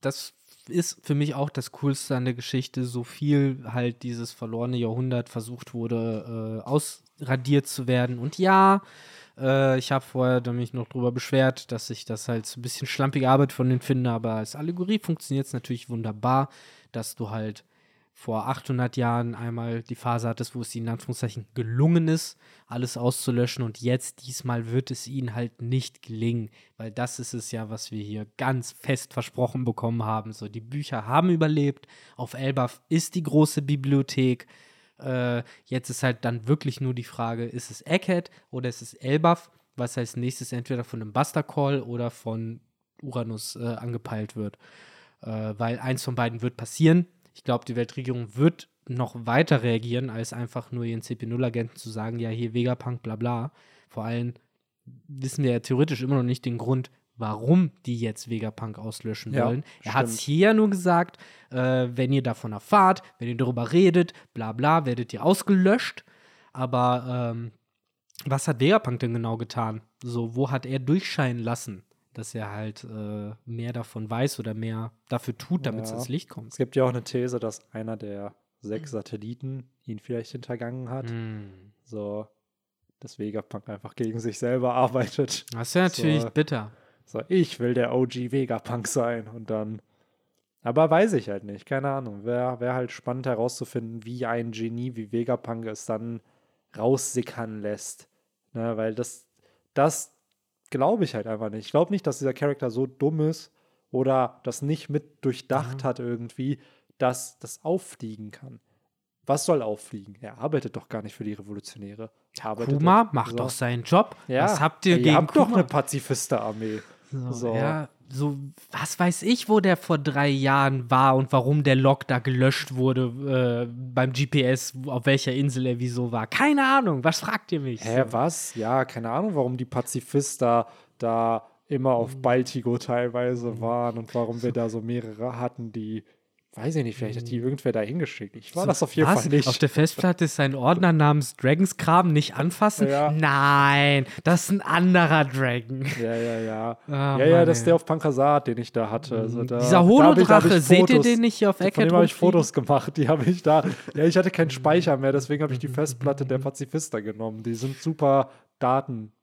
das ist für mich auch das Coolste an der Geschichte, so viel halt dieses verlorene Jahrhundert versucht wurde, äh, ausradiert zu werden. Und ja, äh, ich habe vorher mich noch drüber beschwert, dass ich das halt so ein bisschen schlampige Arbeit von denen finde, aber als Allegorie funktioniert es natürlich wunderbar, dass du halt vor 800 Jahren einmal die Phase hattest, wo es ihnen in Anführungszeichen gelungen ist, alles auszulöschen und jetzt diesmal wird es ihnen halt nicht gelingen, weil das ist es ja, was wir hier ganz fest versprochen bekommen haben. So, die Bücher haben überlebt, auf Elbaf ist die große Bibliothek. Äh, jetzt ist halt dann wirklich nur die Frage, ist es Eckhead oder ist es Elbaf, was als nächstes entweder von einem Buster Call oder von Uranus äh, angepeilt wird. Äh, weil eins von beiden wird passieren ich glaube, die Weltregierung wird noch weiter reagieren, als einfach nur ihren CP0-Agenten zu sagen, ja, hier Vegapunk, bla bla. Vor allem wissen wir ja theoretisch immer noch nicht den Grund, warum die jetzt Vegapunk auslöschen ja, wollen. Er hat es hier ja nur gesagt, äh, wenn ihr davon erfahrt, wenn ihr darüber redet, bla bla, werdet ihr ausgelöscht. Aber ähm, was hat Vegapunk denn genau getan? So, wo hat er durchscheinen lassen? Dass er halt äh, mehr davon weiß oder mehr dafür tut, damit es ja. ins Licht kommt. Es gibt ja auch eine These, dass einer der sechs Satelliten ihn vielleicht hintergangen hat. Hm. So, dass Vegapunk einfach gegen sich selber arbeitet. Das ist ja natürlich So. bitter. So, ich will der OG Vegapunk sein und dann. Aber weiß ich halt nicht, keine Ahnung. Wäre wär halt spannend herauszufinden, wie ein Genie wie Vegapunk es dann raussickern lässt. Ne, weil das, das glaube ich halt einfach nicht. Ich glaube nicht, dass dieser Charakter so dumm ist oder das nicht mit durchdacht hat irgendwie, dass das auffliegen kann. Was soll auffliegen? Er arbeitet doch gar nicht für die Revolutionäre. Kuma doch- macht so. doch seinen Job. Ja, Was habt ihr ihr gegen habt doch Kuma? eine Pazifister-Armee. So, So. Ja, so, was weiß ich, wo der vor drei Jahren war und warum der Log da gelöscht wurde äh, beim GPS, auf welcher Insel er wieso war. Keine Ahnung, was fragt ihr mich? Hä, So. was? Ja, keine Ahnung, warum die Pazifister da immer auf Mhm. Baltigo teilweise waren und warum wir da so mehrere hatten, die, weiß ich nicht, vielleicht hat die irgendwer da hingeschickt. Ich war das auf jeden was? Fall nicht. Auf der Festplatte ist ein Ordner namens Dragons Kram nicht anfassen? Ja. Nein, das ist ein anderer Dragon. ja, ja, ja. Ah, ja, ja, das ist der auf Pankasat, den ich da hatte. Also da, Dieser da hab Holodrache, seht ihr den nicht hier auf Von Eckert dem habe ich? Fotos gemacht, die habe ich da. Ja, ich hatte keinen Speicher mehr, deswegen habe ich die Festplatte der Pazifister genommen. Die sind super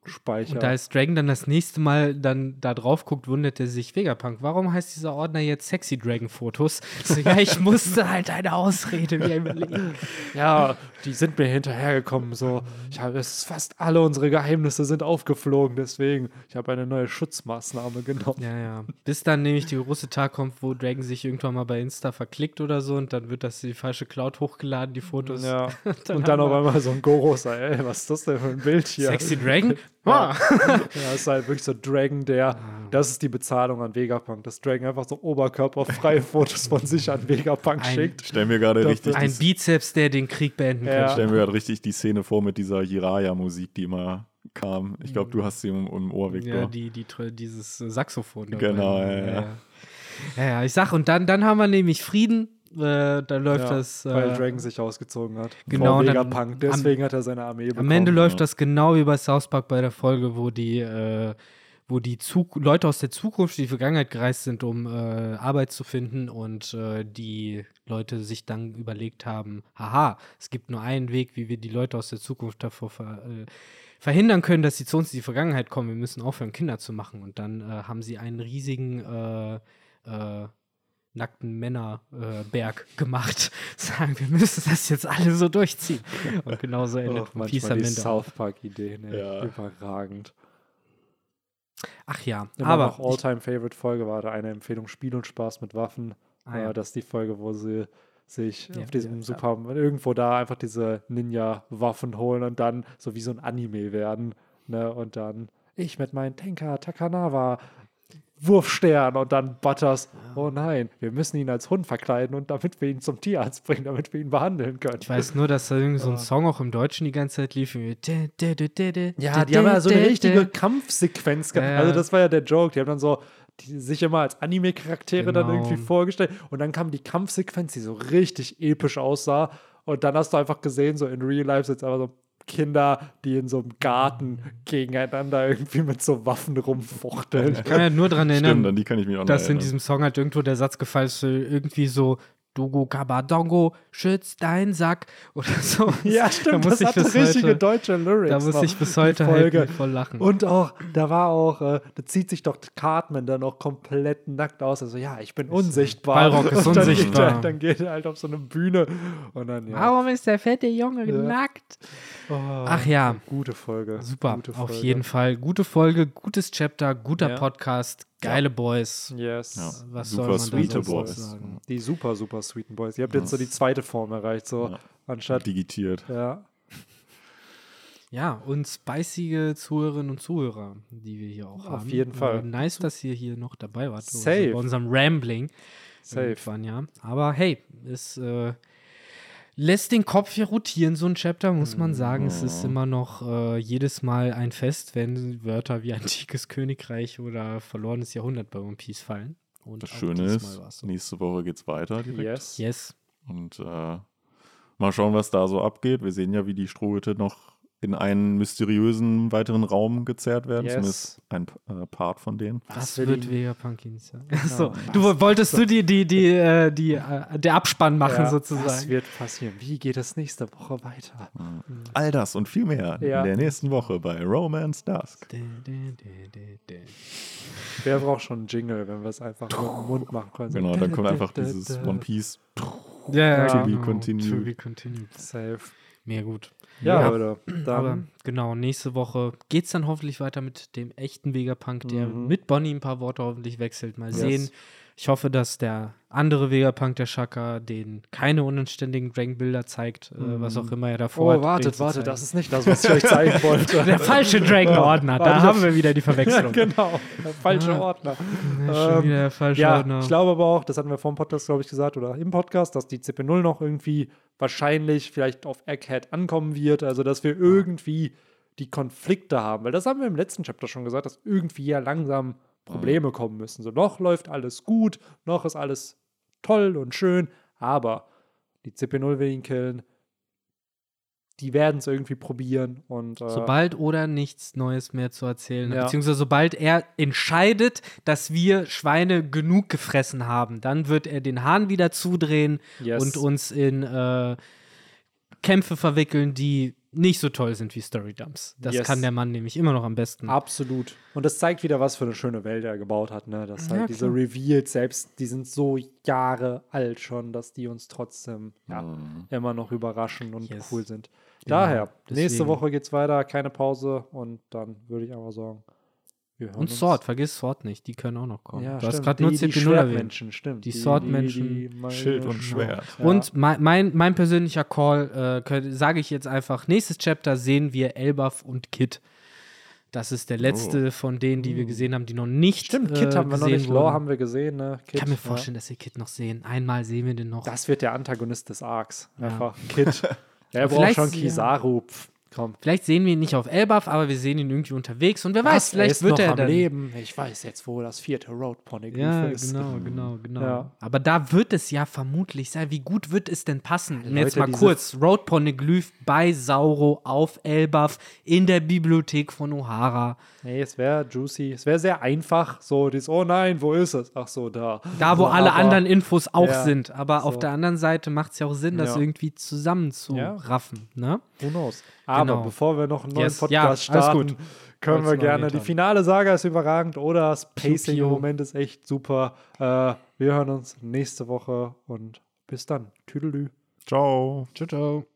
Datenspeicher. Und da ist Dragon dann das nächste Mal dann da drauf guckt, wundert er sich, Vegapunk, warum heißt dieser Ordner jetzt Sexy Dragon Fotos? So, ja, ich musste halt eine Ausrede mir überlegen. Ja, die sind mir hinterhergekommen. So, ich habe es fast alle unsere Geheimnisse sind aufgeflogen. Deswegen, ich habe eine neue Schutzmaßnahme genommen. Ja, ja. Bis dann nämlich der große Tag kommt, wo Dragon sich irgendwann mal bei Insta verklickt oder so und dann wird das in die falsche Cloud hochgeladen, die Fotos. Ja. Dann Und dann auf einmal so ein Gorosa, ey, was ist das denn für ein Bild hier? Sexy Dragon? Ja. Ah. Ja, ist halt wirklich so Dragon, der, das ist die Bezahlung an Vegapunk, dass Dragon einfach so oberkörperfreie Fotos von sich an Vegapunk Ein- schickt. Stell mir gerade richtig, Ein Bizeps, der den Krieg beenden Ja. kann. stell mir gerade richtig die Szene vor mit dieser Jiraya-Musik, die immer kam. Ich glaube, du hast sie im, im Ohr, Victor. Ja, die, die, dieses Saxophon. dabei. Genau, ja, ja. ja. Ja, ja, ich sag, und dann, dann haben wir nämlich Frieden. Äh, da läuft Ja, das. weil Äh, Dragon sich ausgezogen hat. genau, Vor Vegapunk. am- Deswegen hat er seine Armee bekommen. Am Ende läuft ja. das genau wie bei South Park bei der Folge, wo die, äh, wo die Zuk Leute aus der Zukunft in die Vergangenheit gereist sind, um äh, Arbeit zu finden und äh, die Leute sich dann überlegt haben, haha, es gibt nur einen Weg, wie wir die Leute aus der Zukunft davor ver äh, verhindern können, dass sie zu uns in die Vergangenheit kommen. Wir müssen aufhören, Kinder zu machen. Und dann haben sie einen riesigen nackten Männerberg gemacht. Sagen, wir müssen das jetzt alle so durchziehen. Und genauso endet Och, Peace am Ende. South Park-Ideen. Ja. Überragend. Ach ja, Immer aber noch All-Time-Favorite-Folge war da eine Empfehlung Spiel und Spaß mit Waffen. Ah, ja. Äh, Das ist die Folge, wo sie sich Ja, auf diesem ja, ja. Super, irgendwo da einfach diese Ninja-Waffen holen und dann so wie so ein Anime werden. Ne? Und dann ich mit meinem Tenka Takanawa Wurfstern und dann Butters. Oh nein, wir müssen ihn als Hund verkleiden und damit wir ihn zum Tierarzt bringen, damit wir ihn behandeln können. ich weiß nur, dass da irgendwie so ein. Song auch im Deutschen die ganze Zeit lief. Ja, die haben ja so eine richtige. Kampfsequenz gehabt. Ja, ja. Also das war ja der Joke. Die haben dann so die sich immer als Anime-Charaktere dann Genau. irgendwie vorgestellt. Und dann kam die Kampfsequenz, die so richtig episch aussah. Und dann hast du einfach gesehen, so in Real Life es einfach so Kinder, die in so einem Garten gegeneinander irgendwie mit so Waffen rumfuchteln. Ich kann mich nur daran Stimmt, erinnern, an die kann ich mich auch noch dass in erinnern. diesem Song halt irgendwo der Satz gefallen ist, so irgendwie so Dogo Kabadongo, schütz deinen Sack oder so. Ja, Da stimmt, muss das ich hatte bis richtige heute- deutsche Lyrics. Da muss ich bis heute halt voll lachen. Und auch, da war auch, äh, da zieht sich doch Cartman dann auch komplett nackt aus. Also, ja, ich bin unsichtbar. Balrog ist und dann unsichtbar. Geht er, dann geht er halt auf so eine Bühne und dann, ja. Warum ist der fette Junge Ja. nackt? Oh, Ach ja. Gute Folge. Super, Gute auf Folge. jeden Fall. Gute Folge, gutes Chapter, guter Ja. Podcast, geile Boys. Yes. Ja. Was Super soll man da Boys. sagen? Die super, super sweeten Boys. Ihr habt jetzt so die zweite Form erreicht, so Ja. anstatt. Digitiert. Ja. Ja, und spicige Zuhörerinnen und Zuhörer, die wir hier auch Auf haben. jeden Fall. Äh, nice, dass ihr hier noch dabei wart. Safe. Bei unserem Rambling. Safe. Irgendwann, ja. Aber hey, es äh, lässt den Kopf hier rotieren, so ein Chapter, muss man sagen. Es ist immer noch äh, jedes Mal ein Fest, wenn Wörter wie antikes Königreich oder verlorenes Jahrhundert bei One Piece fallen. Und Das Schöne ist, so. nächste Woche geht's weiter direkt. Yes. Yes. Und äh, mal schauen, was da so abgeht. Wir sehen ja, wie die Strohhütte noch in einen mysteriösen weiteren Raum gezerrt werden. Yes. Zumindest ein äh, Part von denen. Was will wird Vegapunk ihn sagen? Genau. So, du wolltest du die, die, die, äh, die, äh, der Abspann machen Ja, Was sozusagen. wird passieren? Wie geht es nächste Woche weiter? All das und viel mehr Ja. in der nächsten Woche bei Romance Dusk. Dä, dä, dä. Wer braucht schon einen Jingle, wenn wir es einfach mit dem Mund machen können? Genau, dann kommt einfach dieses. One Piece. Ja, ja, To be genau. continued. To be continued. Safe. Mehr gut. Ja, Ja. Aber Dann genau, nächste Woche geht es dann hoffentlich weiter mit dem echten Vegapunk, der Mhm. mit Bonnie ein paar Worte hoffentlich wechselt. Mal Yes. sehen. Ich hoffe, dass der andere Vegapunk, der Shaka, den keine unanständigen Dragon-Bilder zeigt, äh, was auch immer er davor hat. Oh, wartet, wartet, das ist nicht das, was ich euch zeigen wollte. der falsche Dragon-Ordner. Da haben wir wieder die Verwechslung. genau, der falsche Ah. Ordner. Ja, Ähm, wieder der falsche Ja, Ordner. ich glaube aber auch, das hatten wir vor dem Podcast, glaube ich, gesagt, oder im Podcast, dass die CP0 noch irgendwie wahrscheinlich vielleicht auf Egghead ankommen wird. Also, dass wir irgendwie die Konflikte haben. Weil das haben wir im letzten Chapter schon gesagt, dass irgendwie ja langsam Probleme kommen müssen. So, noch läuft alles gut, noch ist alles toll und schön, aber die CP0 will ihn killen. Die werden es irgendwie probieren und äh, Sobald oder nichts Neues mehr zu erzählen Ja. beziehungsweise sobald er entscheidet, dass wir Schweine genug gefressen haben, dann wird er den Hahn wieder zudrehen Yes. und uns in äh, Kämpfe verwickeln, die nicht so toll sind wie Story Dumps. Das Yes. kann der Mann nämlich immer noch am besten. Absolut. Und das zeigt wieder, was für eine schöne Welt er gebaut hat. Ne? Dass halt Ja, diese. Reveals, selbst die sind so Jahre alt schon, dass die uns trotzdem ja, Mhm. immer noch überraschen und Yes. cool sind. Genau, Daher, nächste deswegen. Woche geht's weiter, keine Pause und dann würde ich aber sagen, Und uns. Sword, vergiss Sword nicht, die können auch noch kommen. Ja, du hast stimmt. gerade nur die, die CP0 erwähnt. Schwertmenschen, stimmt. Die Swordmenschen, meine- Schild und. Schwert. Ja. Und mein, mein, mein persönlicher Call, äh, sage ich jetzt einfach, nächstes Chapter sehen wir Elbaf und Kit. Das ist der letzte von denen, die wir gesehen haben, die noch nicht Oh. Stimmt, äh, Kit haben wir noch gesehen nicht, Lore haben wir gesehen. Ne? Ich Kid, kann mir ja. vorstellen, dass wir Kit noch sehen. Einmal sehen wir den noch. Das wird der Antagonist des Arcs. Ja. Einfach Kit. Er braucht Vielleicht- schon ja. Kizaru. Komm. Vielleicht sehen wir ihn nicht auf Elbaf, aber wir sehen ihn irgendwie unterwegs. Und wer weiß, Was? vielleicht ist wird er am dann. Leben. Ich weiß jetzt, wo das vierte Road Poneglyph Ja, ist. genau, genau, genau. Ja. Aber da wird es ja vermutlich sein. Wie gut wird es denn passen? Und jetzt Leute, mal kurz: Road Poneglyph bei Sauro auf Elbaf in der Bibliothek von O'Hara. Nee, es wäre juicy. Es wäre sehr einfach. So, dieses, oh nein, wo ist es? Ach so, da. Da, wo so, alle aber- anderen Infos auch Ja, sind. Aber auf so. der anderen Seite macht es ja auch Sinn, das irgendwie zusammenzuraffen. Ne? Who knows? Aber Genau. bevor wir noch einen neuen Yes, Podcast ja, starten, gut. können Wollt's wir gerne. Die finale Saga ist überragend oder das Pacing im. Moment ist echt super. Äh, wir hören uns nächste Woche und bis dann. Tüdelü. Ciao. Ciao, ciao.